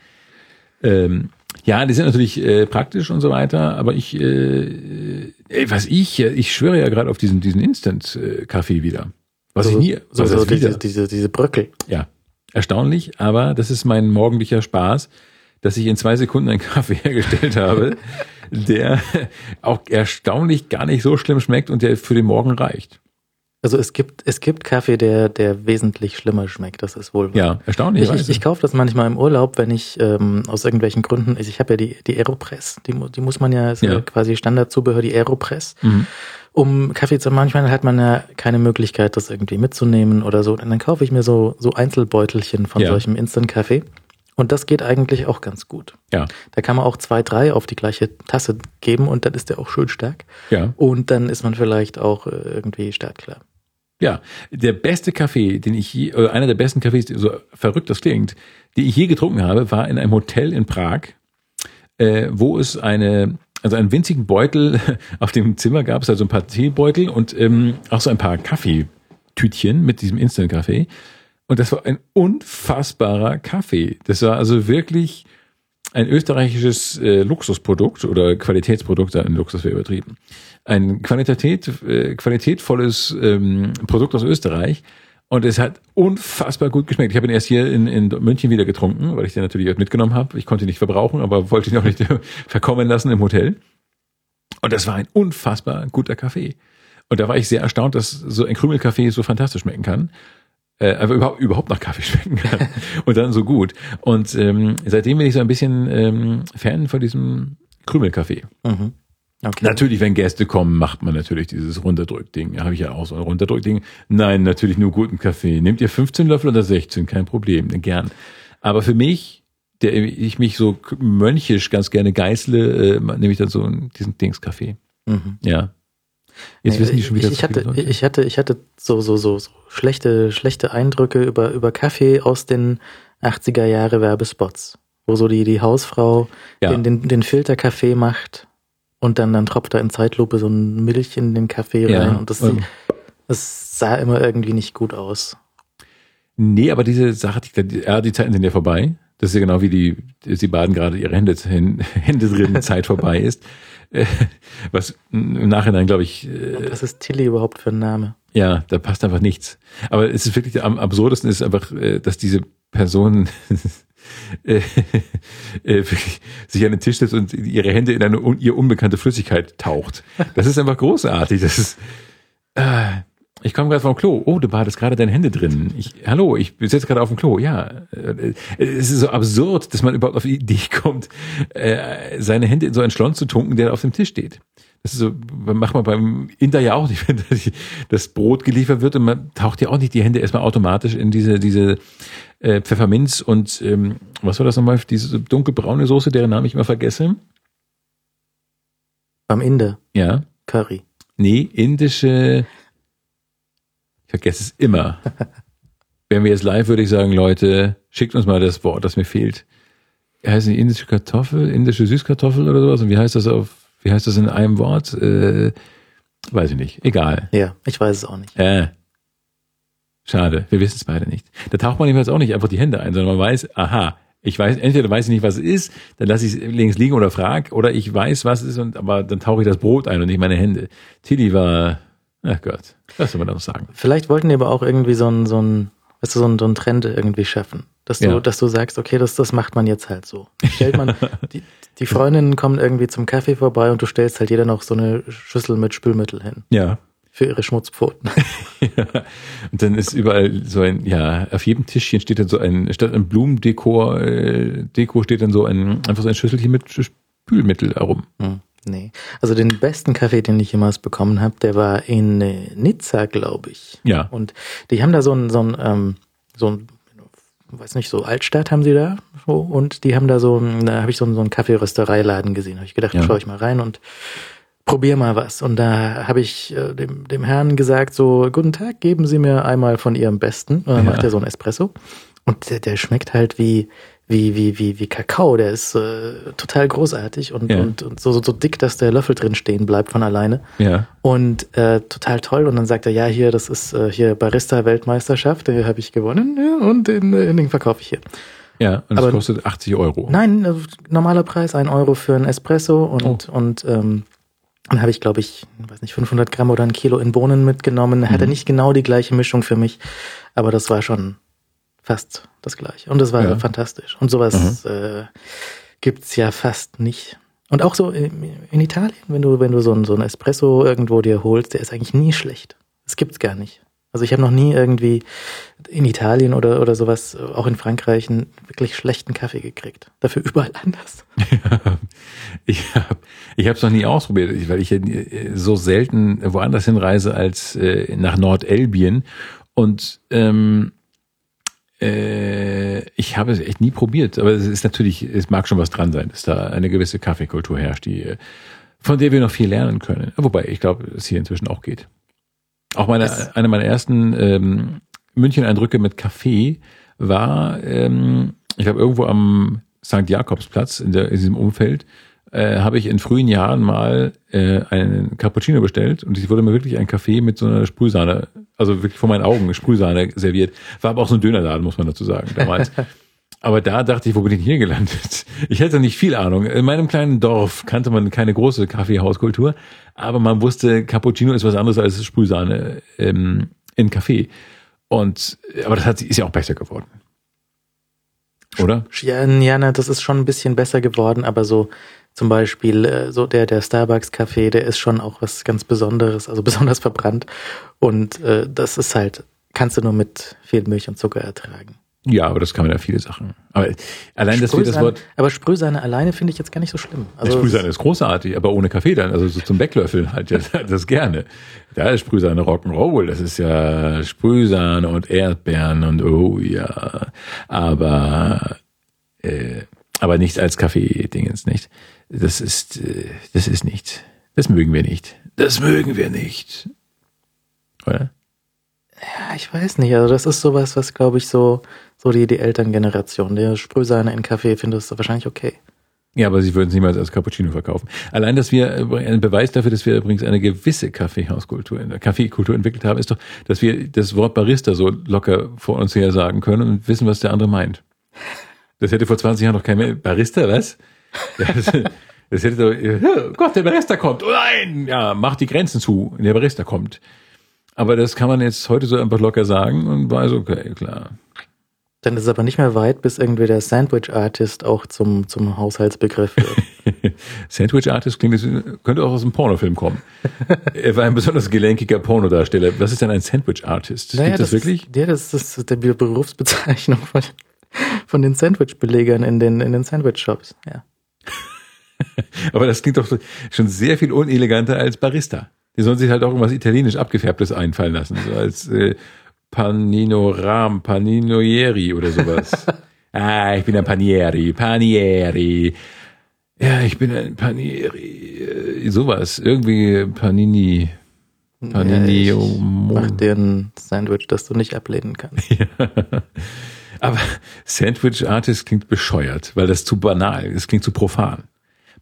Ähm, ja, die sind natürlich äh, praktisch und so weiter, aber ich, äh, äh, was ich, äh, ich schwöre ja gerade auf diesen, diesen Instant-Kaffee wieder. Was so, ich nie, so, was so heißt wieder? diese, diese, diese Bröckel. Ja, erstaunlich, aber das ist mein morgendlicher Spaß, dass ich in zwei Sekunden einen Kaffee hergestellt habe, der auch erstaunlich gar nicht so schlimm schmeckt und der für den Morgen reicht. Also es gibt, es gibt Kaffee, der, der wesentlich schlimmer schmeckt. Das ist wohl wahr. Ja, erstaunlich. Ich, ich, ich kaufe das manchmal im Urlaub, wenn ich ähm, aus irgendwelchen Gründen, also ich habe ja die, die Aeropress, die, die muss man ja, ist. Ja. quasi Standardzubehör, die Aeropress. Mhm. Um Kaffee zu manchmal hat man ja keine Möglichkeit, das irgendwie mitzunehmen oder so. Und dann kaufe ich mir so, so Einzelbeutelchen von Ja. solchem Instant-Kaffee. Und das geht eigentlich auch ganz gut. Ja, Da kann man auch zwei, drei auf die gleiche Tasse geben und dann ist der auch schön stark. ja, Und dann ist man vielleicht auch äh, irgendwie startklar. ja. Der beste Kaffee, den ich je, oder einer der besten Kaffees, so verrückt das klingt, die ich je getrunken habe, war in einem Hotel in Prag, äh, wo es eine, also einen winzigen Beutel auf dem Zimmer gab es, also ein paar Teebeutel und ähm, auch so ein paar Kaffeetütchen mit diesem Instant-Kaffee. Und das war ein unfassbarer Kaffee. Das war also wirklich ein österreichisches äh, Luxusprodukt oder Qualitätsprodukt, ein Luxus wäre übertrieben. Ein Qualität, äh, qualitätvolles ähm, Produkt aus Österreich. Und es hat unfassbar gut geschmeckt. Ich habe ihn erst hier in, in München wieder getrunken, weil ich den natürlich mitgenommen habe. Ich konnte ihn nicht verbrauchen, aber wollte ihn auch nicht verkommen lassen im Hotel. Und das war ein unfassbar guter Kaffee. Und da war ich sehr erstaunt, dass so ein Krümelkaffee so fantastisch schmecken kann. Äh, aber überhaupt, überhaupt nach Kaffee schmecken kann. und dann so gut. Und ähm, seitdem bin ich so ein bisschen ähm, Fan von diesem Krümelkaffee. Mhm. Okay. Natürlich, wenn Gäste kommen, macht man natürlich dieses Runterdrückding. Habe ich ja auch so ein Runterdrückding. Nein, natürlich nur guten Kaffee. Nehmt ihr 15 Löffel oder 16? Kein Problem, gern. Aber für mich, der ich mich so mönchisch ganz gerne geißle, äh, nehme ich dann so diesen Dingskaffee. Mhm. Ja. Jetzt Nee, wissen die schon wieder ich, ich hatte, Leute. ich hatte, ich hatte so, so, so, so schlechte, schlechte Eindrücke über, über Kaffee aus den 80er Jahre Werbespots, wo so die, die Hausfrau Ja. den, den, den Filterkaffee macht und dann, dann tropft da in Zeitlupe so ein Milch in den Kaffee Ja, rein und das, und- das sah immer irgendwie nicht gut aus. Nee, aber diese Sache, die, die, ja, die Zeiten sind ja vorbei. Das ist ja genau wie die, sie baden gerade ihre Hände, Hände drin, Zeit vorbei ist. Äh, Was im Nachhinein, glaube ich, äh, Was ist Tilly überhaupt für ein Name? ja, da passt einfach nichts. Aber es ist wirklich am absurdesten ist einfach, äh, dass diese Person äh, äh, sich an den Tisch setzt und ihre Hände in eine ihr unbekannte Flüssigkeit taucht. Das ist einfach großartig. Das ist, äh, ich komme gerade vom Klo. Oh, du badest gerade deine Hände drin. Ich, hallo, ich sitze gerade auf dem Klo. Ja, äh, es ist so absurd, dass man überhaupt auf die Idee kommt, äh, seine Hände in so einen Schlons zu tunken, der auf dem Tisch steht. Das ist so, macht man beim Inder ja auch nicht, wenn das Brot geliefert wird und man taucht ja auch nicht die Hände erstmal automatisch in diese, diese äh, Pfefferminz und ähm, was war das nochmal, diese dunkelbraune Soße, deren Namen ich immer vergesse. Beim Inder, Ja. Curry. Nee, indische. Ich vergesse es immer. Wären wir jetzt live, würde ich sagen, Leute, schickt uns mal das Wort, das mir fehlt. Heißt die indische Kartoffel, indische Süßkartoffel oder sowas? Und wie heißt das auf, wie heißt das in einem Wort? Äh, weiß ich nicht. Egal. Ja, ich weiß es auch nicht. Äh. Schade, wir wissen es beide nicht. Da taucht man jedenfalls auch nicht einfach die Hände ein, sondern man weiß, aha, ich weiß, entweder weiß ich nicht, was es ist, dann lasse ich es links liegen oder frag, oder ich weiß, was es ist, und aber dann tauche ich das Brot ein und nicht meine Hände. Tilly war, ach Gott, was soll man da noch sagen? Vielleicht wollten die aber auch irgendwie so ein, so ein, weißt du, so ein, so ein Trend irgendwie schaffen. Dass du, Ja. dass du sagst, okay, das, das macht man jetzt halt so. Stellt man, die, die Freundinnen kommen irgendwie zum Kaffee vorbei und du stellst halt jeder noch so eine Schüssel mit Spülmittel hin. Ja. Für ihre Schmutzpfoten. ja. Und dann ist überall so ein, ja, auf jedem Tischchen steht dann so ein, statt ein Blumendekor, äh, Deko steht dann so ein, einfach so ein Schüsselchen mit Spülmittel herum. Hm, nee. Also den besten Kaffee, den ich jemals bekommen habe, der war in äh, Nizza, glaube ich. Ja. Und die haben da so ein, so ein, ähm, so ein, weiß nicht, so Altstadt haben sie da. So, und die haben da so, da habe ich so, einen- so einen Kaffeeröstereiladen gesehen. Habe ich gedacht, Ja. schau ich mal rein und probier mal was. Und da habe ich äh, dem, dem Herrn gesagt, so, guten Tag, geben Sie mir einmal von Ihrem Besten. Und dann Ja. macht er so ein Espresso. Und der, der schmeckt halt wie, wie, wie, wie, wie Kakao. Der ist äh, total großartig und, Ja. und, und so, so, so dick, dass der Löffel drin stehen bleibt von alleine. Ja. Und äh, total toll. Und dann sagt er, ja, hier, das ist äh, hier Barista-Weltmeisterschaft, den habe ich gewonnen ja, und den, äh, den verkaufe ich hier. Ja. Und das Aber- kostet 80 Euro. Nein, äh, normaler Preis, ein Euro für ein Espresso und, und ähm, dann habe ich, glaube ich, weiß nicht, 500 Gramm oder ein Kilo in Bohnen mitgenommen. Er hatte nicht genau die gleiche Mischung für mich, aber das war schon fast das gleiche. Und das war Ja. fantastisch. Und sowas äh, gibt's ja fast nicht. Und auch so in, Italien, wenn du, wenn du so ein, so ein Espresso irgendwo dir holst, der ist eigentlich nie schlecht. Das gibt's gar nicht. Also ich habe noch nie irgendwie in Italien oder, oder sowas, äh, auch in Frankreich, einen wirklich schlechten Kaffee gekriegt. Dafür überall anders. Ich habe ich hab's noch nie ausprobiert, weil ich ja nie- so selten woanders hinreise als äh, nach Nordelbien. Und ähm, äh, ich habe es echt nie probiert. Aber es ist natürlich, es mag schon was dran sein, dass da eine gewisse Kaffeekultur herrscht, die, äh, von der wir noch viel lernen können. Wobei, ich glaube, es hier inzwischen auch geht. Auch meine, eine meiner ersten ähm, München-Eindrücke mit Kaffee war, ähm, ich glaube, irgendwo am St. Jakobsplatz in, der, in diesem Umfeld, äh, habe ich in frühen Jahren mal äh, einen Cappuccino bestellt und ich wurde mir wirklich ein Kaffee mit so einer Sprühsahne, also wirklich vor meinen Augen Sprühsahne serviert. War aber auch so ein Dönerladen, muss man dazu sagen, damals. Aber da dachte ich, wo bin ich denn hier gelandet? Ich hatte nicht viel Ahnung. In meinem kleinen Dorf kannte man keine große Kaffeehauskultur, aber man wusste, Cappuccino ist was anderes als Sprühsahne ähm, in Kaffee. Und aber das hat, ist ja auch besser geworden. Oder? Ja, ja, das ist schon ein bisschen besser geworden, aber so zum Beispiel äh, so der der Starbucks Kaffee, der ist schon auch was ganz Besonderes, also besonders verbrannt und äh, das ist halt kannst du nur mit viel Milch und Zucker ertragen. Ja, aber das kann man ja viele Sachen. Aber allein, dass wir das Wort aber Sprühsahne alleine finde ich jetzt gar nicht so schlimm. Ja, Sprühsahne ist großartig, aber ohne Kaffee dann, also so zum Wecklöffeln halt, ja, das gerne. Da ist Sprühsahne Rock'n'Roll, das ist ja Sprühsahne und Erdbeeren und oh ja, aber äh, aber nicht als Kaffee-Dingens, nicht? Das ist, äh, das ist nicht. Das mögen wir nicht. Das mögen wir nicht. Oder? Ja, ich weiß nicht, also das ist sowas, was glaube ich so so die die Elterngeneration, der Sprühsahne in Kaffee findest du wahrscheinlich okay. Ja, aber sie würden es niemals als Cappuccino verkaufen. Allein, dass wir, ein Beweis dafür, dass wir übrigens eine gewisse Kaffeehauskultur, Kaffeekultur entwickelt haben, ist doch, dass wir das Wort Barista so locker vor uns her sagen können und wissen, was der andere meint. Das hätte vor 20 Jahren noch kein Mensch. Barista, was? Ja, das, das hätte doch, oh Gott, der Barista kommt. Oh nein! Ja, mach die Grenzen zu, der Barista kommt. Aber das kann man jetzt heute so einfach locker sagen und weiß, okay, klar. Dann ist es aber nicht mehr weit, bis irgendwie der Sandwich Artist auch zum, zum Haushaltsbegriff wird. Sandwich Artist klingt, könnte auch aus einem Pornofilm kommen. er war ein besonders gelenkiger Pornodarsteller. Was ist denn ein Sandwich Artist? Naja, Gibt das, das wirklich? Ist, ja, das ist die Berufsbezeichnung von, von den Sandwich-Belegern in den, in den Sandwich-Shops, ja. aber das klingt doch schon sehr viel uneleganter als Barista. Die sollen sich halt auch irgendwas italienisch abgefärbtes einfallen lassen. So als äh, Panino Ram, Paninoieri oder sowas. ah, ich bin ein Panieri, Panieri. Ja, ich bin ein Panieri. Äh, sowas. Irgendwie Panini. Panini. Ja, ich mach dir ein Sandwich, das du nicht ablehnen kannst. Ja. Aber Sandwich Artist klingt bescheuert, weil das zu banal, es klingt zu profan.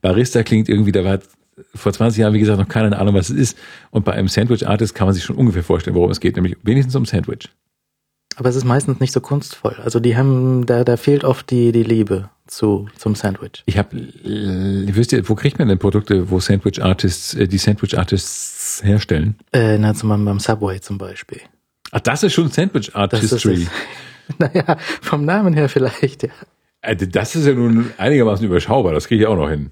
Barista klingt irgendwie, da war vor 20 Jahren, wie gesagt, noch keine Ahnung, was es ist. Und bei einem Sandwich Artist kann man sich schon ungefähr vorstellen, worum es geht, nämlich wenigstens um Sandwich. Aber es ist meistens nicht so kunstvoll. Also die haben, da, da fehlt oft die, die Liebe zu, zum Sandwich. Ich habe, wisst ihr, wo kriegt man denn Produkte, wo Sandwich Artists, äh, die Sandwich Artists herstellen? Äh, na, zum Beispiel beim Subway zum Beispiel. Ach, das ist schon Sandwich Artistry. naja, vom Namen her vielleicht, ja. Also das ist ja nun einigermaßen überschaubar, das kriege ich auch noch hin.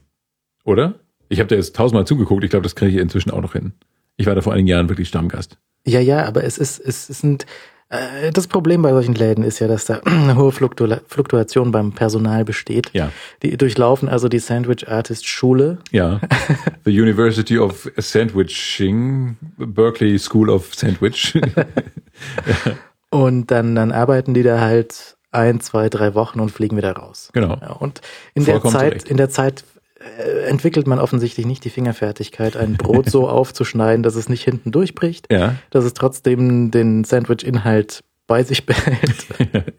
Oder? Ich habe da jetzt tausendmal zugeguckt, ich glaube, das kriege ich inzwischen auch noch hin. Ich war da vor einigen Jahren wirklich Stammgast. Ja, ja, aber es ist, es sind, äh, das Problem bei solchen Läden ist ja, dass da eine hohe Fluktu Fluktuation beim Personal besteht. Ja. Die durchlaufen also die Sandwich Artist Schule. Ja. The University of Sandwiching, Berkeley School of Sandwich. Und dann, dann arbeiten die da halt ein, zwei, drei Wochen und fliegen wieder raus. Genau. Ja, und in der Zeit, in der Zeit entwickelt man offensichtlich nicht die Fingerfertigkeit, ein Brot so aufzuschneiden, dass es nicht hinten durchbricht, ja. dass es trotzdem den Sandwich-Inhalt bei sich behält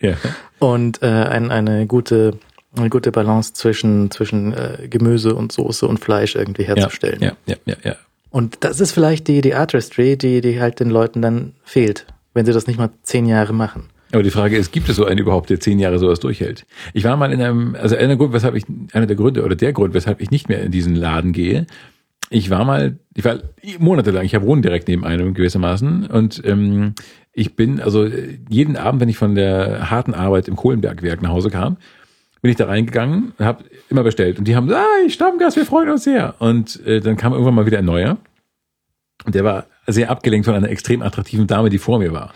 ja. und äh, ein, eine gute eine gute Balance zwischen zwischen äh, Gemüse und Soße und Fleisch irgendwie herzustellen. Ja, ja, ja, ja. Und das ist vielleicht die die Artistry, die die halt den Leuten dann fehlt, wenn sie das nicht mal zehn Jahre machen. Aber die Frage ist, gibt es so einen überhaupt, der zehn Jahre sowas durchhält? Ich war mal in einem, also einer Grund, weshalb ich, einer der Gründe oder der Grund, weshalb ich nicht mehr in diesen Laden gehe. Ich war mal, ich war monatelang, ich habe wohnen direkt neben einem gewissermaßen und ähm, ich bin, also jeden Abend, wenn ich von der harten Arbeit im Kohlenbergwerk nach Hause kam, bin ich da reingegangen und habe immer bestellt und die haben ah, Stammgast, wir freuen uns sehr. Und äh, dann kam irgendwann mal wieder ein neuer und der war sehr abgelenkt von einer extrem attraktiven Dame, die vor mir war.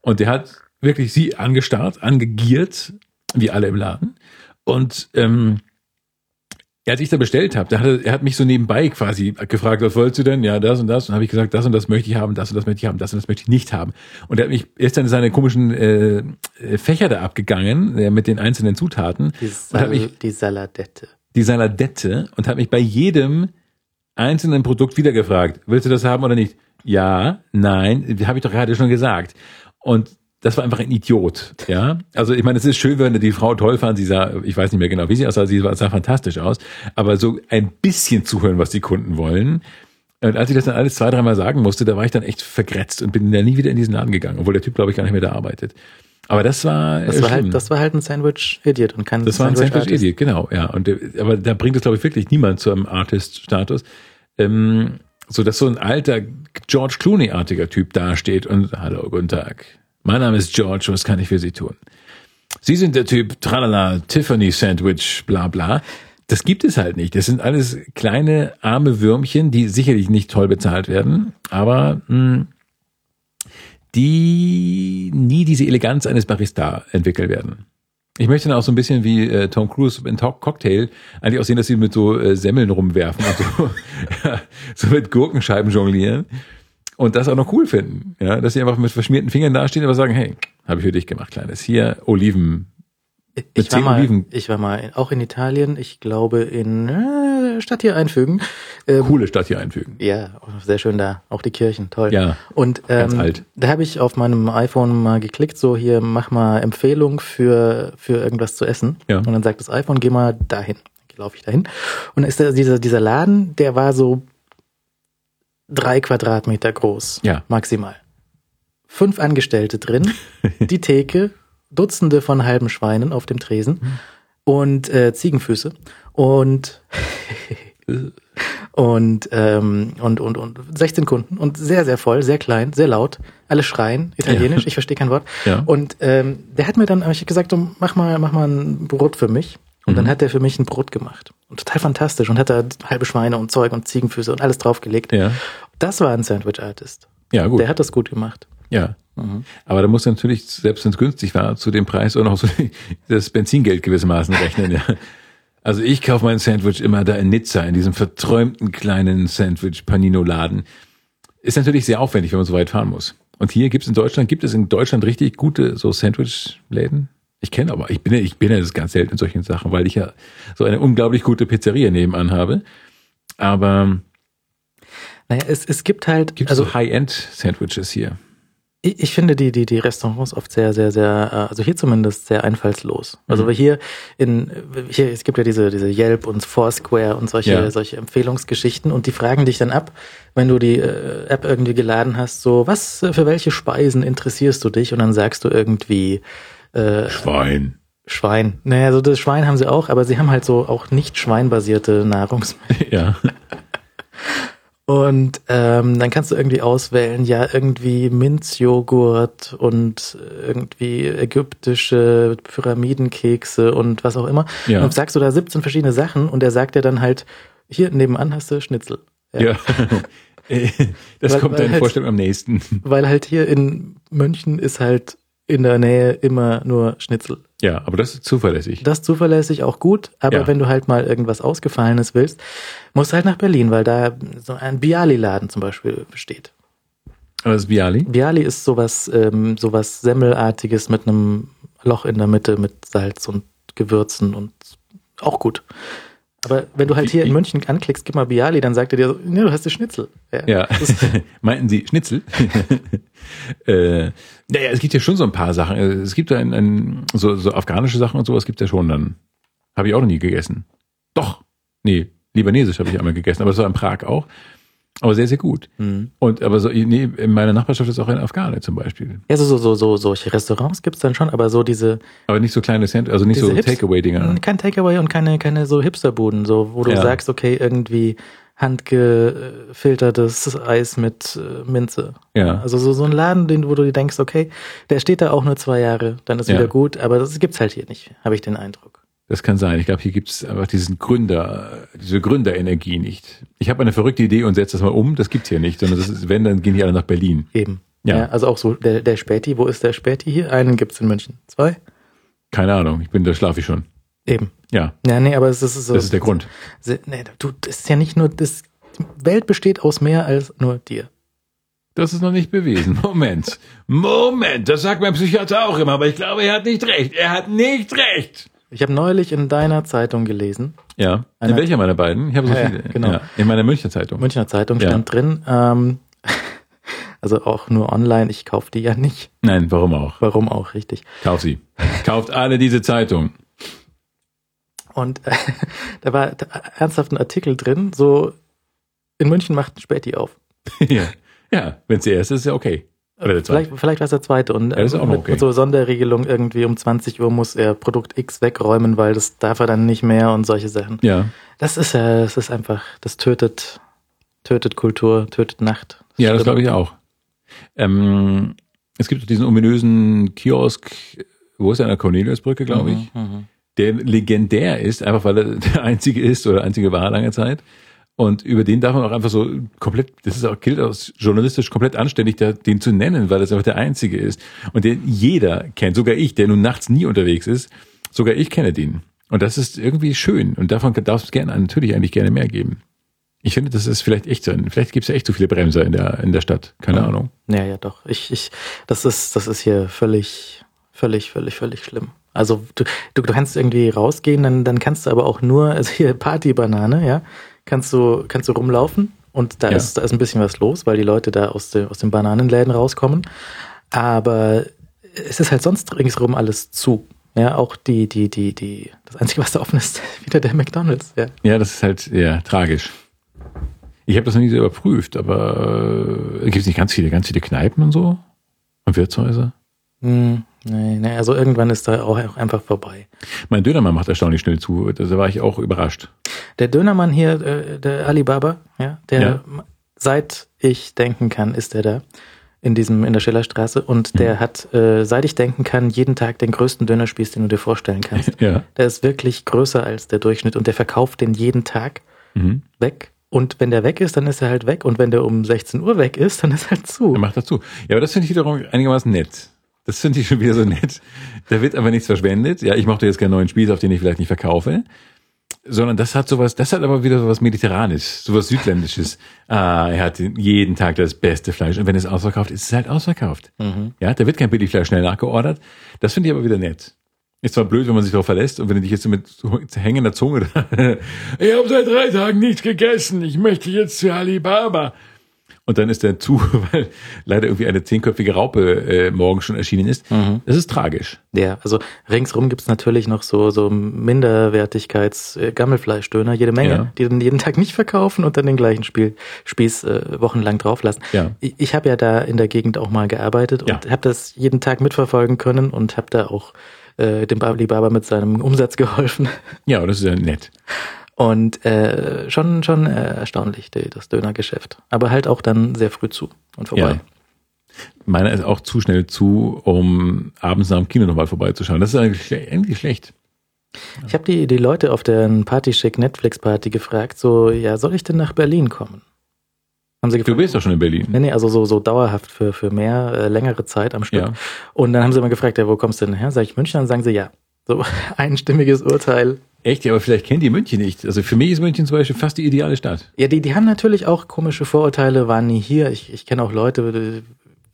Und der hat wirklich sie angestarrt, angegiert, wie alle im Laden. Und ähm, als ich da bestellt habe, hat er, er hat mich so nebenbei quasi gefragt, was wolltest du denn? Ja, das und das. Und habe ich gesagt, das und das möchte ich haben, das und das möchte ich haben, das und das möchte ich nicht haben. Und er hat mich er ist dann seine komischen äh, Fächer da abgegangen, äh, mit den einzelnen Zutaten. Die, Sal mich, die Saladette. Die Saladette und hat mich bei jedem einzelnen Produkt wieder gefragt, willst du das haben oder nicht? Ja, nein, habe ich doch gerade schon gesagt. Und das war einfach ein Idiot, ja. Also ich meine, es ist schön, wenn die Frau toll fand, sie sah, ich weiß nicht mehr genau, wie sie aussah, sie sah fantastisch aus, aber so ein bisschen zuhören, was die Kunden wollen. Und als ich das dann alles zwei, dreimal sagen musste, da war ich dann echt vergrätzt und bin dann nie wieder in diesen Laden gegangen, obwohl der Typ, glaube ich, gar nicht mehr da arbeitet. Aber das war das war halt das war halt ein Sandwich Idiot und kein das war ein Sandwich Idiot genau ja und aber da bringt es glaube ich wirklich niemand zu einem Artist Status ähm, so dass so ein alter George Clooney artiger Typ dasteht und hallo guten Tag mein Name ist George, was kann ich für Sie tun? Sie sind der Typ Tralala, Tiffany Sandwich, bla bla. Das gibt es halt nicht. Das sind alles kleine, arme Würmchen, die sicherlich nicht toll bezahlt werden, aber mh, hm, die nie diese Eleganz eines Barista entwickeln werden. Ich möchte dann auch so ein bisschen wie äh, Tom Cruise in Talk Cocktail eigentlich auch sehen, dass sie mit so äh, Semmeln rumwerfen und so, ja, so mit Gurkenscheiben jonglieren und das auch noch cool finden. Ja, dass sie einfach mit verschmierten Fingern dastehen, aber sagen, hey, habe ich für dich gemacht, Kleines. Hier Oliven. Ich war, mal, Oliven. ich war mal auch in Italien, ich glaube in äh, Stadt hier einfügen. Ähm, Coole Stadt hier einfügen. Ja, sehr schön da. Auch die Kirchen, toll. Ja. Und ähm, ganz alt. da habe ich auf meinem iPhone mal geklickt, so hier mach mal Empfehlung für für irgendwas zu essen. Ja. Und dann sagt das iPhone, geh mal dahin laufe ich dahin. Und da ist da dieser, dieser Laden, der war so drei Quadratmeter groß. Ja. Maximal. Fünf Angestellte drin, die Theke, Dutzende von halben Schweinen auf dem Tresen und äh, Ziegenfüße und und, ähm, und, und, und 16 Kunden und sehr, sehr voll, sehr klein, sehr laut. Alle schreien, italienisch, Ja. ich verstehe kein Wort. Ja. Und ähm, der hat mir dann hab ich gesagt, so, mach mal, mach mal ein Brot für mich. Und Mhm. dann hat der für mich ein Brot gemacht. Und total fantastisch. Und hat da halbe Schweine und Zeug und Ziegenfüße und alles draufgelegt. Ja. Das war ein Sandwich-Artist. Ja, gut. Der hat das gut gemacht. Ja. Aber da muss natürlich, selbst wenn es günstig war, zu dem Preis auch noch so das Benzingeld gewissermaßen rechnen. Ja. Also ich kaufe mein Sandwich immer da in Nizza, in diesem verträumten kleinen Sandwich-Panino-Laden. Ist natürlich sehr aufwendig, wenn man so weit fahren muss. Und hier gibt es in Deutschland, gibt es in Deutschland richtig gute so Sandwich-Läden? Ich kenne aber, ich bin ja, ich bin ja das ganz selten in solchen Sachen, weil ich ja so eine unglaublich gute Pizzeria nebenan habe. Aber Naja, es, es gibt halt, gibt also so High-End-Sandwiches hier? Ich, ich finde die, die, die Restaurants oft sehr, sehr, sehr, äh, also hier zumindest sehr einfallslos. Also wir hier in, hier, es gibt ja diese, diese Yelp und Foursquare und solche, Ja. solche Empfehlungsgeschichten und die fragen dich dann ab, wenn du die äh, App irgendwie geladen hast, so, was, äh, für welche Speisen interessierst du dich? Und dann sagst du irgendwie, äh, Schwein. Schwein. Naja, so das Schwein haben sie auch, aber sie haben halt so auch nicht schweinbasierte Nahrungsmittel. Ja. Und ähm, dann kannst du irgendwie auswählen, ja, irgendwie Minzjoghurt und irgendwie ägyptische Pyramidenkekse und was auch immer. Ja. Und sagst du da 17 verschiedene Sachen und er sagt dir dann halt, hier nebenan hast du Schnitzel. Ja. Das Weil- kommt deinen halt- Vorstellungen am nächsten. Weil halt hier in München ist halt in der Nähe immer nur Schnitzel. Ja, aber das ist zuverlässig. Das ist zuverlässig auch gut, aber Ja. wenn du halt mal irgendwas Ausgefallenes willst, musst du halt nach Berlin, weil da so ein Bialy-Laden zum Beispiel besteht. Aber das ist Bialy? Bialy ist sowas, ähm, sowas Semmelartiges mit einem Loch in der Mitte mit Salz und Gewürzen und auch gut. Aber wenn du halt hier in München anklickst, gib mal Bialy, dann sagt er dir so, ne, du hast die Schnitzel. Ja. Ist, Meinten Sie Schnitzel? äh, naja, es gibt ja schon so ein paar Sachen. Es gibt ja ein, ein, so, so afghanische Sachen und sowas gibt ja schon dann. Habe ich auch noch nie gegessen. Doch. Nee, libanesisch habe ich einmal gegessen, aber das war in Prag auch. Aber sehr, sehr gut. Mhm. Und aber so, nee, in meiner Nachbarschaft ist auch ein Afghane zum Beispiel. ja, so, so, so, so, solche Restaurants gibt's dann schon, aber so diese, Aber nicht so kleine Cent, also nicht so Takeaway-Dinger. kein Takeaway und keine, keine so Hipsterbuden, so, wo du Ja. sagst, okay, irgendwie handgefiltertes Eis mit äh, Minze. Ja. Also so, so ein Laden, den, wo du dir denkst, okay, der steht da auch nur zwei Jahre, dann ist Ja. wieder gut, aber das gibt's halt hier nicht, habe ich den Eindruck. Das kann sein. Ich glaube, hier gibt es einfach diesen Gründer, diese Gründerenergie nicht. Ich habe eine verrückte Idee und setze das mal um. Das gibt's hier nicht, sondern das ist, wenn, dann gehen die alle nach Berlin. Eben. Ja. also auch so, der, der Späti, wo ist der Späti hier? Einen gibt's in München. Zwei? Keine Ahnung. Ich bin, da schlafe ich schon. Eben. Ja, Ja, nee, aber es ist so. das ist der Grund. Se- Nee, du, das ist ja nicht nur, das, die Welt besteht aus mehr als nur dir. Das ist noch nicht bewiesen. Moment. Moment, das sagt mein Psychiater auch immer, aber ich glaube, er hat nicht recht. Er hat nicht recht. Ich habe neulich in deiner Zeitung gelesen, Ja. In welcher meiner beiden? Ich habe so Ja, viele. genau. Ja, in meiner Münchner Zeitung. Münchner Zeitung Ja. stand drin, ähm, also auch nur online, ich kaufe die ja nicht. Nein, warum auch? Warum auch, richtig. Kauf sie. Kauft alle diese Zeitung. Und äh, da war ernsthaft ein Artikel drin, so in München macht ein Späti auf. ja. Ja, wenn es der erste ist, ist ja okay. Oder der zweite. Vielleicht, vielleicht war es der zweite. Und Ja, das ist äh, mit, okay. mit so Sonderregelung irgendwie um 20 Uhr muss er Produkt X wegräumen, weil das darf er dann nicht mehr und solche Sachen. Ja. Das ist ja, das ist einfach, das tötet, tötet Kultur, tötet Nacht. Ja, das glaube ich auch. Ähm, es gibt diesen ominösen Kiosk, wo ist er, an der Corneliusbrücke, glaube ich, Mhm. der legendär ist, einfach weil er der einzige ist oder einzige war lange Zeit. Und über den darf man auch einfach so komplett, das ist auch, gilt aus journalistisch komplett anständig, da, den zu nennen, weil das einfach der einzige ist. Und den jeder kennt, sogar ich, der nun nachts nie unterwegs ist, sogar ich kenne den. Und das ist irgendwie schön. Und davon darf es gerne, natürlich eigentlich gerne mehr geben. Ich finde, das ist vielleicht echt so. Vielleicht gibt es ja echt so viele Bremser in der, in der Stadt. Keine Ahnung. Ja, ja, doch. Ich, ich, das ist, das ist hier völlig, völlig, völlig, völlig schlimm. Also du, du, du kannst irgendwie rausgehen, dann, dann kannst du aber auch nur, also hier Partybanane, ja, kannst du, kannst du rumlaufen und da Ja. ist, da ist ein bisschen was los, weil die Leute da aus, den aus den Bananenläden rauskommen. Aber es ist halt sonst ringsrum alles zu. Ja, auch die, die, die, die, das Einzige, was da offen ist, wieder der McDonalds. Ja, Ja, das ist halt ja tragisch. Ich habe das noch nie so überprüft, aber äh, gibt es nicht ganz viele, ganz viele Kneipen und so? Und Wirtshäuser? hm, nee, nee, also irgendwann ist da auch einfach vorbei. Mein Dönermann macht erstaunlich schnell zu. Da war ich auch überrascht. Der Dönermann hier, äh, der Alibaba, ja, der Ja. seit ich denken kann, ist er da in diesem in der Schillerstraße und der hat, äh, seit ich denken kann, jeden Tag den größten Dönerspieß, den du dir vorstellen kannst. Ja. Der ist wirklich größer als der Durchschnitt und der verkauft den jeden Tag Mhm. weg. Und wenn der weg ist, dann ist er halt weg. Und wenn der um 16 Uhr weg ist, dann ist er halt zu. Er macht dazu. Ja, aber das finde ich wiederum einigermaßen nett. Das finde ich schon wieder so nett. Da wird aber nichts verschwendet. Ja, ich mochte jetzt keinen neuen Spieß, auf den ich vielleicht nicht verkaufe. Sondern das hat sowas, das hat aber wieder sowas Mediterranes, sowas Südländisches. Ah, er hat jeden Tag das beste Fleisch. Und wenn es ausverkauft ist, ist es halt ausverkauft. Ja, da wird kein Billigfleisch schnell nachgeordert. Das finde ich aber wieder nett. Ist zwar blöd, wenn man sich darauf verlässt und wenn du dich jetzt mit hängender Zunge da, ich habe seit drei Tagen nichts gegessen, ich möchte jetzt zu Alibaba. Und dann ist der zu, weil leider irgendwie eine zehnköpfige Raupe äh, morgen schon erschienen ist. Das ist tragisch. Ja, also ringsrum gibt's natürlich noch so, so Minderwertigkeits-Gammelfleischdöner, jede Menge, Ja. die dann jeden Tag nicht verkaufen und dann den gleichen Spiel, Spieß äh, wochenlang drauflassen. Ja. Ich, ich habe ja da in der Gegend auch mal gearbeitet und Ja. habe das jeden Tag mitverfolgen können und habe da auch äh, dem Alibaba mit seinem Umsatz geholfen. Ja, das ist ja nett. Und äh, schon, schon äh, erstaunlich, die, das Dönergeschäft. Aber halt auch dann sehr früh zu und vorbei. Ja. Meiner ist auch zu schnell zu, um abends nach dem Kino nochmal vorbeizuschauen. Das ist eigentlich, eigentlich schlecht. Ich habe die, die Leute auf der Party-Schick Netflix-Party gefragt, so, ja, soll ich denn nach Berlin kommen? Haben sie Du gefragt. bist doch schon in Berlin. Nee, nee, also so, so dauerhaft für, für mehr, äh, längere Zeit am Stück. Ja. Und dann haben sie immer gefragt, ja, wo kommst du denn her? Sag ich München, dann sagen sie ja. So einstimmiges Urteil. Echt? Ja, aber vielleicht kennt ihr München nicht. Also für mich ist München zum Beispiel fast die ideale Stadt. Ja, die, die haben natürlich auch komische Vorurteile, waren nie hier. Ich, ich kenne auch Leute, die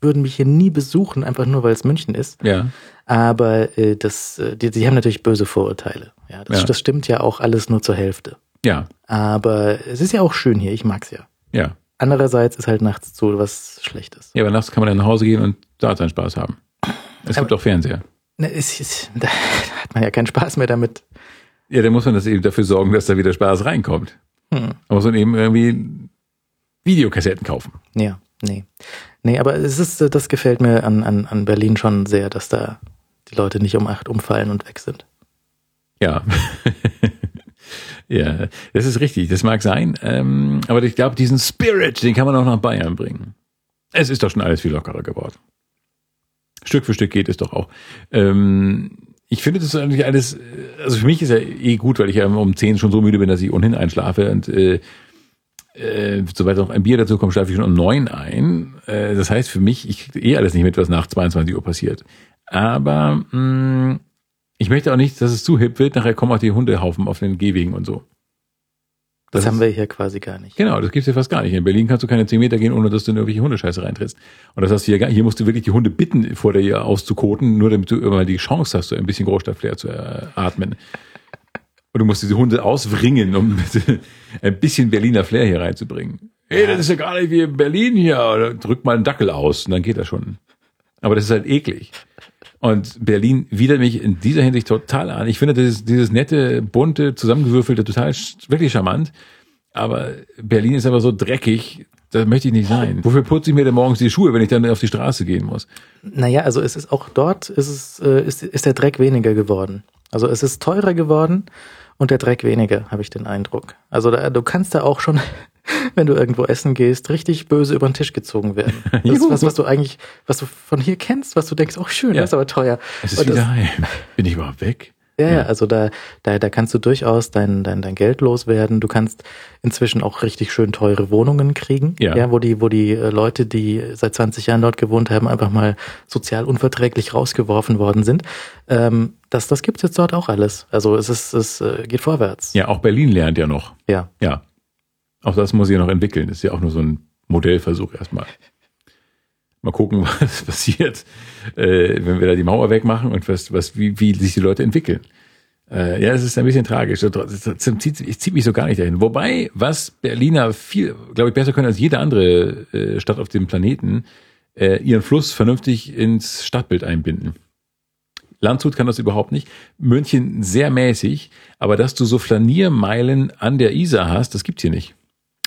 würden mich hier nie besuchen, einfach nur weil es München ist. Ja. Aber äh, das, äh, die, die haben natürlich böse Vorurteile. Ja, das, Ja. das stimmt ja auch alles nur zur Hälfte. Ja. Aber es ist ja auch schön hier, ich mag's ja. Ja. Andererseits ist halt nachts zu was Schlechtes. Ja, aber nachts kann man dann nach Hause gehen und da seinen Spaß haben. Es gibt Aber- auch Fernseher. Ne, es, ist, da hat man ja keinen Spaß mehr damit. Ja, dann muss man das eben dafür sorgen, dass da wieder Spaß reinkommt. Hm. Da muss man eben irgendwie Videokassetten kaufen. Ja, nee. Nee, aber es ist, das gefällt mir an, an, an Berlin schon sehr, dass da die Leute nicht um acht umfallen und weg sind. Ja. ja, das ist richtig. Das mag sein. Ähm, aber ich glaube, diesen Spirit, den kann man auch nach Bayern bringen. Es ist doch schon alles viel lockerer geworden. Stück für Stück geht es doch auch. Ähm, ich finde das eigentlich alles, äh, also für mich ist ja eh gut, weil ich ja um 10 schon so müde bin, dass ich ohnehin einschlafe und äh, äh, sobald noch ein Bier dazu kommt, schlafe ich schon um 9 ein. Äh, das heißt für mich, ich kriege eh alles nicht mit, was nach 22 Uhr passiert. Aber mh, ich möchte auch nicht, dass es zu hip wird. Nachher kommen auch die Hundehaufen auf den Gehwegen und so. Das, Das haben ist- wir hier quasi gar nicht. Genau, das gibt's ja fast gar nicht. In Berlin kannst du keine 10 Meter gehen, ohne dass du in irgendwelche Hundescheiße reintrittst. Und das hast du hier gar Hier musst du wirklich die Hunde bitten, vor dir auszukoten, nur damit du immer die Chance hast, so ein bisschen Großstadtflair zu äh, atmen. Und du musst diese Hunde auswringen, um ein bisschen Berliner Flair hier reinzubringen. Hey, das ist ja gar nicht wie in Berlin hier. Oder drück mal einen Dackel aus und dann geht das schon. Aber das ist halt eklig. Und Berlin widert mich in dieser Hinsicht total an. Ich finde dieses, dieses nette, bunte, zusammengewürfelte total wirklich charmant. Aber Berlin ist aber so dreckig, da möchte ich nicht sein. Wofür putze ich mir denn morgens die Schuhe, wenn ich dann auf die Straße gehen muss? Naja, also es ist auch dort ist es, äh, ist, ist der Dreck weniger geworden. Also es ist teurer geworden und der Dreck weniger, habe ich den Eindruck. Also da, du kannst da auch schon, wenn du irgendwo essen gehst, richtig böse über den Tisch gezogen werden. Das ist was, was du eigentlich, was du von hier kennst, was du denkst, oh schön, Ja. das ist aber teuer. Es ist Und das- wieder heim. Bin ich überhaupt weg? Ja, ja, Ja. also da, da, da kannst du durchaus dein, dein, dein Geld loswerden. Du kannst inzwischen auch richtig schön teure Wohnungen kriegen, Ja. wo die, wo die äh, Leute, die seit 20 Jahren dort gewohnt haben, einfach mal sozial unverträglich rausgeworfen worden sind. Ähm, das, das gibt's jetzt dort auch alles. Also es ist, es äh, geht vorwärts. Ja, auch Berlin lernt ja noch. Ja. Ja. Auch das muss ich noch entwickeln. Das ist ja auch nur so ein Modellversuch erstmal. Mal gucken, was passiert, äh, wenn wir da die Mauer wegmachen und was, was, wie, wie sich die Leute entwickeln. Äh, ja, es ist ein bisschen tragisch. Ich ziehe mich so gar nicht dahin. Wobei, was Berliner viel, glaube ich, besser können als jede andere äh, Stadt auf dem Planeten, äh, ihren Fluss vernünftig ins Stadtbild einbinden. Landshut kann das überhaupt nicht. München sehr mäßig. Aber dass du so Flaniermeilen an der Isar hast, das gibt's hier nicht.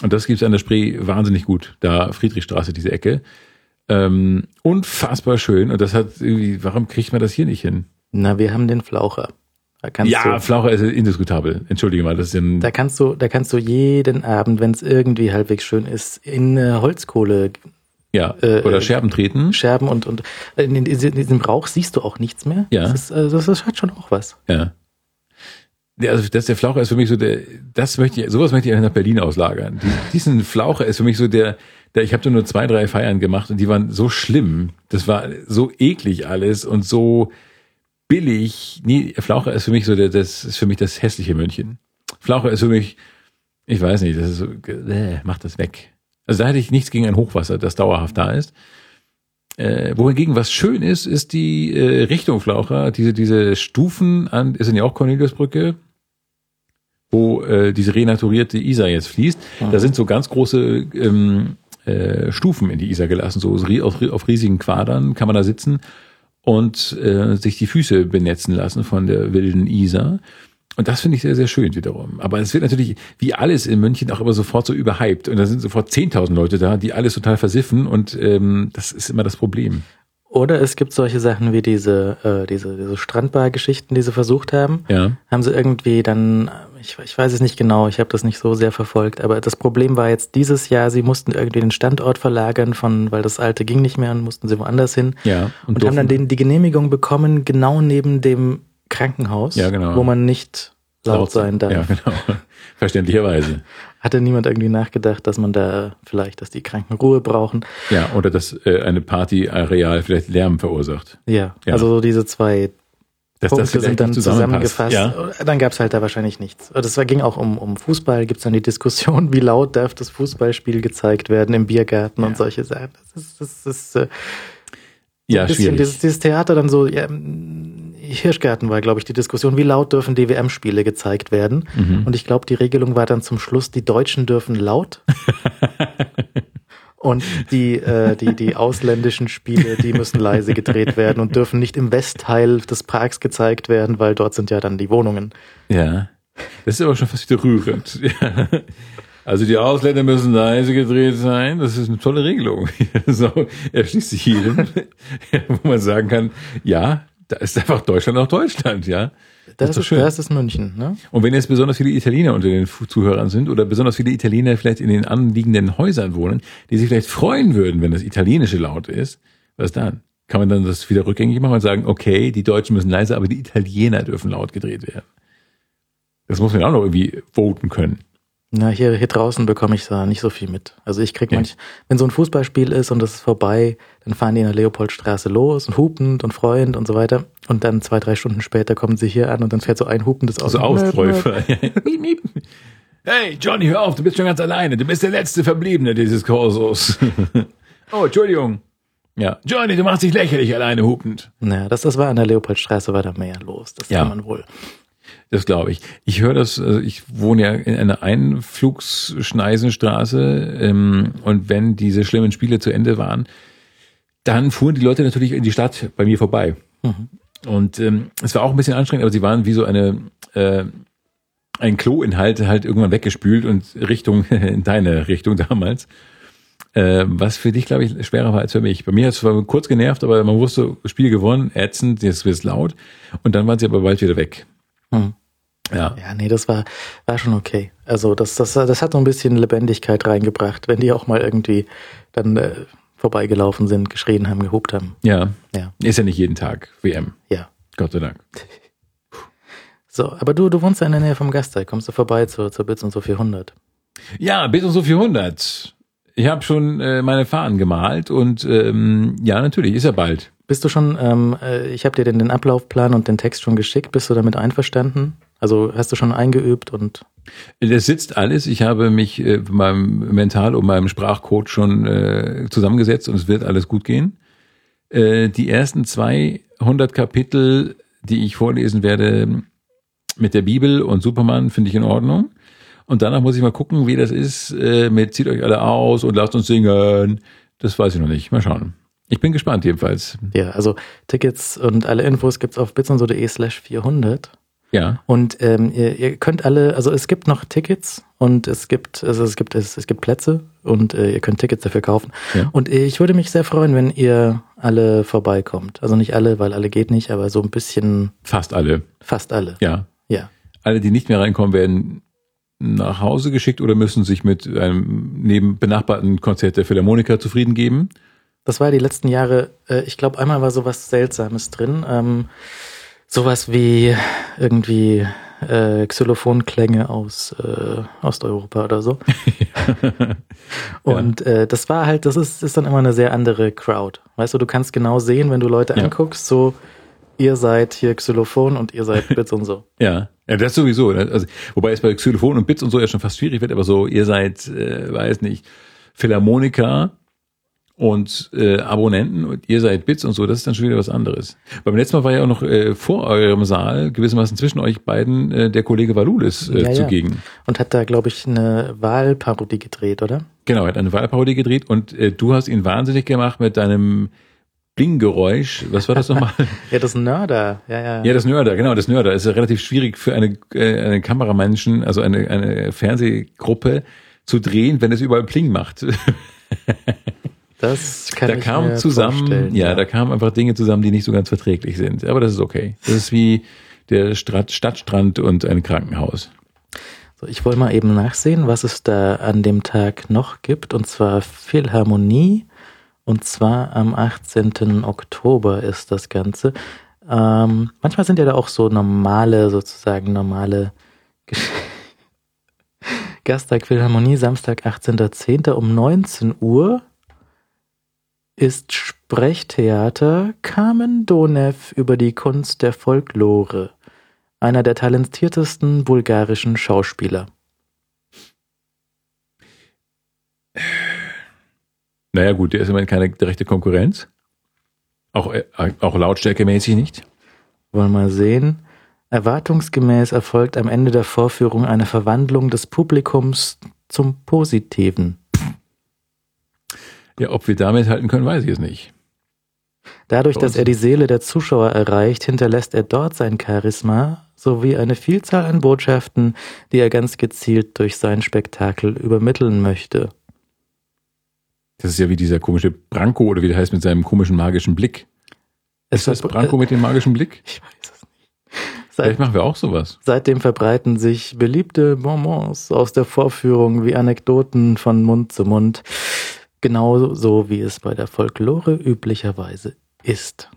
Und das gibt's an der Spree wahnsinnig gut. Da Friedrichstraße, diese Ecke. Ähm, unfassbar schön. Und das hat irgendwie, warum kriegt man das hier nicht hin? Na, wir haben den Flaucher. Da kannst Ja, du, Flaucher ist indiskutabel. Entschuldige mal, das ist ein, da kannst du, da kannst du jeden Abend, wenn es irgendwie halbwegs schön ist, in äh, Holzkohle ja, äh, oder äh, Scherben treten. scherben und und in, in, in diesem Rauch siehst du auch nichts mehr. Ja. Das, ist, also das hat schon auch was. Ja. Ja, also das der Flaucher ist für mich so der, das möchte ich, sowas möchte ich nach Berlin auslagern. Die, diesen Flaucher ist für mich so der, der ich habe da nur zwei, drei Feiern gemacht und die waren so schlimm. Das war so eklig alles und so billig. Nee, Flaucher ist für mich so der, das ist für mich das hässliche München. Flaucher ist für mich, ich weiß nicht, das ist so, äh, mach das weg. Also da hätte ich nichts gegen ein Hochwasser, das dauerhaft da ist. Äh, wohingegen was schön ist, ist die äh, Richtung Flaucher, diese, diese Stufen an, ist denn ja auch Corneliusbrücke, wo äh, diese renaturierte Isar jetzt fließt. Da sind so ganz große ähm, äh, Stufen in die Isar gelassen, so auf, auf riesigen Quadern kann man da sitzen und äh, sich die Füße benetzen lassen von der wilden Isar. Und das finde ich sehr, sehr schön wiederum. Aber es wird natürlich, wie alles in München, auch immer sofort so überhyped. Und da sind sofort 10.000 Leute da, die alles total versiffen. Und ähm, das ist immer das Problem. Oder es gibt solche Sachen wie diese, äh, diese, diese Strandbar-Geschichten, die sie versucht haben. Ja. Haben sie irgendwie dann, ich, ich weiß es nicht genau, ich habe das nicht so sehr verfolgt, aber das Problem war jetzt dieses Jahr, sie mussten irgendwie den Standort verlagern, von, weil das alte ging nicht mehr und mussten sie woanders hin. Ja. Und, haben dann den, die Genehmigung bekommen, genau neben dem Krankenhaus, Ja, genau. wo man nicht laut sein darf. Ja, genau. Verständlicherweise. Hatte niemand irgendwie nachgedacht, dass man da vielleicht, dass die Kranken Ruhe brauchen? Ja, oder dass äh, eine Partyareal vielleicht Lärm verursacht. Ja, Ja. also so diese zwei Dass Punkte vielleicht sind dann zusammengefasst. Ja. Dann gab's halt da wahrscheinlich nichts. Das war, ging auch um, um Fußball, gibt's dann die Diskussion, wie laut darf das Fußballspiel gezeigt werden im Biergarten und solche Sachen. Das ist, das ist äh, Ja, ein bisschen schwierig. dieses, dieses Theater dann so, ja, m, Hirschgarten war, glaube ich, die Diskussion, wie laut dürfen die WM-Spiele gezeigt werden. Mhm. Und ich glaube, die Regelung war dann zum Schluss, die Deutschen dürfen laut. Und die, äh, die, die ausländischen Spiele, die müssen leise gedreht werden und dürfen nicht im Westteil des Parks gezeigt werden, weil dort sind ja dann die Wohnungen. Ja. Das ist aber schon fast wieder rührend. Ja. Also die Ausländer müssen leise gedreht sein. Das ist eine tolle Regelung. So erschließt sich jedem, wo man sagen kann, ja, da ist einfach Deutschland auch Deutschland, ja. Das, ist doch ist, schön. das ist München, ne? Und wenn jetzt besonders viele Italiener unter den Zuhörern sind oder besonders viele Italiener vielleicht in den anliegenden Häusern wohnen, die sich vielleicht freuen würden, wenn das Italienische laut ist, was dann? Kann man dann das wieder rückgängig machen und sagen, okay, die Deutschen müssen leiser, aber die Italiener dürfen laut gedreht werden. Das muss man auch noch irgendwie voten können. Na, hier, hier draußen bekomme ich da nicht so viel mit. Also ich krieg Ja. manch, wenn so ein Fußballspiel ist und das ist vorbei, dann fahren die in der Leopoldstraße los und hupend und freuend und so weiter. Und dann zwei, drei Stunden später kommen sie hier an und dann fährt so ein hupendes Auto. So Ausläufer. Miep, miep. hey, Johnny, hör auf, du bist schon ganz alleine. Du bist der letzte Verbliebene dieses Korsos. oh, Entschuldigung. Ja, Johnny, du machst dich lächerlich alleine hupend. Naja, das, das war an der Leopoldstraße, war da mehr los. Das Ja. kann man wohl. Das glaube ich. Ich höre das, also ich wohne ja in einer Einflugsschneisenstraße ähm, und wenn diese schlimmen Spiele zu Ende waren, dann fuhren die Leute natürlich in die Stadt bei mir vorbei. Und ähm, es war auch ein bisschen anstrengend, aber sie waren wie so eine äh, ein Kloinhalt halt irgendwann weggespült und Richtung in deine Richtung damals. Äh, was für dich, glaube ich, schwerer war als für mich. Bei mir hat es zwar kurz genervt, aber man wusste, Spiel gewonnen, ätzend, jetzt wird's laut. Und dann waren sie aber bald wieder weg. Hm. Ja. Ja, nee, das war, war schon okay. Also das, das, das hat so ein bisschen Lebendigkeit reingebracht, wenn die auch mal irgendwie dann äh, vorbeigelaufen sind, geschrien haben, gehupt haben. Ja. Ja, Ist ja nicht jeden Tag WM. ja. Gott sei Dank. So, aber du, du wohnst ja in der Nähe vom Gasteig. Kommst du vorbei zur, zur Bits und so 400? Ja, bis und so 400. Ich habe schon äh, meine Fahnen gemalt und ähm, ja, natürlich, ist ja bald. Bist du schon, ähm, äh, ich habe dir den, den Ablaufplan und den Text schon geschickt. Bist du damit einverstanden? Also hast du schon eingeübt und Das sitzt alles. Ich habe mich äh, meinem Mental und meinem Sprachcode schon äh, zusammengesetzt und es wird alles gut gehen. Äh, die ersten 200 Kapitel, die ich vorlesen werde mit der Bibel und Superman, finde ich in Ordnung. Und danach muss ich mal gucken, wie das ist äh, mit zieht euch alle aus und lasst uns singen. Das weiß ich noch nicht. Mal schauen. Ich bin gespannt jedenfalls. Ja, also Tickets und alle Infos gibt's auf bitsundso.de slash 400. Ja. Und ähm, ihr, ihr könnt alle, also es gibt noch Tickets und es gibt, also es gibt, es, es gibt Plätze und äh, ihr könnt Tickets dafür kaufen. Ja. Und ich würde mich sehr freuen, wenn ihr alle vorbeikommt. Also nicht alle, weil alle geht nicht, aber so ein bisschen Fast alle. fast alle. Ja. Ja. Alle, die nicht mehr reinkommen, werden nach Hause geschickt oder müssen sich mit einem neben benachbarten Konzert der Philharmoniker zufrieden geben. Das war die letzten Jahre, äh, ich glaube, einmal war sowas Seltsames drin. Ähm, sowas wie irgendwie äh, Xylophonklänge aus äh, Osteuropa oder so. Und äh, das war halt, das ist, ist dann immer eine sehr andere Crowd. Weißt du, du kannst genau sehen, wenn du Leute Ja. anguckst, so ihr seid hier Xylophon und ihr seid Bits und so. Ja, ja, das sowieso. ne? Also, wobei es bei Xylophon und Bits und so ja schon fast schwierig wird, aber so, ihr seid, äh, weiß nicht, Philharmoniker und äh, Abonnenten und ihr seid Bits und so, das ist dann schon wieder was anderes. Beim letzten Mal war ja auch noch äh, vor eurem Saal gewissermaßen zwischen euch beiden äh, der Kollege Valulis äh, Ja, ja. zugegen. Und hat da, glaube ich, eine Wahlparodie gedreht, oder? Genau, er hat eine Wahlparodie gedreht und äh, du hast ihn wahnsinnig gemacht mit deinem Bling-Geräusch. Was war das nochmal? Ja, das Nörder. Ja, ja. Ja, das Nörder, genau, das Nörder. ist ja relativ schwierig für eine, äh, eine Kameramenschen, also eine, eine Fernsehgruppe zu drehen, wenn es überall Pling macht. Das kann da ich kam mir zusammen, vorstellen, ja, da kamen einfach Dinge zusammen, die nicht so ganz verträglich sind. Aber das ist okay. Das ist wie der Strat, Stadtstrand und ein Krankenhaus. So, ich wollte mal eben nachsehen, was es da an dem Tag noch gibt. Und zwar Philharmonie. Und zwar am 18. Oktober ist das Ganze. Ähm, manchmal sind ja da auch so normale, sozusagen normale Gesch Gasttag Philharmonie, Samstag, 18.10. um 19 Uhr ist Sprechtheater Carmen Donev über die Kunst der Folklore einer der talentiertesten bulgarischen Schauspieler. Naja, gut, der ist immerhin keine direkte Konkurrenz. Auch, äh, auch lautstärkemäßig nicht. Wollen wir mal sehen. Erwartungsgemäß erfolgt am Ende der Vorführung eine Verwandlung des Publikums zum Positiven. Ja, ob wir damit halten können, weiß ich es nicht. Dadurch, dass er die Seele der Zuschauer erreicht, hinterlässt er dort sein Charisma sowie eine Vielzahl an Botschaften, die er ganz gezielt durch sein Spektakel übermitteln möchte. Das ist ja wie dieser komische Branko oder wie der heißt mit seinem komischen magischen Blick. Es Ist das Branko mit dem magischen Blick? Ich weiß es nicht. Vielleicht Seit, machen wir auch sowas. seitdem verbreiten sich beliebte Bonbons aus der Vorführung wie Anekdoten von Mund zu Mund, genauso wie es bei der Folklore üblicherweise ist.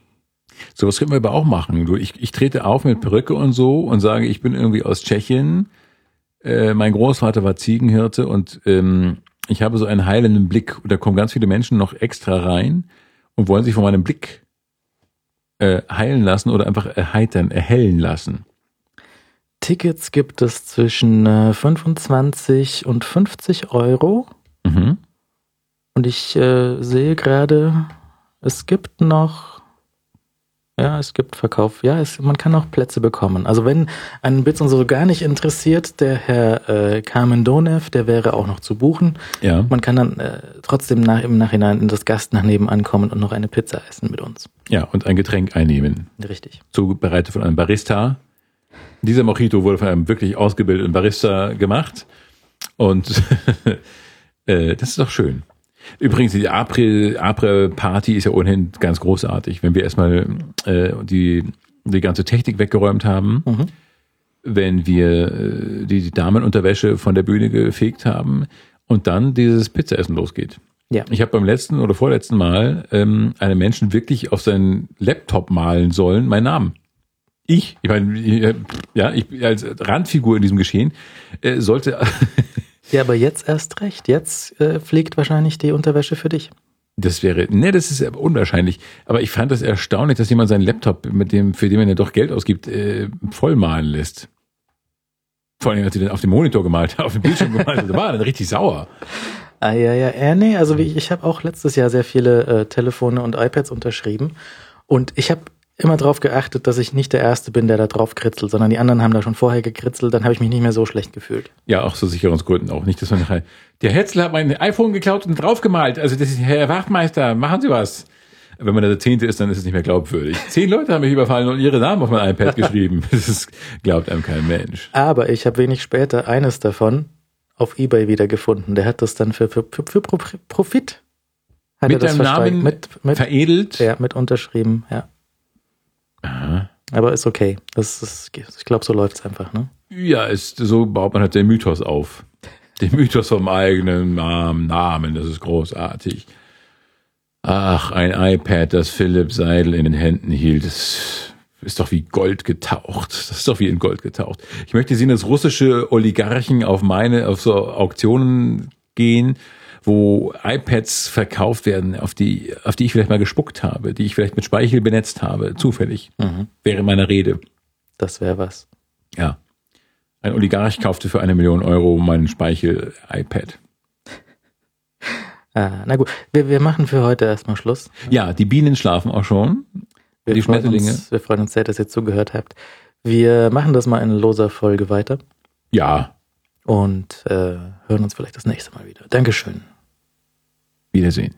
Sowas könnten wir aber auch machen. Du, ich, ich trete auf mit Perücke und so und sage, ich bin irgendwie aus Tschechien. Äh, mein Großvater war Ziegenhirte und ähm, ich habe so einen heilenden Blick. Und da kommen ganz viele Menschen noch extra rein und wollen sich von meinem Blick äh, heilen lassen oder einfach erheitern, erhellen lassen. Tickets gibt es zwischen äh, 25 und 50 Euro. Mhm. Und ich äh, sehe gerade, es gibt noch, ja, es gibt Verkauf. Ja, es, man kann auch Plätze bekommen. Also wenn einen Bits und so gar nicht interessiert, der Herr äh, Carmen Donev, der wäre auch noch zu buchen. Ja. Man kann dann äh, trotzdem nach, im Nachhinein in das Gast nach nebenan kommen und noch eine Pizza essen mit uns. Ja, und ein Getränk einnehmen. Richtig. zubereitet von einem Barista. Dieser Mojito wurde von einem wirklich ausgebildeten Barista gemacht. Und äh, das ist doch schön. Übrigens, die April, April-Party ist ja ohnehin ganz großartig. Wenn wir erstmal äh, die, die ganze Technik weggeräumt haben, Mhm. wenn wir äh, die, die Damenunterwäsche von der Bühne gefegt haben und dann dieses Pizzaessen losgeht. Ja. Ich habe beim letzten oder vorletzten Mal ähm, einem Menschen wirklich auf seinen Laptop malen sollen, meinen Namen. Ich, ich meine, ich, ja, ich als Randfigur in diesem Geschehen äh, sollte. Ja, aber jetzt erst recht. Jetzt äh, fliegt wahrscheinlich die Unterwäsche für dich. Das wäre, ne, das ist unwahrscheinlich. Aber ich fand das erstaunlich, dass jemand seinen Laptop, mit dem, für den man ja doch Geld ausgibt, äh, vollmalen lässt. Vor allem, als sie dann auf dem Monitor gemalt hat, auf dem Bildschirm gemalt hat, war er dann richtig sauer. Ah, ja, ja, äh, nee, also wie, ich, ich habe auch letztes Jahr sehr viele äh, Telefone und iPads unterschrieben und ich habe immer darauf geachtet, dass ich nicht der Erste bin, der da drauf kritzelt, sondern die anderen haben da schon vorher gekritzelt, dann habe ich mich nicht mehr so schlecht gefühlt. Ja, auch so Sicherungsgründen auch. Nicht, dass man nachher, der Hetzel hat mein iPhone geklaut und draufgemalt. Also das ist Herr Wachtmeister, machen Sie was. wenn man der Zehnte ist, dann ist es nicht mehr glaubwürdig. Zehn Leute haben mich überfallen und ihre Namen auf mein iPad geschrieben. Das ist, glaubt einem kein Mensch. Aber ich habe wenig später eines davon auf Ebay wiedergefunden. Der hat das dann für, für, für, für Profit. Hat mit er das deinem Namen mit, mit, veredelt? Ja, mit unterschrieben, ja. Aha. Aber ist okay. Das ist, ich glaube, so läuft's einfach, ne? Ja, ist, so baut man halt den Mythos auf. Den Mythos vom eigenen Namen, das ist großartig. Ach, ein iPad, das Philipp Seidel in den Händen hielt, das ist doch wie Gold getaucht. Das ist doch wie in Gold getaucht. Ich möchte sehen, dass russische Oligarchen auf meine, auf so Auktionen gehen, wo iPads verkauft werden, auf die, auf die ich vielleicht mal gespuckt habe, die ich vielleicht mit Speichel benetzt habe, zufällig, Mhm. während meiner Rede. Das wäre was. Ja. Ein Oligarch kaufte für eine Million Euro meinen Speichel-iPad. Ah, na gut, wir, wir machen für heute erstmal Schluss. Ja, die Bienen schlafen auch schon. Wir Die freuen Schmetterlinge. Uns, wir freuen uns sehr, dass ihr zugehört habt. Wir machen das mal in loser Folge weiter Ja, und äh, hören uns vielleicht das nächste Mal wieder. Dankeschön. Wiedersehen.